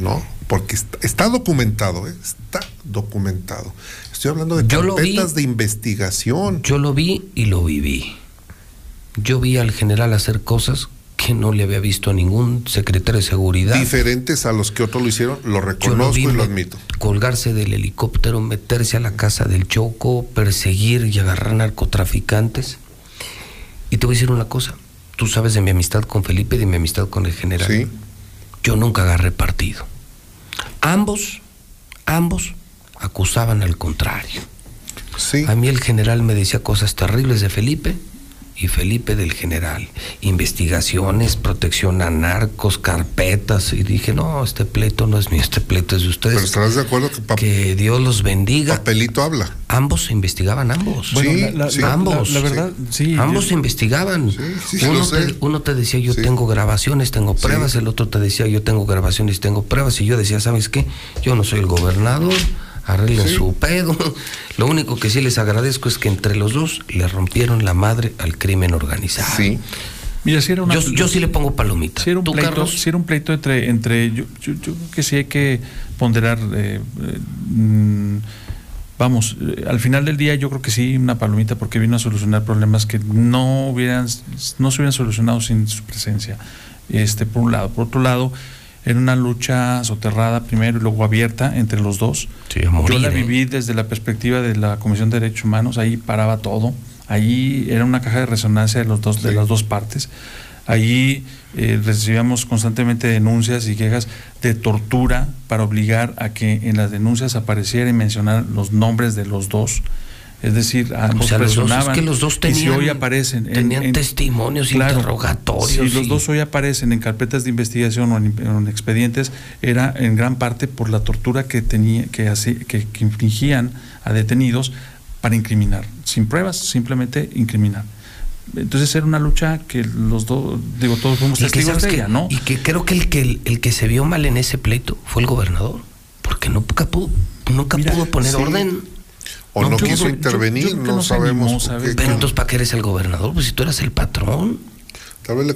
¿no? Porque está, está documentado, ¿eh? está documentado. Estoy hablando de carpetas de investigación. Yo lo vi y lo viví. Yo vi al general hacer cosas que no le había visto a ningún secretario de seguridad. Diferentes a los que otros lo hicieron, lo reconozco lo y lo admito. Colgarse del helicóptero, meterse a la casa del Choco, perseguir y agarrar narcotraficantes. Y te voy a decir una cosa, tú sabes de mi amistad con Felipe y de mi amistad con el general. Sí. Yo nunca agarré partido. Ambos, ambos acusaban al contrario. Sí. A mí el general me decía cosas terribles de Felipe y Felipe del General. Investigaciones, protección a narcos, carpetas. Y dije, no, este pleito no es mío, este pleito es de ustedes. Pero estarás de acuerdo que, que Dios los bendiga. Papelito habla. Ambos se investigaban, ambos. Bueno, sí, la, la, sí. ambos. La, la verdad, sí. ambos se investigaban. Sí, uno, te, uno, te, decía, yo tengo grabaciones, tengo pruebas. El otro te decía, yo tengo grabaciones, tengo pruebas. Y yo decía, ¿sabes qué? Yo no soy el gobernador arreglen sí. su pedo. Lo único que sí les agradezco es que entre los dos le rompieron la madre al crimen organizado. Sí. Mira, si era una, yo, yo, sí le pongo palomita. Si era un, ¿Tú, pleito? Si era un pleito entre. entre yo, yo, yo creo que sí hay que ponderar. Eh, eh, mm, vamos, eh, al final del día yo creo que sí, una palomita, porque vino a solucionar problemas que no, hubieran, no se hubieran solucionado sin su presencia. Este, por un lado. Por otro lado, era una lucha soterrada primero y luego abierta entre los dos. Sí, morir, Yo la ¿eh? viví desde la perspectiva de la Comisión de Derechos Humanos, ahí paraba todo, ahí era una caja de resonancia de, los dos, sí. de las dos partes. Allí eh, recibíamos constantemente denuncias y quejas de tortura para obligar a que en las denuncias apareciera y mencionar los nombres de los dos. Es decir, a o sea, los dos, es que los dos tenían, y si hoy aparecen tenían en, en, testimonios claro, interrogatorios. Si y... los dos hoy aparecen en carpetas de investigación o en, en, expedientes, era en gran parte por la tortura que, tenía, que, hace, que, que infringían a detenidos para incriminar, sin pruebas, simplemente incriminar. Entonces era una lucha que los dos, digo, todos fuimos testigos que, de ella, ¿no? Y que creo que el, que el, el, que se vio mal en ese pleito fue el gobernador, porque nunca pudo, nunca Mira, pudo poner sí. orden. O no, no quiso intervenir, yo, yo no, no, sabemos. Animó, ¿sabes? Pero entonces, ¿para qué eres el gobernador? Pues si tú eras el patrón. Tal vez le,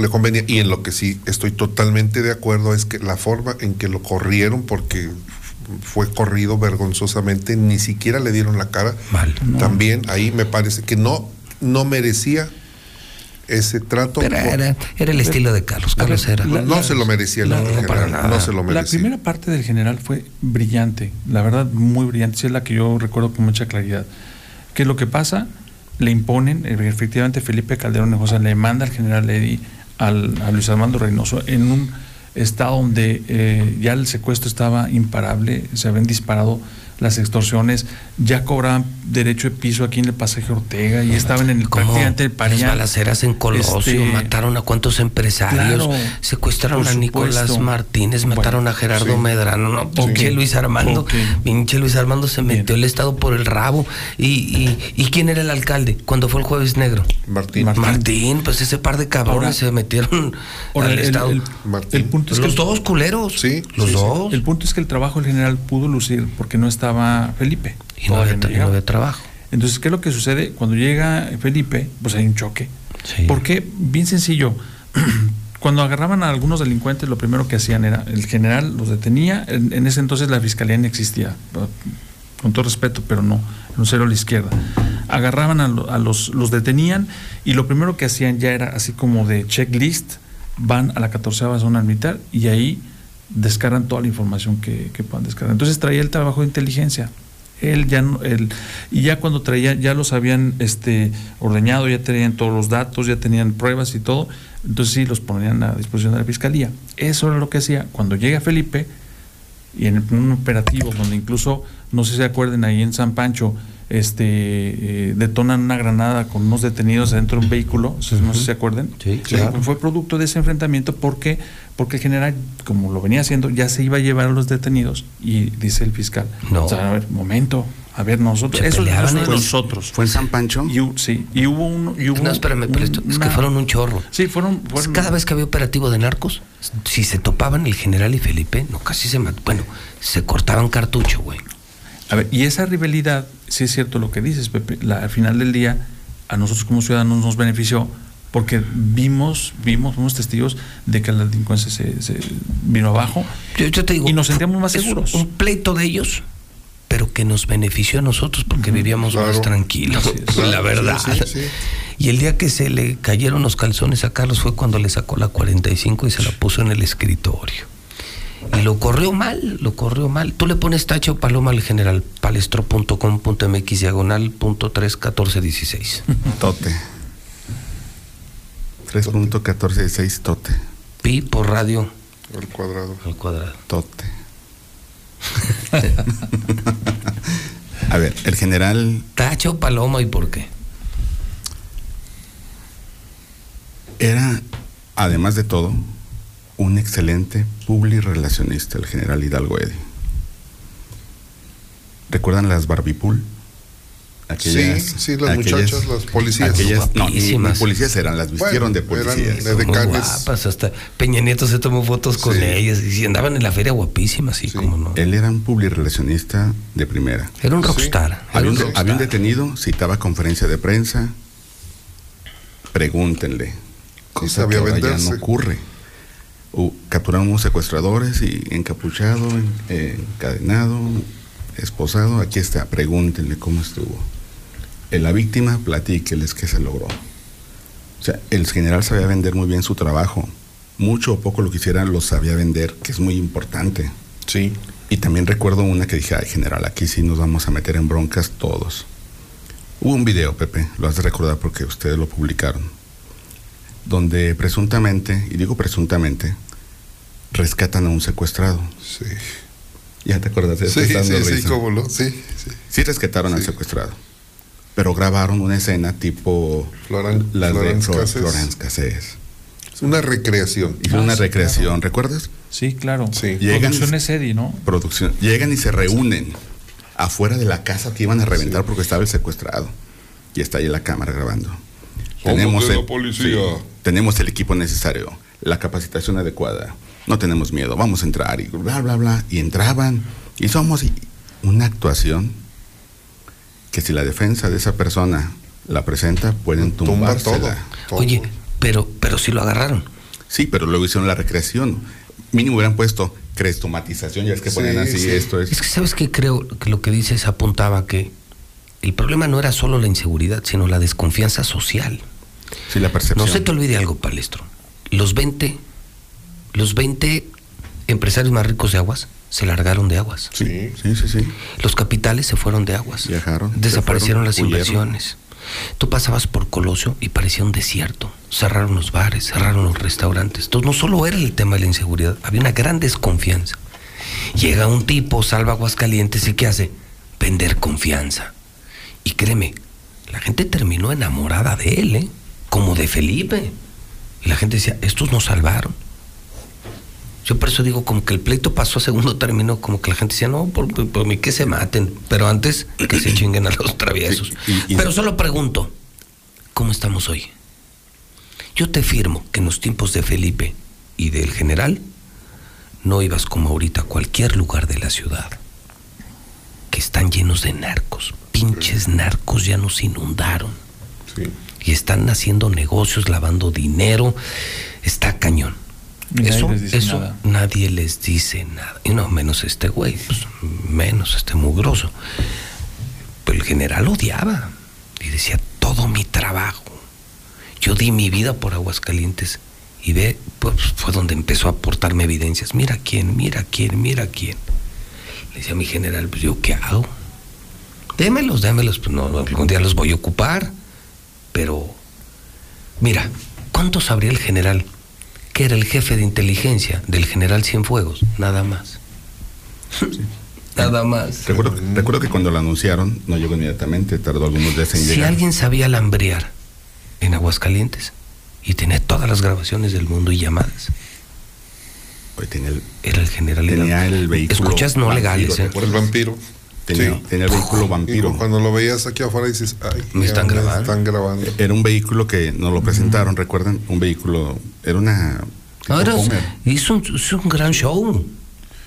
le, convenía. Y en lo que sí estoy totalmente de acuerdo es que la forma en que lo corrieron, porque fue corrido vergonzosamente, ni siquiera le dieron la cara. Mal. También ahí me parece que no, no merecía ese trato. Pero era, era el estilo de Carlos. Carlos era. La, no se lo merecía el la, general, para nada. no se lo merecía. La primera parte del general fue brillante, la verdad, muy brillante. Sí, es la que yo recuerdo con mucha claridad. ¿Qué es lo que pasa? Le imponen, efectivamente, Felipe Calderón Hinojosa le manda al general Eddy al, a Luis Armando Reynoso en un estado donde eh, ya el secuestro estaba imparable, se habían disparado las extorsiones, ya cobraban derecho de piso aquí en el pasaje Ortega y estaban en el prácticamente Las balaceras en Colosio, Este, mataron a cuantos empresarios, Claro, secuestraron a Nicolás. Martínez, mataron Bueno, a Gerardo sí. Medrano, no, Sí. pinche Luis Armando, pinche Luis Armando se metió el Estado por el rabo. ¿Y, y, y quién era el alcalde cuando fue el Jueves Negro? Martín. Martín, pues ese par de cabrones Ahora- se metieron Ahora, al el- Estado. el- el punto es que los el- dos culeros. Sí, los dos. El punto es que el trabajo del general pudo lucir porque no estaba Felipe. Y no y no había trabajo. Entonces, ¿qué es lo que sucede? Cuando llega Felipe, pues hay un choque. Sí. Porque, bien sencillo, cuando agarraban a algunos delincuentes, lo primero que hacían era, el general los detenía, en, en ese entonces la fiscalía no existía, con todo respeto, pero no, en un cero a la izquierda. Agarraban a, lo- a los, los detenían y lo primero que hacían ya era así como de checklist, van a la 14 zona militar y ahí descargan toda la información que, que puedan descargar. Entonces traía el trabajo de inteligencia. Él ya no, él, y ya cuando traía, ya los habían este ordeñado, ya tenían todos los datos, ya tenían pruebas y todo, entonces sí los ponían a disposición de la fiscalía. Eso era lo que hacía. Cuando llega Felipe, y en un operativo donde incluso, no sé si se acuerden, ahí en San Pancho, este eh, detonan una granada con unos detenidos dentro de un vehículo, no sé si se acuerdan. Sí, claro. Fue producto de ese enfrentamiento porque, porque el general, como lo venía haciendo, ya se iba a llevar a los detenidos y dice el fiscal, No. o sea, a ver, momento, a ver, nosotros, Se eso peleaban en- nosotros. ¿Fue en San Pancho? Y, sí, y hubo un... y hubo No, espérame, pero esto, es que fueron un chorro. Sí, fueron... Pues fueron- cada vez que había operativo de narcos, si se topaban el general y Felipe, no, casi se mat- Bueno, se cortaban cartucho, güey. A ver, y esa rivalidad, sí es cierto lo que dices, Pepe, la- al final del día, a nosotros como ciudadanos nos benefició porque vimos, vimos, fuimos testigos de que la delincuencia se, se vino abajo Yo, yo te digo, y nos sentíamos más seguros. un pleito de ellos, pero que nos benefició a nosotros porque vivíamos más tranquilos, la verdad. Sí, sí, sí. Y el día que se le cayeron los calzones a Carlos fue cuando le sacó la 45 y se la puso en el escritorio. Y lo corrió mal, lo corrió mal. Tú le pones tacho paloma al general palestro.com.mx diagonal punto 31416. Tote. 3.146 Tote. Pi por radio El cuadrado. al cuadrado. Tote. A ver, el general Tacho paloma y por qué. era, además de todo, un excelente publirelacionista, el general Hidalgo Eddy. ¿Recuerdan las Barbipool? Sí, sí, las muchachas, las policías. Aquellas, no, ni, ni Guapísimas. policías eran, las vistieron Bueno, de policías. de- guapas, hasta Peña Nieto se tomó fotos con Sí. ellas y andaban en la feria guapísimas, sí, como no. Él era un publirelacionista de primera. Era un Sí. rockstar. Había un un, rockstar. había un detenido, citaba conferencia de prensa, pregúntenle. Cosa sabía que ya no ocurre. U- capturaron unos secuestradores y encapuchado, en- encadenado, esposado. Aquí está, pregúntenle cómo estuvo. En la víctima, platíqueles qué se logró. O sea, el general sabía vender muy bien su trabajo. Mucho o poco lo que hiciera lo sabía vender, que es muy importante. Sí. Y también recuerdo una que dije, ay general, aquí sí nos vamos a meter en broncas todos. Hubo un video, Pepe, lo has de recordar porque ustedes lo publicaron, donde presuntamente, y digo presuntamente, rescatan a un secuestrado. Sí. ¿Ya te acuerdas de eso? Sí, sí, sí, cómo no. Sí, sí. Sí rescataron al secuestrado, pero grabaron una escena tipo Floran- de Florence Flor- Cassés. Florence Cassés. Es una recreación. Hizo Ah, una sí, recreación, ¿recuerdas? Sí, claro. Sí. Llegan- Producciones Eddie, ¿no? producción. Llegan y se reúnen afuera de la casa que iban a reventar porque estaba el secuestrado. Y está ahí la cámara grabando. De la el, policía. sí, tenemos el equipo necesario, la capacitación adecuada. No tenemos miedo, vamos a entrar y bla, bla, bla. Y entraban y somos y- una actuación que si la defensa de esa persona la presenta, pueden Tumba todo. tumbársela. todo. Oye, pero, pero sí lo agarraron. Sí, pero luego hicieron la recreación. Mínimo hubieran puesto crestomatización, ya es que Sí, ponen así, sí. esto Es es. que sabes que creo que lo que dices apuntaba que el problema no era solo la inseguridad, sino la desconfianza social. Sí, la percepción. No se te olvide algo, Palestro. Los 20, los 20 empresarios más ricos de aguas se largaron de aguas. Sí, sí, sí, sí. Los capitales se fueron de aguas. Viajaron, Desaparecieron fueron, las huyeron. inversiones. Tú pasabas por Colosio y parecía un desierto. Cerraron los bares, cerraron los restaurantes. Entonces no solo era el tema de la inseguridad, había una gran desconfianza. Llega un tipo, salva Aguascalientes y ¿qué hace? vender confianza. Y créeme, la gente terminó enamorada de él, ¿eh? como de Felipe. Y la gente decía, estos nos salvaron. Yo por eso digo, como que el pleito pasó a segundo término, como que la gente decía, no, por, por mí que se maten, pero antes que se chinguen a los traviesos. pero solo pregunto, ¿cómo estamos hoy? Yo te firmo que en los tiempos de Felipe y del general, no ibas como ahorita a cualquier lugar de la ciudad, que están llenos de narcos, pinches narcos ya nos inundaron. Y están haciendo negocios, lavando dinero, está cañón. Eso, eso nadie les dice nada. Y no, menos este güey, pues, menos este mugroso. Pero el general odiaba y decía, todo mi trabajo yo di mi vida por Aguascalientes y ve, pues fue donde empezó a aportarme evidencias. Mira quién, mira quién, mira quién. Le decía a mi general, pues yo qué hago. Démelos, démelos, pues no, algún día los voy a ocupar. Pero, mira, ¿cuánto sabría el general que era el jefe de inteligencia del general Cienfuegos? Nada más. Nada más. Recuerdo, recuerdo que cuando lo anunciaron, no llegó inmediatamente, tardó algunos días en llegar. Si alguien sabía alambrear en Aguascalientes y tenía todas las grabaciones del mundo y llamadas. era el general. Tenía el vehículo. Escuchas no legales, ¿eh? El vampiro. Tenía, tenía el vehículo vampiro. cuando lo veías aquí afuera dices, ay, me están, grabando. están grabando. Era un vehículo que nos lo presentaron, recuerdan, un vehículo, era una... Era, hizo, un, un gran show.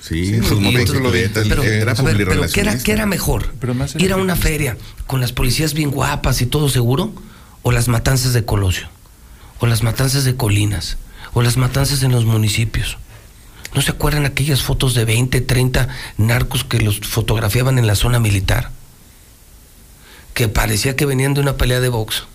Sí, sí sus momentos pero, era, pero, ¿qué, era, ¿qué era mejor? Ir a una feria con las policías bien guapas y todo seguro o las matanzas de Colosio, o las matanzas de Colinas, o las matanzas en los municipios. ¿No se acuerdan aquellas fotos de 20, 30 narcos que los fotografiaban en la zona militar? Que parecía que venían de una pelea de box.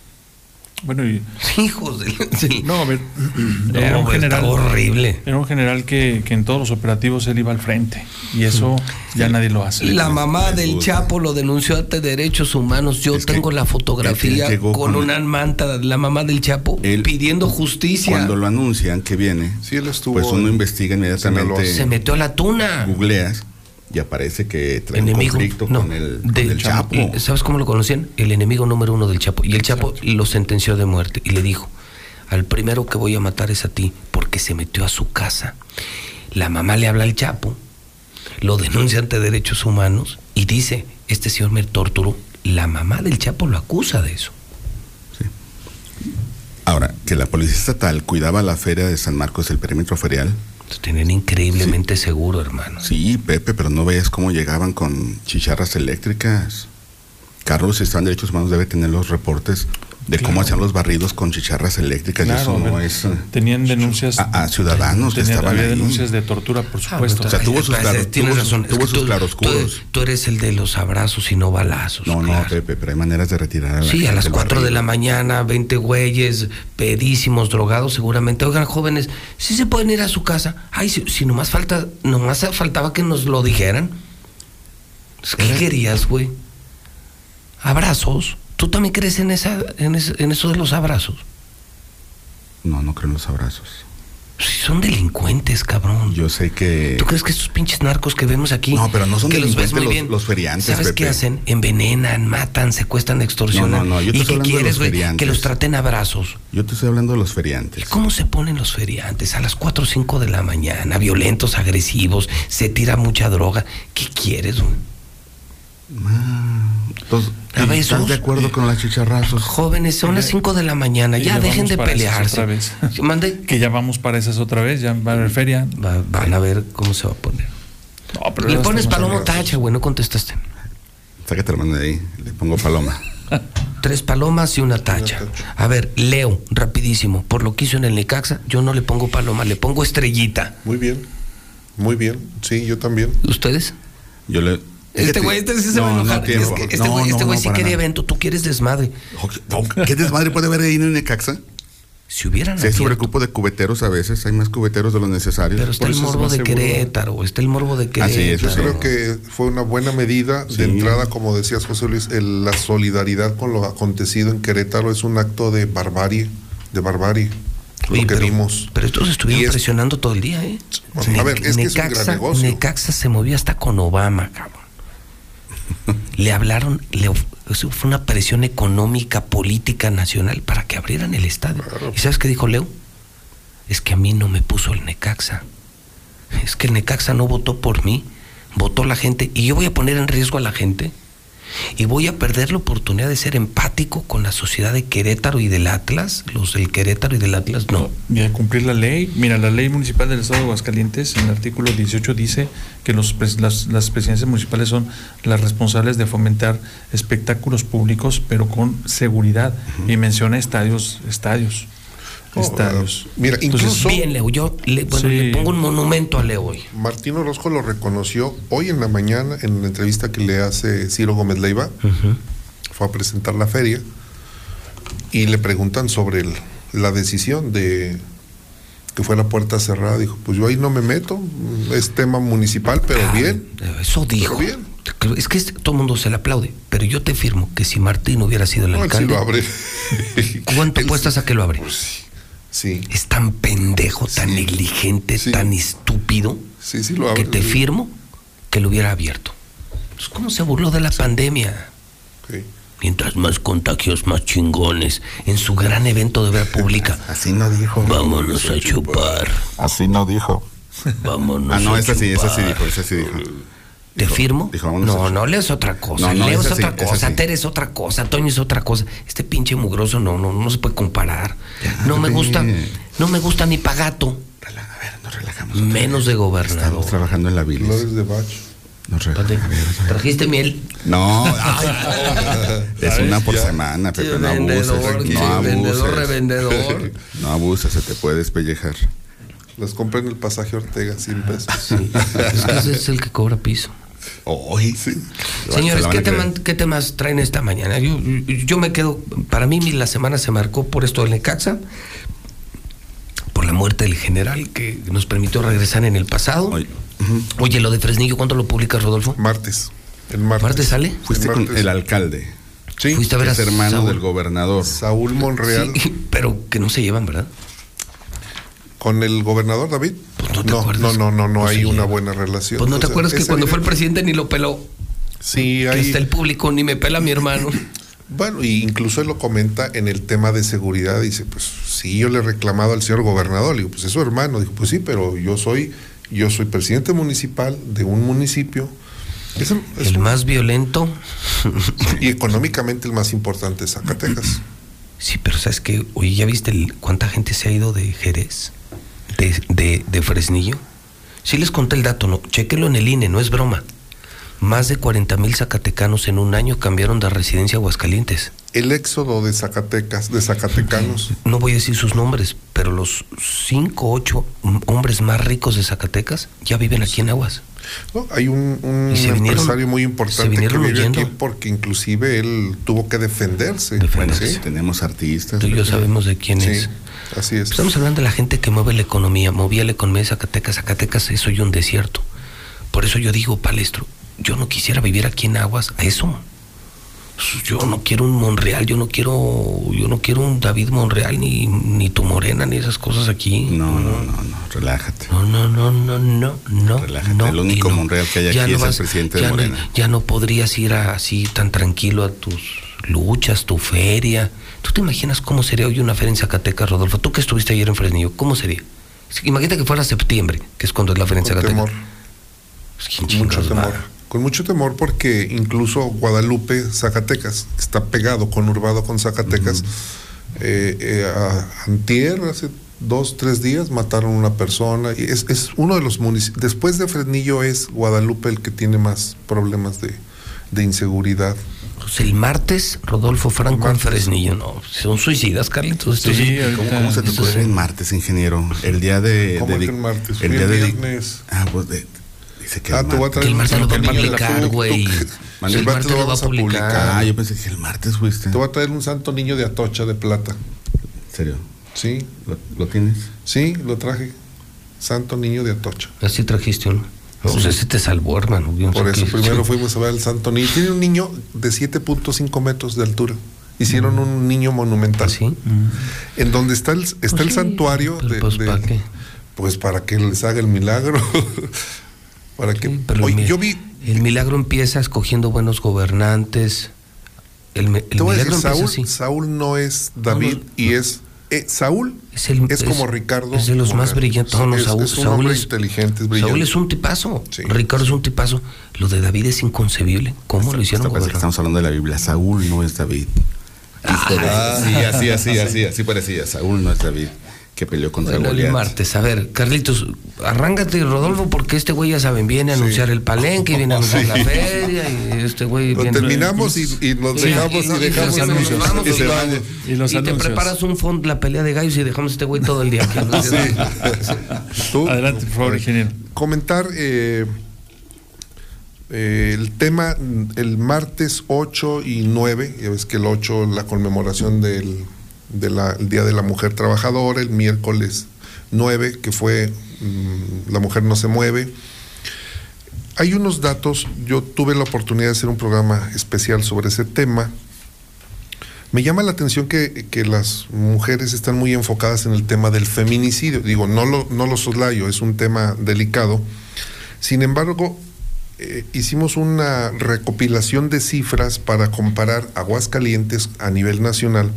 Bueno, y. Hijos de. No, a ver. era un general. horrible. Era un general que, que, en todos los operativos él iba al frente. Y eso ya nadie lo hace. La mamá del Chapo lo denunció ante Derechos Humanos. Yo tengo la fotografía con, una manta, la mamá del Chapo, pidiendo justicia. Cuando lo anuncian que viene, sí, él estuvo, pues uno investiga inmediatamente. Se metió a la tuna. Googleas y aparece que trae un conflicto con, el, Chapo. ¿Sabes cómo lo conocían? El enemigo número uno del Chapo. Y el Chapo lo sentenció de muerte y le dijo, al primero que voy a matar es a ti, porque se metió a su casa. La mamá le habla al Chapo, lo denuncia ante derechos humanos y dice, este señor me torturó. La mamá del Chapo lo acusa de eso. Ahora, que la policía estatal cuidaba la feria de San Marcos, el perímetro ferial, tienen increíblemente seguro, hermano. Sí, Pepe, pero no veas cómo llegaban con chicharras eléctricas. Carlos, si están derechos humanos, debe tener los reportes de cómo hacían los barridos con chicharras eléctricas. eso no es. Eh, tenían denuncias. A, ciudadanos que estaban había denuncias de tortura, por ah, supuesto. o sea, tuvo sus, claroscuros. Tú, eres el de los abrazos y no balazos. No, no, Pepe, pero hay maneras de retirar a la Sí, a las 4 de la mañana, 20 güeyes, pedísimos, drogados, seguramente. Oigan, jóvenes, si se pueden ir a su casa. Ay, si, si nomás falta, nomás faltaba que nos lo dijeran. ¿Qué querías, güey? Abrazos. ¿Tú también crees en, esa, en, eso de los abrazos? No, no creo en los abrazos. Si son delincuentes, cabrón. Yo sé que. ¿Tú crees que estos pinches narcos que vemos aquí. No, pero no son que delincuentes los, ves muy bien, los, feriantes. ¿Sabes qué hacen? Envenenan, matan, secuestran, extorsionan. No, no, no. Yo te ¿Y qué quieres, güey? Que los traten abrazos. Yo te estoy hablando de los feriantes. ¿Cómo se ponen los feriantes? A las 4 o 5 de la mañana, violentos, agresivos, se tira mucha droga. ¿Qué quieres, güey? Entonces, ¿Estás de acuerdo con las chicharrazos? Jóvenes, son las 5 de la mañana, ya, dejen de pelearse. ¿Mande? Que ya vamos para esas otra vez, ya van a ver feria. van a ver cómo se va a poner. le pones paloma tacha, güey, no contestaste. Sácate hermano de ahí, le pongo paloma. Tres palomas y una tacha. A ver, Leo, rapidísimo. Por lo que hizo en el Necaxa, yo no le pongo paloma, le pongo estrellita. Muy bien, muy bien. Sí, yo también. ¿Ustedes? Yo le, este güey este sí se va a enojar. este güey este sí quería evento, tú quieres desmadre. ¿Qué desmadre puede haber ahí en Necaxa? Si hubieran Se sobrecupo de cubeteros a veces, hay más cubeteros de los necesarios. Pero está el morbo de Querétaro, está el morbo de Querétaro. Yo creo que fue una buena medida de entrada, como decías José Luis, la solidaridad con lo acontecido en Querétaro es un acto de barbarie, de barbarie. lo que vimos. Pero estos estuvieron presionando todo el día, ¿eh? a ver, es que es un gran negocio. Necaxa se movía hasta con Obama, cabrón. Le hablaron, le, fue una presión económica, política, nacional para que abrieran el estadio. ¿Y sabes qué dijo Leo? Es que a mí no me puso el Necaxa. Es que el Necaxa no votó por mí, votó la gente y yo voy a poner en riesgo a la gente y voy a perder la oportunidad de ser empático con la sociedad de Querétaro y del Atlas, los del Querétaro y del Atlas no. Y a cumplir la ley, mira, la ley municipal del Estado de Aguascalientes en el artículo 18 dice que los, las, las presidencias municipales son las responsables de fomentar espectáculos públicos, pero con seguridad, y menciona estadios, estadios. Estadios. Mira, incluso. Bien, Leo, yo le, bueno, le pongo un monumento a Leo hoy. Martín Orozco lo reconoció hoy en la mañana en la entrevista que le hace Ciro Gómez Leiva. Fue a presentar la feria y le preguntan sobre el- la decisión de que fue la puerta cerrada. Dijo: Pues yo ahí no me meto, es tema municipal, pero bien. Eso dijo. Es que todo el mundo se le aplaude, pero yo te firmo que si Martín hubiera sido el No, él sí alcalde, lo abre. ¿cuánto apuestas a que lo abre? Sí. Es tan pendejo, tan negligente, tan estúpido, Sí, sí lo abre. que te firmo que lo hubiera abierto. Pues, ¿Cómo se burló de la pandemia? Mientras más contagios, más chingones. En su gran evento de ver pública. Así no dijo. Vámonos a chupar. Así no dijo. Vámonos. Ah, no, a esa sí, esa sí chupar. dijo, esa sí dijo. ¿Te firmo? Dijo, vámonos no, a- no, Leo es otra cosa. No, no, Leo es otra cosa. Tere es otra cosa. Toño es otra cosa. Este pinche mugroso no, no, no se puede comparar. no me gusta, no me gusta ni pagato. Menos de gobernador. Estamos trabajando en la bilis. Flores de Bach. Nos re- ¿Trajiste miel? No, ay, es una por semana, Pepe, Sí, no abuses. vendedor, sí, No vendedor, abuses. revendedor. No abuses, se te puede despellejar. Las compré en el pasaje Ortega, 100 pesos. Es que ese es el que cobra piso. Hoy. Señores, ¿qué, a tema- qué temas traen esta mañana? Yo, yo me quedo, para mí la semana se marcó por esto del Necaxa, por la muerte del general que nos permitió regresar en el pasado. Oye, lo de Fresnillo, ¿cuándo lo publicas, Rodolfo? Martes. El martes. ¿Martes sale? Fuiste El con el alcalde. Sí. Fuiste a ver a es hermano Saúl. del gobernador. Saúl Monreal. Sí, pero que no se llevan, ¿verdad? ¿Con el gobernador David? No te no, acuerdas. no, no, no, hay una buena relación. Pues no te O sea, acuerdas que cuando fue el presidente ni lo peló. Sí, Que hay. está el público, ni me pela mi hermano. Bueno, y incluso él lo comenta en el tema de seguridad. Dice, pues sí, yo le he reclamado al señor gobernador. Le digo, pues es su hermano. Dijo, pues sí, pero yo soy, yo soy presidente municipal de un municipio. Es, un- es El un- más violento. y económicamente el más importante es Zacatecas. Sí, pero ¿sabes qué? Oye, ¿ya viste el- cuánta gente se ha ido de Jerez? De, de, de Fresnillo. Sí les conté el dato, ¿no? Chéquelo en el INE, no es broma. Más de 40 mil zacatecanos en un año cambiaron de residencia a Aguascalientes. El éxodo de Zacatecas, de Zacatecanos. No voy a decir sus nombres, pero los 5 o 8 hombres más ricos de Zacatecas ya viven aquí en Aguas. ¿no? Hay un, un Y se vinieron- empresario muy se importante que vinieron vive huyendo. aquí porque inclusive él tuvo que defenderse. Sí, tenemos artistas. Tú y yo sabemos de quién Sí, es. Así es. Estamos hablando de la gente que mueve la economía, movía la economía de Zacatecas. Zacatecas es hoy un desierto. Por eso yo digo, Palestro, yo no quisiera vivir aquí en Aguas a eso. Yo no quiero un Monreal, yo no quiero, yo no quiero un David Monreal, ni, ni tu morena, ni esas cosas aquí. No, no, no, no, relájate. No, no, no, no, no, no. Relájate. no, el único no. Monreal que hay Ya aquí no es vas- el presidente de ya no- Morena. ya no podrías ir a- así tan tranquilo a tus luchas, tu feria. ¿Tú te imaginas cómo sería hoy una feria en Zacatecas, Rodolfo? Tú que estuviste ayer en Fresnillo, ¿cómo sería? Imagínate que fuera septiembre, que es cuando es la feria en Con Zacatecas. temor. Pues, ¿quién Con mucho va? temor. Con mucho temor porque incluso Guadalupe, Zacatecas, está pegado, conurbado con Zacatecas, eh, eh, a- antier, hace dos, tres días, mataron una persona. Y es, es uno de los municipios, después de Fresnillo es Guadalupe el que tiene más problemas de, de inseguridad. Pues el martes, Rodolfo Franco en Fresnillo. No, son suicidas, Carlitos. Estos- ¿Cómo, cómo se te ocurre el martes, ingeniero? El día de. ¿Cómo de- que el martes? El Fui día el de. viernes. Ah, pues de- dice que Ah, el te voy a martes. traer Que el martes lo va a el martes publicar, tú- güey. El El martes lo va vamos a publicar. Ah, yo pensé que el martes fuiste. Te voy a traer un santo niño de Atocha de plata. ¿En serio? Sí, ¿Lo, lo tienes? sí, lo traje. Santo niño de Atocha. Así trajiste uno. Pues ese te salvó, hermano. Yo Por eso primero fuimos a ver al Santo Niño. Tiene un niño de 7.5 metros de altura. Hicieron un niño monumental. ¿Sí? En donde está el, está Pues el sí, santuario de, pues, de- ¿para qué? Pues para que les haga el milagro. para que pero Oye, mira, yo vi El milagro empieza escogiendo buenos gobernantes. El, el milagro decir, empieza Saúl, así. Saúl no es David y es eh, Saúl Es, el- es como Ricardo. Es de los más Monreal. brillantes. No, no, Es- Saúl, es un Saúl hombre es inteligente, es brillante. Saúl es un tipazo. Ricardo es un tipazo. Lo de David es inconcebible. ¿Cómo lo hicieron parece que estamos hablando de la Biblia. Saúl no es David. Ah. sí, así, así, así, así parecía. Saúl no es David, que peleó contra Bueno, el Goliat. martes. A ver, Carlitos, arráncate, Rodolfo, porque este güey, ya saben, viene a anunciar el palenque, viene a anunciar Sí. la feria, y este güey Lo viene... terminamos y, y nos dejamos y, nos- dejamos anuncios. vamos, Y nos se vamos. van. Y los te anuncios. preparas un fondo, la pelea de gallos y dejamos a este güey todo el día aquí. Tú, Adelante, por favor, ingeniero. Comentar eh, eh, el tema el martes 8 y 9, ya ves que el 8 la conmemoración del de la- el Día de la Mujer Trabajadora, el miércoles 9, que fue mm, La Mujer No Se Mueve. Hay unos datos, yo tuve la oportunidad de hacer un programa especial sobre ese tema. Me llama la atención que, que las mujeres están muy enfocadas en el tema del feminicidio. Digo, no lo, no lo soslayo, es un tema delicado. Sin embargo, eh, hicimos una recopilación de cifras para comparar Aguascalientes a nivel nacional.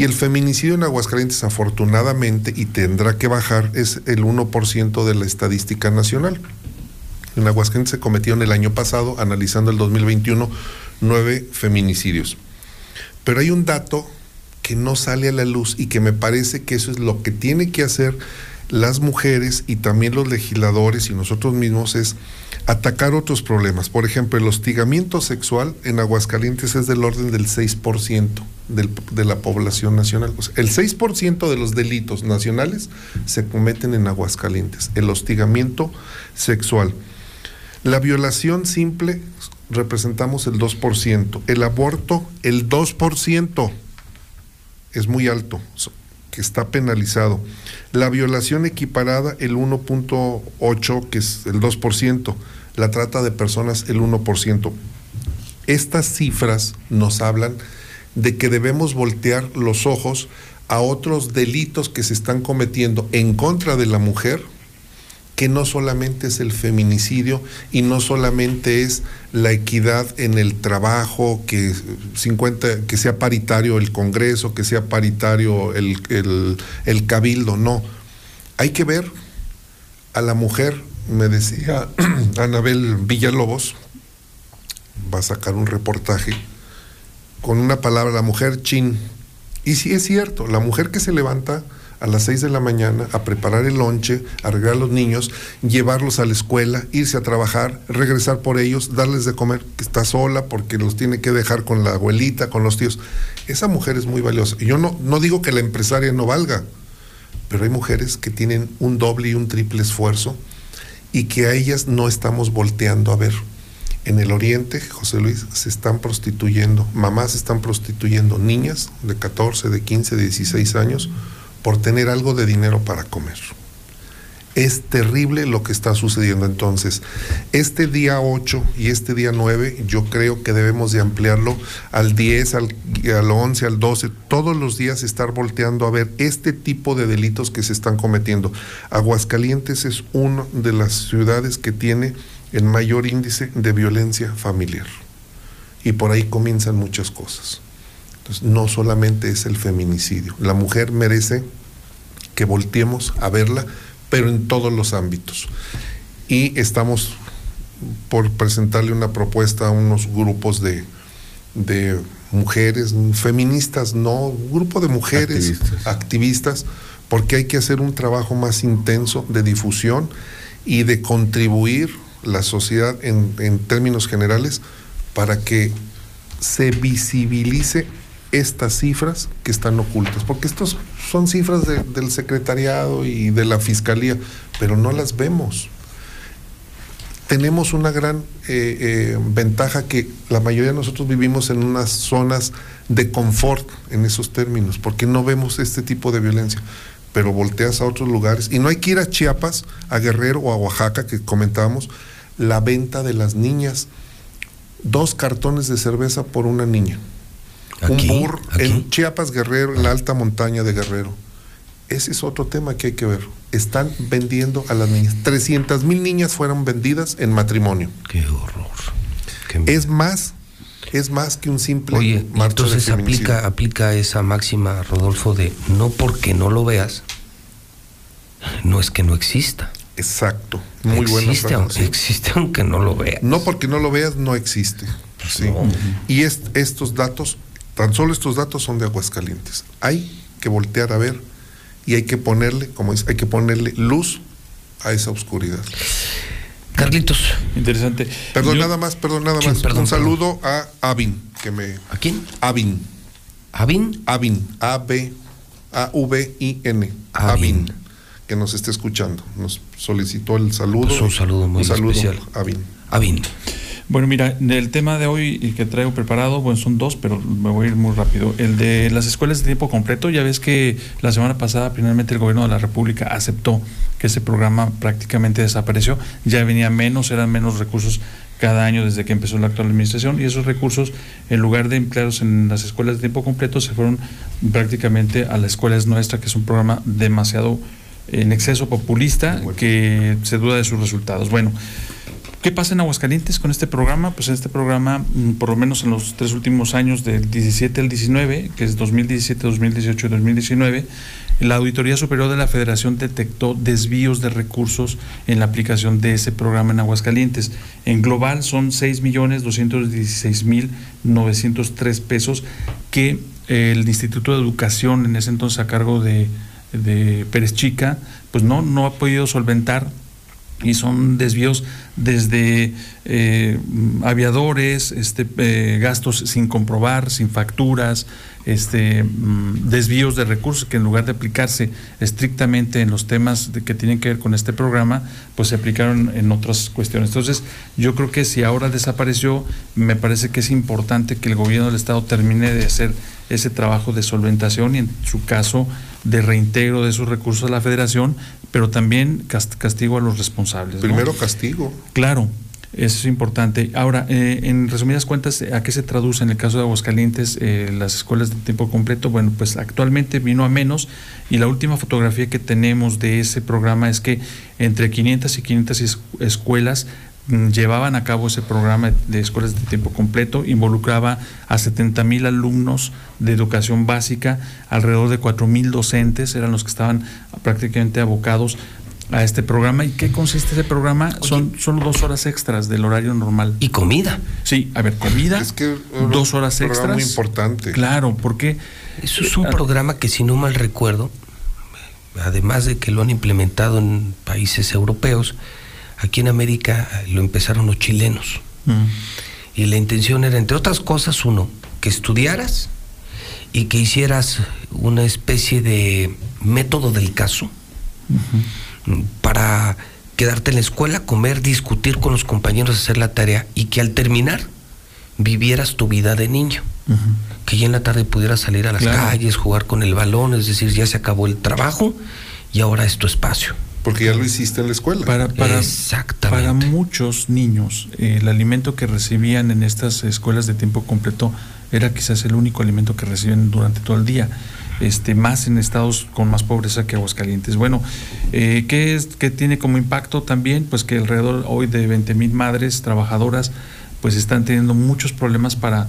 Y el feminicidio en Aguascalientes, afortunadamente, y tendrá que bajar, es el 1% de la estadística nacional. En Aguascalientes se cometieron el año pasado, analizando el 2021, nueve feminicidios. Pero hay un dato que no sale a la luz y que me parece que eso es lo que tiene que hacer las mujeres y también los legisladores y nosotros mismos es atacar otros problemas. Por ejemplo, el hostigamiento sexual en Aguascalientes es del orden del 6% del- de la población nacional. O sea, el 6% de los delitos nacionales se cometen en Aguascalientes. El hostigamiento sexual. La violación simple representamos el 2%. El aborto, el 2%. Es muy alto, está penalizado. La violación equiparada, el 1.8, que es el 2%. La trata de personas, el 1%. Estas cifras nos hablan de que debemos voltear los ojos a otros delitos que se están cometiendo en contra de la mujer, que no solamente es el feminicidio y no solamente es la equidad en el trabajo, que 50, que sea paritario el Congreso, que sea paritario el, el- el cabildo, no. Hay que ver a la mujer, me decía Anabel Villalobos, va a sacar un reportaje con una palabra, la mujer chin. Y sí es cierto, la mujer que se levanta a las 6 de la mañana a preparar el lonche, arreglar a los niños, llevarlos a la escuela, irse a trabajar, regresar por ellos, darles de comer, que está sola porque los tiene que dejar con la abuelita, con los tíos. Esa mujer es muy valiosa. Yo no, no digo que la empresaria no valga, pero hay mujeres que tienen un doble y un triple esfuerzo y que a ellas no estamos volteando a ver. En el oriente, José Luis, se están prostituyendo, mamás están prostituyendo, niñas de 14, de 15, de 16 años, por tener algo de dinero para comer. Es terrible lo que está sucediendo entonces. Este día 8 y este día 9 yo creo que debemos de ampliarlo al 10, al, al 11, al 12, todos los días estar volteando a ver este tipo de delitos que se están cometiendo. Aguascalientes es una de las ciudades que tiene el mayor índice de violencia familiar. Y por ahí comienzan muchas cosas. Entonces, no solamente es el feminicidio. La mujer merece que volteemos a verla, pero en todos los ámbitos. Y estamos por presentarle una propuesta a unos grupos de, de mujeres, feministas, no, un grupo de mujeres Activistas. activistas, porque hay que hacer un trabajo más intenso de difusión y de contribuir la sociedad en, en términos generales para que se visibilice estas cifras que están ocultas, porque estos son cifras de- del secretariado y de la fiscalía, pero no las vemos. Tenemos una gran eh, eh, ventaja que la mayoría de nosotros vivimos en unas zonas de confort en esos términos, porque no vemos este tipo de violencia. Pero volteas a otros lugares y no hay que ir a Chiapas, a Guerrero o a Oaxaca, que comentábamos, la venta de las niñas. Dos cartones de cerveza por una niña. Aquí, un burro en Chiapas, Guerrero, en la alta montaña de Guerrero. ese es otro tema que hay que ver. Están vendiendo a las niñas. 300 mil niñas fueron vendidas en matrimonio. Qué horror. Es más, es más que un simple Oye, marcha de entonces feminicidio. aplica, aplica esa máxima, Rodolfo, de no porque no lo veas, no es que no exista. Exacto. Muy buena existe, frase, aunque, sí. existe aunque no lo veas. No porque no lo veas, no existe. Sí. Y es- estos datos, tan solo estos datos son de Aguascalientes. Hay que voltear a ver y hay que ponerle, como es, hay que ponerle luz a esa oscuridad. Carlitos. Interesante. Perdón, Yo- nada más, perdón, nada Sí, más. perdón, Un saludo a Avin, que me. ¿A quién? Avin. ¿Avin? Avin. A B A V I N. Avin. Que nos esté escuchando. Nos solicitó el saludo. Pues un saludo muy Un saludo, especial. Avin. Avin. Bueno, mira, del tema de hoy y que traigo preparado, bueno, son dos, pero me voy a ir muy rápido. El de las escuelas de tiempo completo, ya ves que la semana pasada finalmente el gobierno de la República aceptó que ese programa prácticamente desapareció. Ya venía menos, eran menos recursos cada año desde que empezó la actual administración y esos recursos, en lugar de emplearlos en las escuelas de tiempo completo, se fueron prácticamente a la escuela es nuestra, que es un programa demasiado en exceso populista que se duda de sus resultados. Bueno, ¿Qué pasa en Aguascalientes con este programa? Pues este programa, mm, por lo menos en los tres últimos años, del 17 al 19, que es 2017, 2018 y 2019, la Auditoría Superior de la Federación detectó desvíos de recursos en la aplicación de ese programa en Aguascalientes. En global son 6.216.903 pesos que eh, el Instituto de Educación, en ese entonces a cargo de, de Pérez Chica, pues no, no ha podido solventar y son desvíos desde eh, aviadores, este, eh, gastos sin comprobar, sin facturas, este, mm, desvíos de recursos que en lugar de aplicarse estrictamente en los temas que tienen que ver con este programa, pues se aplicaron en otras cuestiones. Entonces, yo creo que si ahora desapareció, me parece que es importante que el gobierno del Estado termine de hacer ese trabajo de solventación y en su caso de reintegro de esos recursos a la federación, pero también cast- castigo a los responsables. ¿no? Primero castigo. Claro, eso es importante. Ahora, eh, en resumidas cuentas, ¿a qué se traduce en el caso de Aguascalientes eh, las escuelas de tiempo completo? Bueno, pues actualmente vino a menos y la última fotografía que tenemos de ese programa es que entre 500 y 500 es- escuelas llevaban a cabo ese programa de escuelas de tiempo completo, involucraba a 70 mil alumnos de educación básica, alrededor de 4 mil docentes eran los que estaban prácticamente abocados a este programa. ¿Y qué consiste ese programa? Son solo dos horas extras del horario normal. ¿Y comida? Sí, a ver, comida, Es que dos horas un programa extras. muy importante. Claro, porque Eso es un programa que, si no mal recuerdo, además de que lo han implementado en países europeos, aquí en América lo empezaron los chilenos. Mm. Y la intención era, entre otras cosas, uno, que estudiaras y que hicieras una especie de método del caso para quedarte en la escuela, comer, discutir con los compañeros, hacer la tarea y que al terminar vivieras tu vida de niño. Que ya en la tarde pudieras salir a las Claro. calles, jugar con el balón, es decir, ya se acabó el trabajo y ahora es tu espacio. Porque ya lo hiciste en la escuela. Para, para, Exactamente. para muchos niños, eh, el alimento que recibían en estas escuelas de tiempo completo era quizás el único alimento que reciben durante todo el día. Este, más en estados con más pobreza que Aguascalientes. Bueno, eh, ¿qué, es, ¿qué tiene como impacto también? Pues que alrededor hoy de 20 mil madres trabajadoras pues están teniendo muchos problemas para,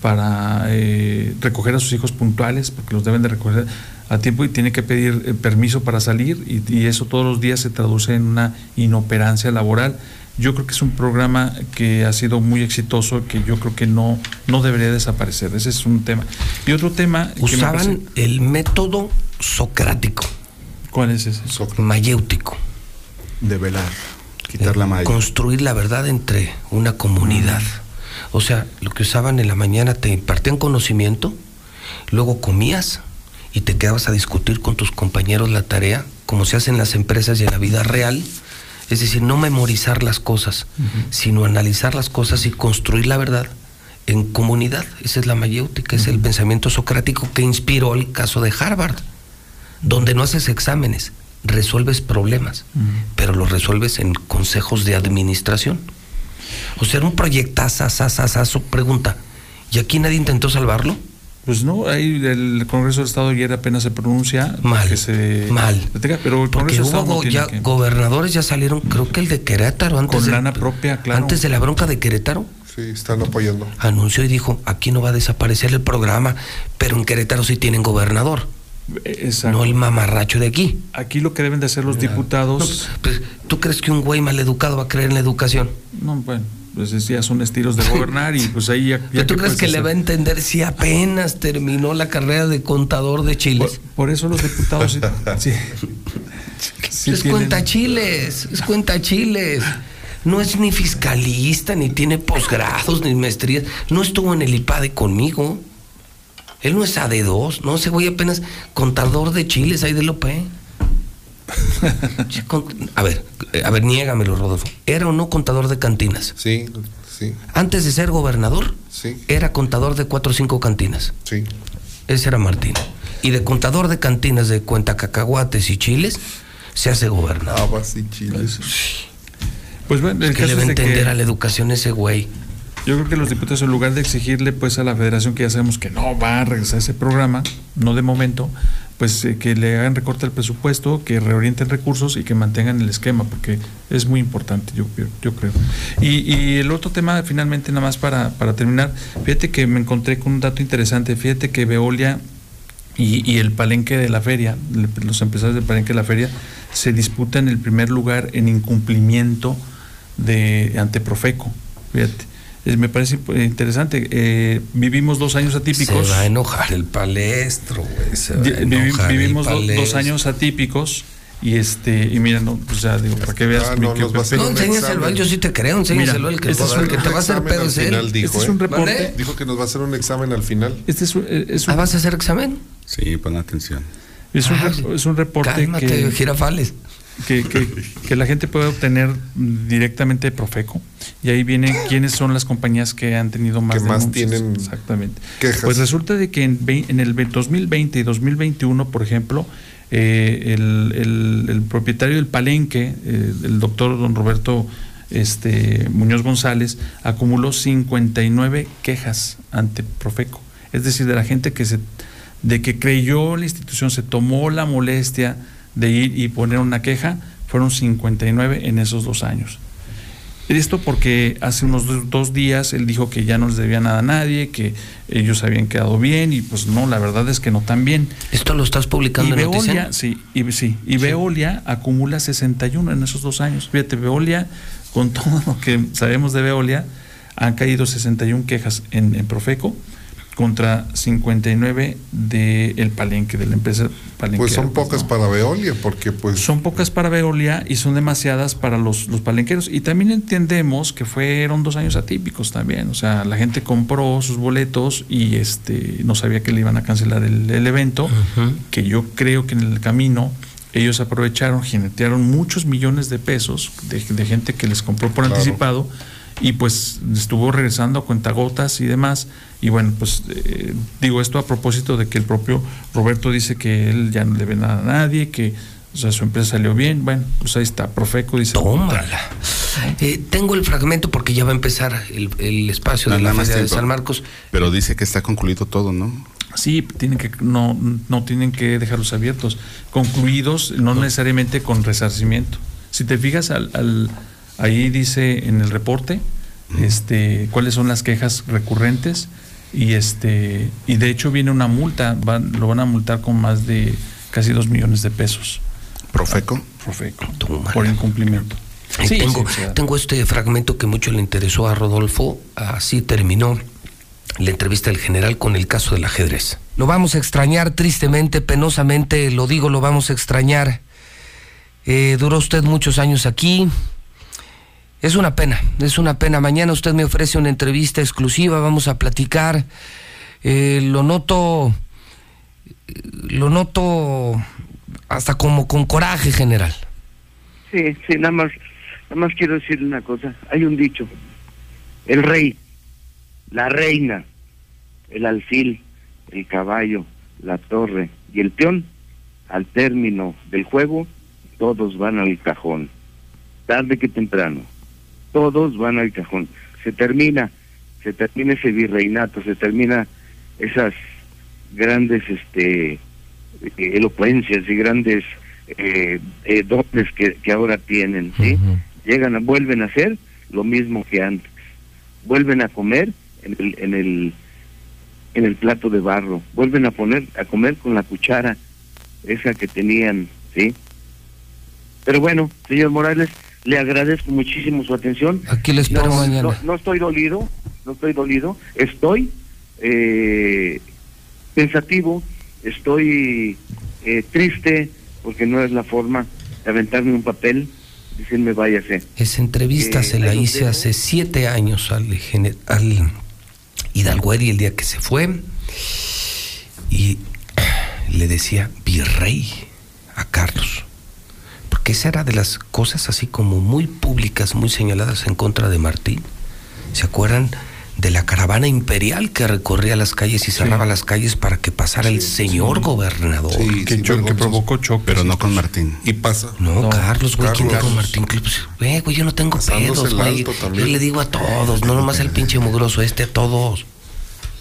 para eh, recoger a sus hijos puntuales, porque los deben de recoger a tiempo y tiene que pedir eh, permiso para salir y, y eso todos los días se traduce en una inoperancia laboral. Yo creo que es un programa que ha sido muy exitoso, que yo creo que no, no debería desaparecer. Ese es un tema. Y otro tema... que me Usaban parece- el método socrático. ¿Cuál es ese? Mayéutico. De velar, quitar la malla. Construir la verdad entre una comunidad. O sea, lo que usaban en la mañana te impartían conocimiento, luego comías y te quedabas a discutir con tus compañeros la tarea, como se hace en las empresas y en la vida real. Es decir, no memorizar las cosas, sino analizar las cosas y construir la verdad en comunidad. Esa es la mayéutica, es el pensamiento socrático que inspiró el caso de Harvard, donde no haces exámenes, resuelves problemas, pero los resuelves en consejos de administración. O sea, era un proyectazo, pregunta, ¿y aquí nadie intentó salvarlo? Pues no, ahí el Congreso del Estado ayer apenas se pronuncia. Mal. Que se mal. Pero el Porque Congreso hubo no ya que- gobernadores ya salieron, creo que el de Querétaro antes Con de, lana propia, claro. antes de la bronca de Querétaro Sí, están apoyando. anunció y dijo, aquí no va a desaparecer el programa, pero en Querétaro sí tienen gobernador, Exacto. no el mamarracho de aquí. Aquí lo que deben de hacer los diputados. Pues, ¿Tú crees que un güey maleducado va a creer en la educación? No, bueno, pues es- ya son estilos de gobernar y pues ahí ya. ya ¿Pero ¿Tú crees que le va a entender si apenas terminó la carrera de contador de chiles? Por eso los diputados sí, es tienen- cuenta chiles, es cuenta chiles. No es ni fiscalista, ni tiene posgrados, ni maestrías. No estuvo en el IPADE conmigo. Él no es AD2, no, ese güey apenas contador de chiles ahí del OP. A ver, eh, a ver, niégamelo, Rodolfo. ¿Era o no contador de cantinas? Sí, sí, Antes de ser gobernador, sí, era contador de cuatro o cinco cantinas. sí. Ese era Martín. Y de contador de cantinas de cuenta cacahuates y chiles, se hace gobernador. Habas y chiles. Pues bueno, el ¿Qué le caso va a entender que a la educación ese güey? yo creo que los diputados, en lugar de exigirle pues a la federación que ya sabemos que no va a regresar ese programa, no de momento, pues eh, que le hagan recorte al presupuesto, que reorienten recursos y que mantengan el esquema, porque es muy importante, yo, yo, creo. Y, y el otro tema, finalmente, nada más para, para terminar, fíjate que me encontré con un dato interesante, fíjate que Veolia y, y el palenque de la feria, los empresarios del palenque de la feria, se disputan el primer lugar en incumplimiento de ante Profeco. Fíjate. Me parece interesante. Eh, vivimos dos años atípicos. Se va a enojar el palestro, güey. Se va a Di- vivi- enojar el vivimos do- dos palestro. años atípicos y este y mira no pues ya digo para que veas Ah, mi no, a Pepe. hacer No, enséñaselo a él, yo sí te creo, enséñaselo a él, que, este es el un- que te va a hacer pedo al es él. final, dijo, Este es ¿eh? un reporte. ¿Mande? Dijo que nos va a hacer un examen al final. Este es, un- es un, Ah, ¿vas a hacer examen? Sí, pon atención. es un, Ah, es un reporte Cálmate, que, jirafales. Que, que- que la gente puede obtener directamente de Profeco. Y ahí viene quiénes son las compañías que han tenido más Que más tienen exactamente. quejas. pues resulta de que en, el ve- 2020 y 2021 por ejemplo eh, el, el- el propietario del palenque eh, el doctor don Roberto este Muñoz González acumuló 59 quejas ante Profeco. Es decir de la gente que se de que creyó la institución se tomó la molestia de ir y poner una queja fueron 59 en esos dos años esto porque hace unos dos, días él dijo que ya no les debía nada a nadie, que ellos habían quedado bien y pues no, la verdad es que no tan bien. ¿Esto lo estás Y publicando en Veolia, sí, y, sí, y Veolia acumula 61 en esos dos años. Fíjate, Veolia, con todo lo que sabemos de Veolia, han caído 61 quejas en, en Profeco contra 59 del el palenque, de la empresa palenque. Pues son pocas para Veolia, porque pues Son pocas para Veolia y son demasiadas para los, los palenqueros. Y también entendemos que fueron dos años atípicos también. O sea, la gente compró sus boletos y este no sabía que le iban a cancelar el, el evento, que yo creo que en el camino ellos aprovecharon, jinetearon muchos millones de pesos de, de gente que les compró por Claro. anticipado y pues estuvo regresando a cuentagotas y demás. Y bueno, pues eh, digo esto a propósito de que el propio Roberto dice que él ya no le ve nada a nadie, que o sea, su empresa salió bien. Bueno, pues ahí está, Profeco dice. Tómala. Eh, tengo el fragmento porque ya va a empezar el, el espacio No, de la Feria de. San Marcos. Pero dice que está concluido todo, ¿no? Sí, tienen que, no, no tienen que dejarlos abiertos, concluidos, no necesariamente con resarcimiento. Si te fijas, al, al- ahí dice en el reporte este, cuáles son las quejas recurrentes y este y de hecho viene una multa, van- lo van a multar con más de casi dos millones de pesos. Profeco. Profeco, Tómala. por incumplimiento. Sí, tengo este fragmento que mucho le interesó a Rodolfo. Así terminó la entrevista del general con el caso del ajedrez. Lo vamos a extrañar tristemente, penosamente, lo digo, lo vamos a extrañar. Eh, duró usted muchos años aquí. Es una pena, es una pena. Mañana usted me ofrece una entrevista exclusiva, vamos a platicar. Eh, lo noto, lo noto hasta como con coraje, general. Sí, sí, nada más, nada más quiero decirle una cosa. Hay un dicho. El rey, la reina, el alfil, el caballo, la torre y el peón, al término del juego, todos van al cajón. Tarde que temprano. Todos van al cajón. Se termina, se termina ese virreinato, se termina esas grandes este elocuencias y grandes eh, eh, dones que, que ahora tienen, ¿sí? Llegan, a, vuelven a hacer lo mismo que antes. Vuelven a comer en el, en el en el plato de barro, vuelven a poner a comer con la cuchara esa que tenían, ¿sí? Pero bueno, señor Morales, le agradezco muchísimo su atención. Aquí le espero no, mañana. No, no estoy dolido, no estoy dolido, estoy eh, pensativo, estoy eh, triste porque no es la forma de aventarme un papel, decirme váyase. Esa entrevista Eh, se la hice hace siete años al, al Hidalgueri el día que se fue y le decía virrey a Carlos. Esa era de las cosas así como muy públicas, muy señaladas en contra de Martín. ¿Se acuerdan de la caravana imperial que recorría las calles y cerraba las calles para que pasara el señor gobernador? que, que provocó choque. Pero no con Martín. Y pasa. No, Carlos, güey, ¿quién Carlos. dijo Martín? Pues, Güey, güey, yo no tengo Pasándose pedos, güey. Yo le digo a todos, no nomás al pinche mugroso este, a todos.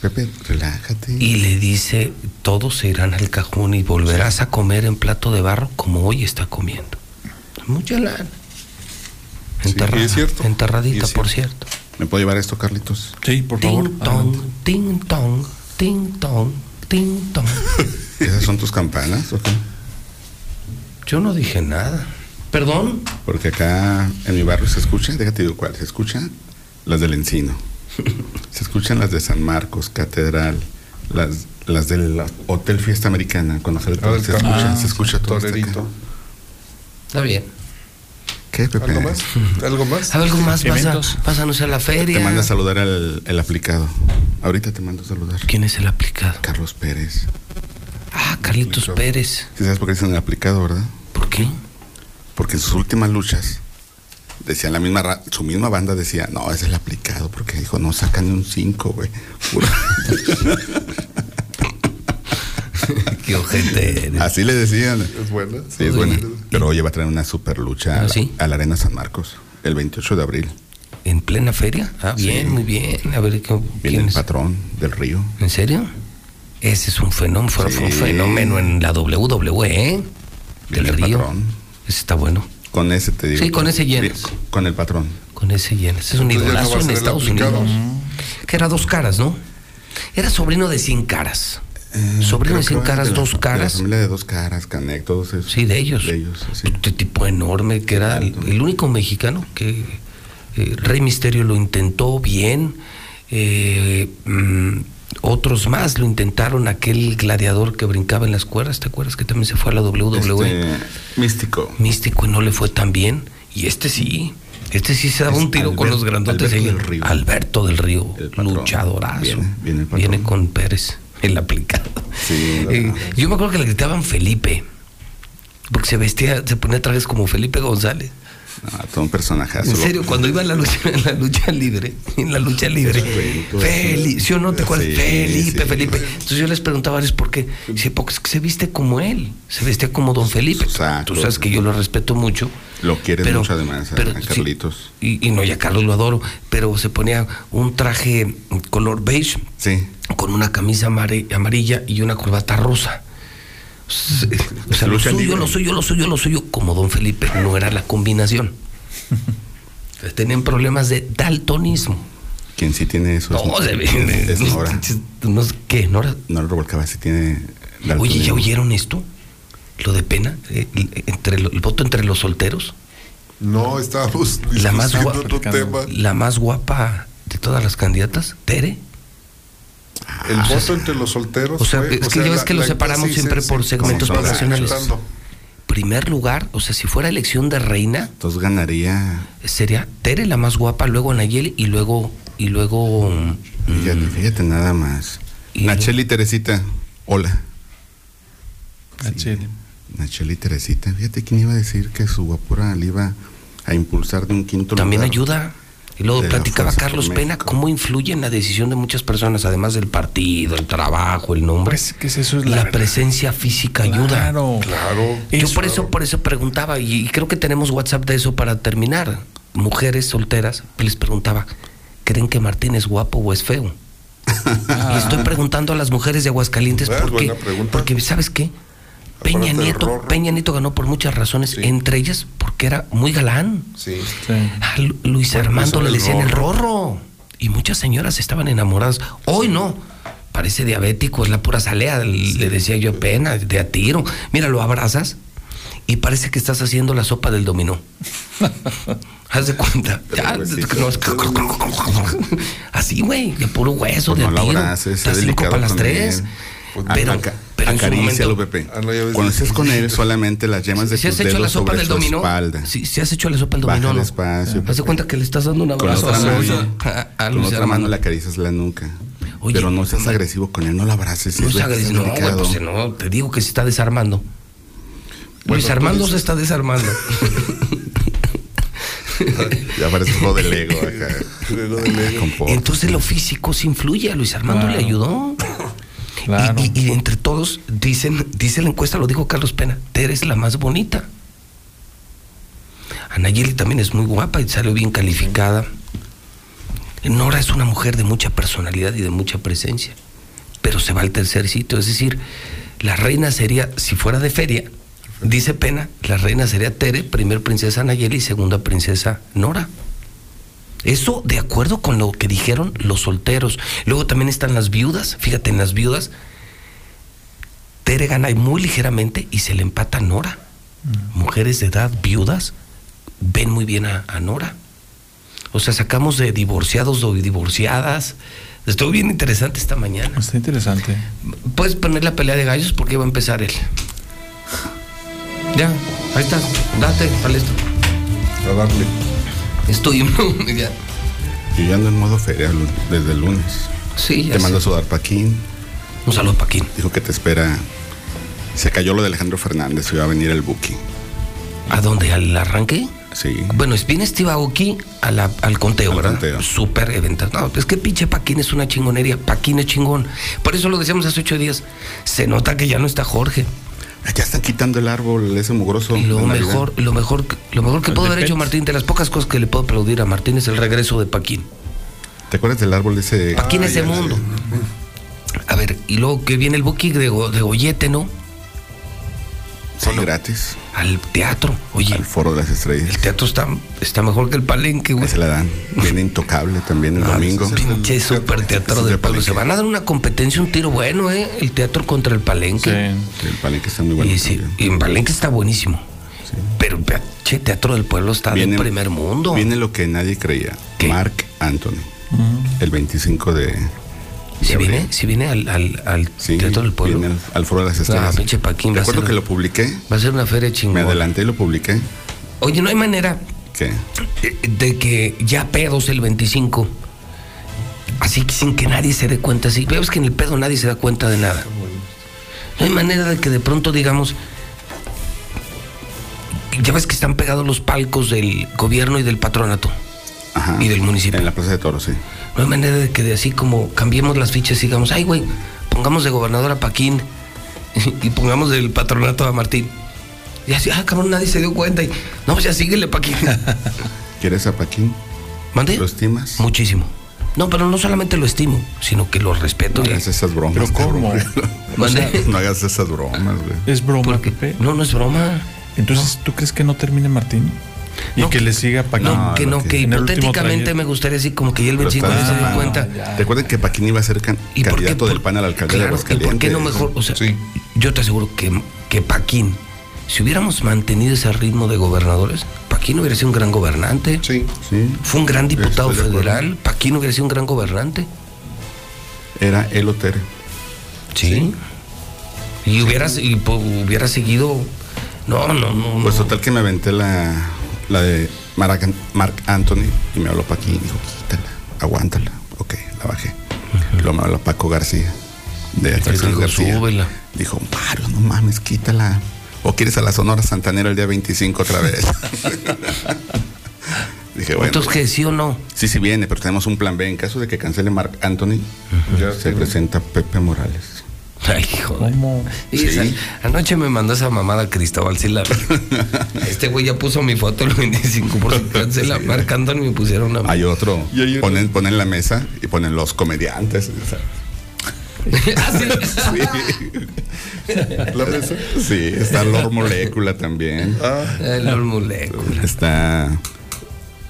Pepe, relájate. Y le dice, todos se irán al cajón y volverás a comer en plato de barro como hoy está comiendo. Mucha lana. Enterrada, y es cierto. enterradita, por cierto. ¿Me puede llevar esto, Carlitos? Sí, por Ting tong, ting tong, ting tong, ting tong. ¿Esas son tus campanas o qué? Yo no dije nada. ¿Perdón? Porque acá en mi barrio se escucha, déjate digo cuál, se escuchan las del Encino. Se escuchan las de San Marcos, Catedral, las, las del Hotel Fiesta Americana, cuando sale todo, Ah, se escucha, campo. se escucha todo. Está bien. ¿Qué, Pepe? ¿Algo más? ¿Algo más? ¿Algo más? Eventos. pásanos a la feria. Te manda a saludar al el aplicado. Ahorita te mando a saludar. ¿Quién es el aplicado? Carlos Pérez. Ah, Carlitos Pérez. ¿Sí sabes por qué dicen el aplicado, verdad? ¿Por qué? Porque en sus últimas luchas decían la misma su misma banda decía, no, es el aplicado, porque dijo, no sacan ni un 5, güey. Qué ojete eres. Así le decían. Es buena. Sí, es buena. Pero hoy va a traer una super lucha a, la- a la Arena San Marcos, el 28 de abril. ¿En plena feria? Ah, bien, Sí. muy bien. A ver, ¿qué- Viene ¿quién el es? patrón del río. ¿En serio? Ese es un fenómeno, fue un fenómeno en la WWE, ¿eh? Del Viene el río. patrón. Ese está bueno. Con ese te digo. Sí, con ese llenas. Con el patrón. Con ese llenas. Es un Entonces ya no idolazo en Estados aplicado. Unidos. Que era dos caras, ¿no? Era sobrino de 100 caras. Eh, 100 que caras, la- dos De la caras. familia de dos caras, Canek, todos esos. Sí, de ellos. De ellos, sí. Este tipo enorme que era el, el único mexicano que eh, Rey Misterio lo intentó bien. eh, mm, otros más lo intentaron. Aquel gladiador que brincaba en las cuerdas, ¿te acuerdas que también se fue a la WWE? Este, místico. Místico y no le fue tan bien. Y este sí. Este sí se daba Es un tiro con los grandotes. Alberto del Río. Alberto del Río, luchadorazo. Viene con Pérez, el aplicado. Sí, Eh, yo me acuerdo que le gritaban Felipe. Porque se vestía, se ponía trajes como Felipe González. Ah, todo un personajazo. En serio, cuando iba a la lucha, en la lucha libre, en la lucha libre, Felipe, ¿sí o no te acuerdas? Sí, Felipe, sí. Felipe. Entonces yo les preguntaba, ¿es por qué? Dice, porque es que se viste como él, se vestía como don Felipe. Exacto. Tú sabes que yo lo respeto mucho. Lo quieres Pero- mucho además, a- pero a sí. Carlitos. Y, y no, ya Carlos lo adoro, pero se ponía un traje color beige Sí. con una camisa amarilla y una corbata rosa. O sea, lo suyo, lo suyo, lo suyo, lo suyo, como don Felipe, no era la combinación. Entonces, Tenían problemas de daltonismo. Quien sí tiene eso es, No, se ve- es Nora. No sé ¿Qué? ¿Nora? Nora Revolcaba sí tiene... Oye, ¿ya daltonismo. oyeron esto? Lo de pena, eh, el- entre lo- el voto entre los solteros. No, estábamos La más, discutiendo guapa, otro tema. la más guapa de todas las candidatas, Tere. El voto entre los solteros. O sea, fue- es o que sea, ya ves la- que lo la separamos siempre por sí, segmentos poblacionales. Primer lugar, o sea, si fuera elección de reina, Entonces ganaría... sería Tere la más guapa, luego Nayeli y luego y luego mm, Fíjate, fíjate nada más. Nacheli Teresita, hola. Nacheli. Nacheli Teresita, fíjate quién iba a decir que su guapura le iba a impulsar de un quinto también lugar. ayuda. Y luego platicaba Carlos Pena cómo influye en la decisión de muchas personas, además del partido, el trabajo, el nombre. Pues que eso es la, la, presencia física ayuda. Claro. Claro. Yo Eso, por eso, por eso preguntaba, y, y creo que tenemos WhatsApp de eso para terminar. Mujeres solteras, les preguntaba, ¿creen que Martín es guapo o es feo? Y estoy preguntando a las mujeres de Aguascalientes por qué. Porque, ¿sabes qué? Peña Nieto, Peña Nieto ganó por muchas razones, entre ellas porque era muy galán. Sí. A Luis Armando le decían el rorro. Y muchas señoras estaban enamoradas. Hoy no. Parece diabético, es la pura salea, le decía yo pena, de a tiro. Mira, lo abrazas y parece que estás haciendo la sopa del dominó. Haz de cuenta. Ya, no, es- así, güey, de puro hueso, Pues de no tiro. Estás cinco para las tres. él. Pero, pero acarícialo, momento- Pepe. Cuando estés con él, solamente las yemas de si has tus hecho la dedos sopa sobre del su dominó, espalda. si, si has hecho la sopa del dominó, no. despacio, Haz de cuenta que le estás dando un Con la abrazo otra a, mano, a, a con Luis otra mano Armando. le acaricias la nuca. Pero no seas agresivo con él, no lo abraces. No es se haga es no, güey, pues no, te digo que se está desarmando. Luis Armando se está desarmando. Ya parece un juego de Lego acá. Con Entonces lo físico se influye. A Luis Armando le ayudó. Y, y- y entre todos dicen, dice la encuesta, lo dijo Carlos Pena, Tere es la más bonita. Anayeli también es muy guapa y salió bien calificada. Nora es una mujer de mucha personalidad y de mucha presencia, pero se va al tercer sitio. Es decir, la reina sería, si fuera de feria, dice Pena, la reina sería Tere, primer princesa Anayeli y segunda princesa Nora. Eso de acuerdo con lo que dijeron los solteros. Luego también están las viudas. Fíjate, en las viudas, Tere gana muy ligeramente y se le empata a Nora. Mujeres de edad viudas ven muy bien a, a Nora. O sea, sacamos de divorciados o divorciadas. Estuvo bien interesante esta mañana. Está interesante. Puedes poner la pelea de gallos porque va a empezar él. Ya, ahí está. Date, Palesto. A darle. Estoy ya. Yo ya ando en modo feria desde el lunes. Sí, ya Te mando a sudar Paquín. Un saludo, Paquín. Dijo que te espera. Se cayó lo de Alejandro Fernández y va a venir el Buki. ¿A dónde? ¿Al arranque? Sí. Bueno, es viene Steve Aoki a la- al conteo, ¿verdad? Súper evento. No, es que pinche Paquín es una chingonería. Paquín es chingón. Por eso lo decíamos hace ocho días. Se nota que ya no está Jorge. Ya están quitando el árbol ese mugroso. Lo mejor, lo mejor, lo mejor que de haber hecho. Martín, de las pocas cosas que le puedo aplaudir a Martín es el regreso de Paquín. ¿Te acuerdas del árbol ese? Paquín es de mundo. A ver, y luego que viene el booking de, Go- de Goyete, ¿no? Sí, gratis. Al teatro. Oye. Al foro de las estrellas. El teatro está, está mejor que el palenque, güey. Se la dan. Viene intocable también el domingo. Pinche super teatro del pueblo. Se van a dar una competencia, un tiro bueno, ¿eh? El teatro contra el palenque. Sí, el palenque está muy bueno. Y, sí, y en palenque está buenísimo. Pero pinche teatro del pueblo está Viene- del primer mundo. Viene lo que nadie creía. Mark Anthony. El 25 de. Si viene, si viene al, al, al teatro del pueblo. Viene al, al foro de las estrellas. Ah, pinche Paquín. ¿Te va a acuerdo que lo publiqué? Va a ser una feria chingona. Me adelanté y lo publiqué. Oye, no hay manera ¿Qué? de que ya pedos el 25. Así que sin que nadie se dé cuenta. Así, ves que en el pedo nadie se da cuenta de nada. No hay manera de que de pronto digamos. Ya ves que están pegados los palcos del gobierno y del patronato. Y del municipio. En la Plaza de Toros, sí. No hay manera de que de así como cambiemos las fichas y digamos, ay, güey, pongamos de gobernador a Paquín y pongamos del patronato a Martín. Y así, ah, cabrón, nadie se dio cuenta. Y, no, pues ya síguele, Paquín. ¿Quieres a Paquín? ¿Mande? ¿Lo estimas? Muchísimo. No, pero no solamente lo estimo, sino que lo respeto. No hagas esas bromas. Pero ¿cómo? Mande. No hagas esas bromas, güey. ¿Es broma, Pepe? No, no es broma. Entonces, ¿tú crees que no termine Martín? Y que le siga Paquín. No, que no, que hipotéticamente me gustaría así como que ya el Pero 25 está- se dé cuenta. Recuerden que Paquín iba a ser can- ¿Y por qué? candidato del PAN al alcalde de Claro, ¿y Aguascalientes. por qué no mejor? O sea, yo te aseguro que, que Paquín, si hubiéramos mantenido ese ritmo de gobernadores, Paquín hubiera sido un gran gobernante. Sí. Sí. Fue un gran diputado Estoy de federal. Paquín hubiera sido un gran gobernante. Era el Otere. Sí. Y hubiera, y, po- hubiera seguido. No, no, no. Pues no. total que me aventé la, la de Marc, Marc Anthony y me habló Paquín y dijo, quítala, aguántala. Ok, la bajé. Luego me habló Paco García. De dijo, García. "Súbela". Dijo, Mario, no mames, quítala. ¿O quieres a la Sonora Santanera el día 25 otra vez? Dije, bueno. Entonces, ¿qué? ¿Sí o no? Sí, sí viene, pero tenemos un plan B. En caso de que cancele Marc Anthony, se presenta Pepe Morales. Ay, joder. Y esa- anoche me mandó esa mamada Cristóbal, sí la. Este güey ya puso mi foto el 25 por si cancela. Marc Anthony me pusieron una. Hay otro. Ponen, ponen la mesa y ponen los comediantes. ¿La mesa? Sí, está Lord Molécula también. El Lord Molécula. Está.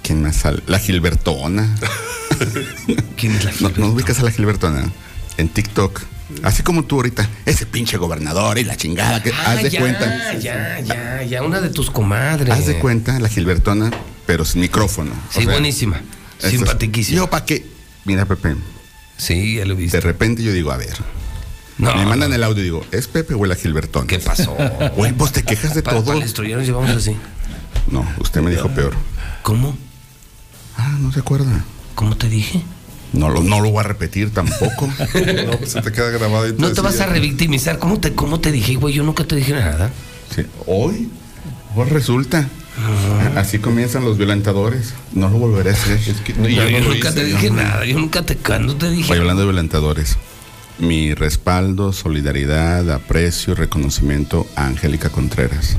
¿Quién más sale? La Gilbertona. ¿Quién es la ¿No, ¿No ubicas a la Gilbertona? En TikTok. Así como tú ahorita, ese pinche gobernador y la chingada que Ah, haz de ya, cuenta. Ya, ya, ya, una de tus comadres. Haz de cuenta la Gilbertona, pero sin micrófono. Sí, buenísima. Simpatiquísima. Yo, ¿para qué? Mira, Pepe. Sí, ya lo viste. De repente yo digo, a ver. No, me mandan el audio y digo, ¿es Pepe o la Gilbertona? ¿Qué pasó? Güey, pues te quejas de todo. para nos llevamos así. No, usted me dijo peor. ¿Cómo? Ah, no se acuerda. ¿Cómo te dije? No lo, no lo voy a repetir tampoco. No, pues se te queda grabado. y No te vas a revictimizar. ¿Cómo te, cómo te dije, güey? Yo nunca te dije nada. Sí. Hoy, hoy resulta. Así comienzan los violentadores. No lo volveré a hacer. Es que- No, y yo, nunca hice, te dije no. nada. Yo nunca te, no te dije. Oye, hablando de violentadores, mi respaldo, solidaridad, aprecio y reconocimiento a Angélica Contreras.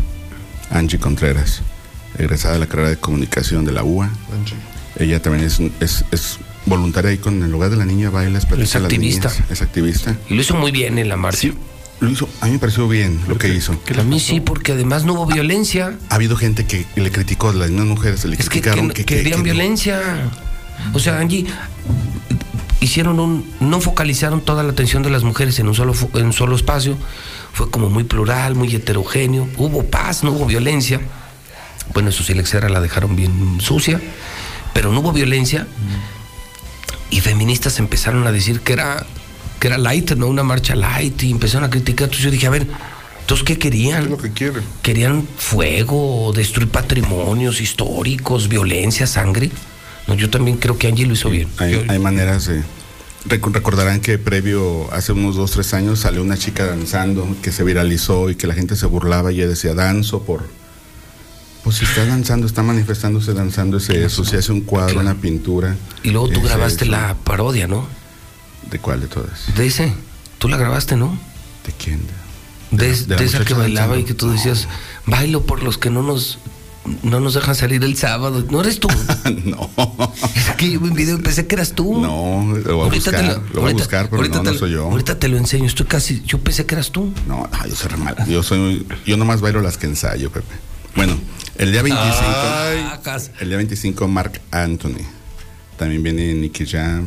Angie Contreras, egresada de la carrera de comunicación de la UA. Ella también es, un- es, es voluntaria ahí con el lugar de la niña bailes. Es activista. Es activista. Y lo hizo muy bien en la marcha. Lo hizo, a mí me pareció bien lo que hizo. a mí sí, porque además no hubo violencia. Ha habido gente que le criticó, las mismas mujeres le Es que, criticaron que- que, que- querían que violencia. O sea, Angie, hicieron un. No focalizaron toda la atención de las mujeres en un solo, en un solo espacio. Fue como muy plural, muy heterogéneo. Hubo paz, no hubo violencia. Bueno, eso sí, la la dejaron bien sucia. Pero no hubo violencia. Y feministas empezaron a decir que era, que era light, ¿no? Una marcha light. Y empezaron a criticar. Entonces yo dije, a ver, ¿entonces qué querían? lo que quieren? ¿Querían fuego, destruir patrimonios históricos, violencia, sangre? No, yo también creo que Angie lo hizo bien. Hay, hay maneras de. Recordarán que previo, hace unos dos, tres años, salió una chica danzando que se viralizó y que la gente se burlaba y ella decía, danzo por. Pues si está danzando, está manifestándose danzando, ese eso, si hace un cuadro, una pintura. Y luego tú grabaste eso. la parodia, ¿no? ¿De cuál de todas? De ese. Tú la grabaste, ¿no? ¿De quién? De, de esa que bailaba danzando. y que tú decías, bailo por los que no nos no nos dejan salir el sábado. ¿No eres tú? no. Es que yo vi un video y pensé que eras tú. No, lo voy a buscar, lo, voy a ahorita- buscar, pero ahorita no, te no soy yo. Ahorita te lo enseño. Estoy casi. Yo pensé que eras tú. No, no, yo soy re mal. Yo soy, yo nomás bailo las que ensayo, Pepe. Bueno, el día 25, Ah, el día 25, Mark Anthony. También viene Nicky Jam,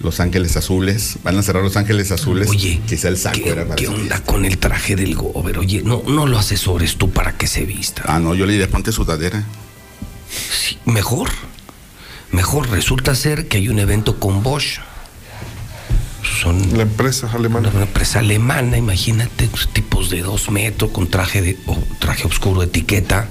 Los Ángeles Azules. Van a cerrar Los Ángeles Azules. Oye, quizá el saco ¿Qué, era para qué onda con el traje del gober? Oye, no, no lo asesores tú para que se vista. Ah, no, yo le diré, ponte sudadera. Sí, mejor. Mejor resulta ser que hay un evento con Bosch. Son la empresa alemana. Una empresa alemana, imagínate, tipos de dos metros con traje de o traje oscuro, etiqueta.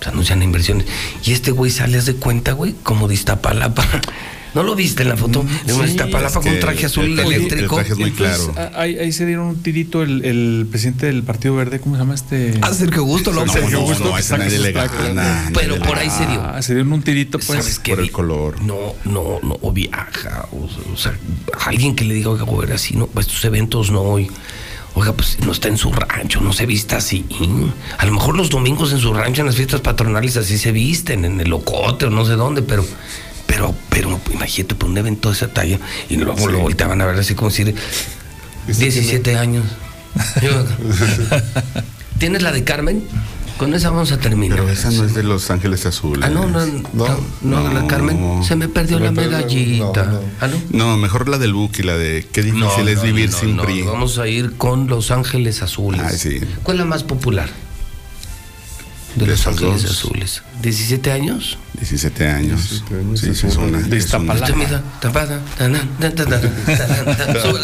Se anuncian inversiones. Y este güey sale, haz de cuenta, güey, como de Iztapalapa. ¿No lo viste en la foto? de una sí, Iztapalapa con que traje azul el eléctrico. el traje es muy claro. a- ahí, ahí se dieron un tirito el, el presidente del Partido Verde, ¿cómo se llama este? Ah, Sergio Gusto, lo No, Sergio no, Gusto. no, ese nadie le Exacto. gana, Pero nadie por ahí se dio. Ah, se dieron un tirito, pues. Por el color. No, no, no, o viaja. O, o sea, alguien que le diga, oiga, güey, así, no, pues, estos eventos no hoy. Oiga, pues no está en su rancho, no se vista así. A lo mejor los domingos en su rancho, en las fiestas patronales, así se visten, en el locote o no sé dónde, pero, pero, pero, imagínate, por un evento de esa talla, y luego Sí. lo volteaban a ver así como decir, 17 años. ¿Tienes la de Carmen? Con esa vamos a terminar. Pero esa no es de Los Ángeles Azules. Ah, no, no, no, no, la Carmen, se me perdió la medallita. ¿Ah, no? No, mejor la del Buki, la de qué difícil es no, vivir no, sin no, PRI. Vamos a ir con Los Ángeles Azules. ¿Cuál es la más popular? De, De Los Ángeles dos. Azules. ¿17 años? 17 años. Sí, sí, es una. De Iztapalapa.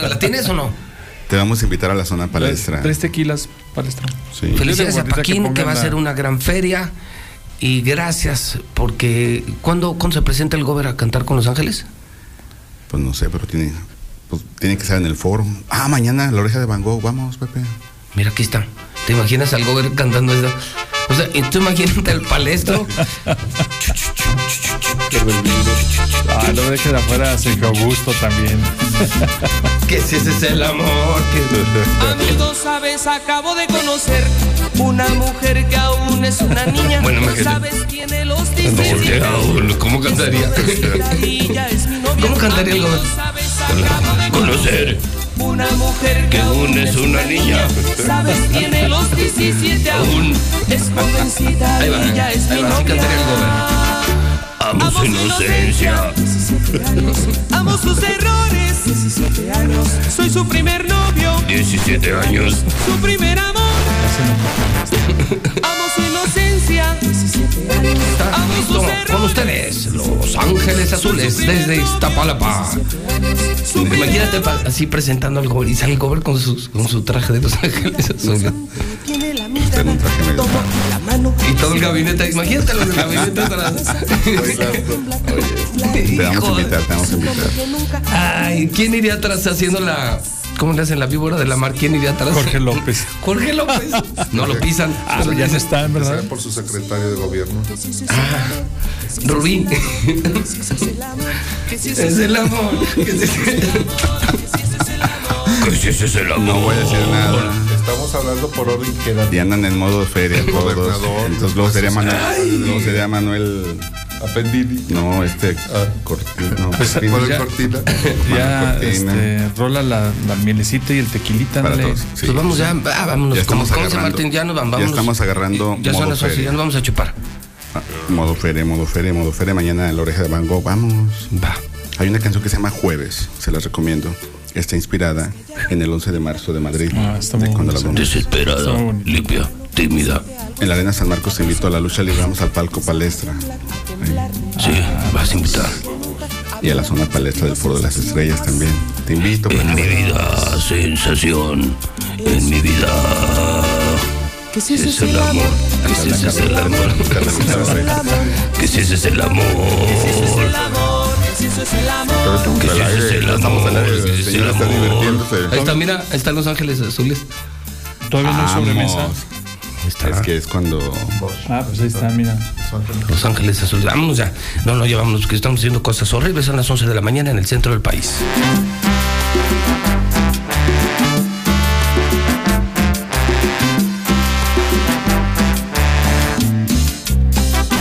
¿La tienes o no? Te vamos a invitar a la zona palestra. Tres tequilas palestra. Sí. Felicidades a que Paquín, que, va a ser una gran feria. Y gracias, porque ¿cuándo, ¿cuándo se presenta el Gober a cantar con Los Ángeles? Pues no sé, pero tiene, pues, tiene que estar en el foro. Ah, mañana, la oreja de Van Gogh. Vamos, Pepe. Mira, aquí está. ¿Te imaginas al Gober cantando eso? O sea, y tú imagínate el palestro. Ah, no me dejes afuera Sergio Augusto también. que si ese es el amor. Que... Amigo, sabes, acabo de conocer una mujer que aún es una niña. Bueno, no sabes, tiene los 17 Porque aún, ¿Cómo cantaría? ¿Cómo cantaría el gobernador? Conocer una mujer que aún es una niña. Sabes, tiene los 17 aún. Es jovencita Ahí va, y ya es ahí mi novia. Amo su inocencia. 17 años, amo sus errores. 17 años, soy su primer novio. 17 años. Su primer amor. Amo su inocencia. 17 años, amo sus errores. con ustedes, Los Ángeles Azules desde Iztapalapa. Imagínate así presentando al gober y sale el gober con, sus- con su traje de Los Ángeles Azules. Tiene la toma la mano. Y todo el gabinete, imagínate los del gabinete atrás. Te vamos a invitar, te vamos a invitar. Ay, ¿quién iría atrás haciendo la. ¿Cómo le hacen la víbora de la mar? ¿Quién iría atrás? Jorge López. Jorge López. No lo pisan. Ah, ya no está, en verdad. Por su secretario de gobierno. Ah, Rubín. Es el amor. Que si ese es el amor. No voy a decir nada. Estamos hablando por orden que Y andan en modo feria todos. Gobernador. Entonces luego sería Manuel. Luego sería Manuel. Appendini. No, este. Cortina. No, Pues, Cortina. pues ya- Cortina. Ya Manuel Cortina. este, rola la, la mielecita y el tequilita. Para ándale. todos. sí. Pues vamos ya, ah, vámonos. Ya ¿Cómo, estamos cómo se agarrando. Martín? Ya nos vamos. Ya estamos agarrando Ya son las 11, feria. ya nos vamos a chupar. Ah, Modo feria, modo feria, modo feria. Mañana en la oreja de Van Gogh. Vamos. Va. Hay una canción que se llama Jueves. Se las recomiendo. Está inspirada en el 11 de marzo de Madrid. Ah, está de muy Desesperada, limpia, tímida. En la Arena San Marcos te invito a la lucha libre. Vamos al palco palestra. Sí, vas a invitar. Y a la zona palestra del Foro de las Estrellas también. Te invito. En mi vida, sensación. En mi vida. Que si Ese ese es el amor. Que si ese es el amor. Que si ese es el amor. Si eso es el amor. Que si ese es el Estamos al amor. aire. Que si ese es el Señora está amor. divirtiéndose. Ahí está, mira, ahí están Los Ángeles Azules. Todavía no hay sobremesa. Vamos. Es que es cuando. Ah, pues ahí está, mira. Los Ángeles Azules. Vámonos ya. No, no, ya vámonos, que estamos haciendo cosas horribles. Son las 11 de la mañana en el centro del país.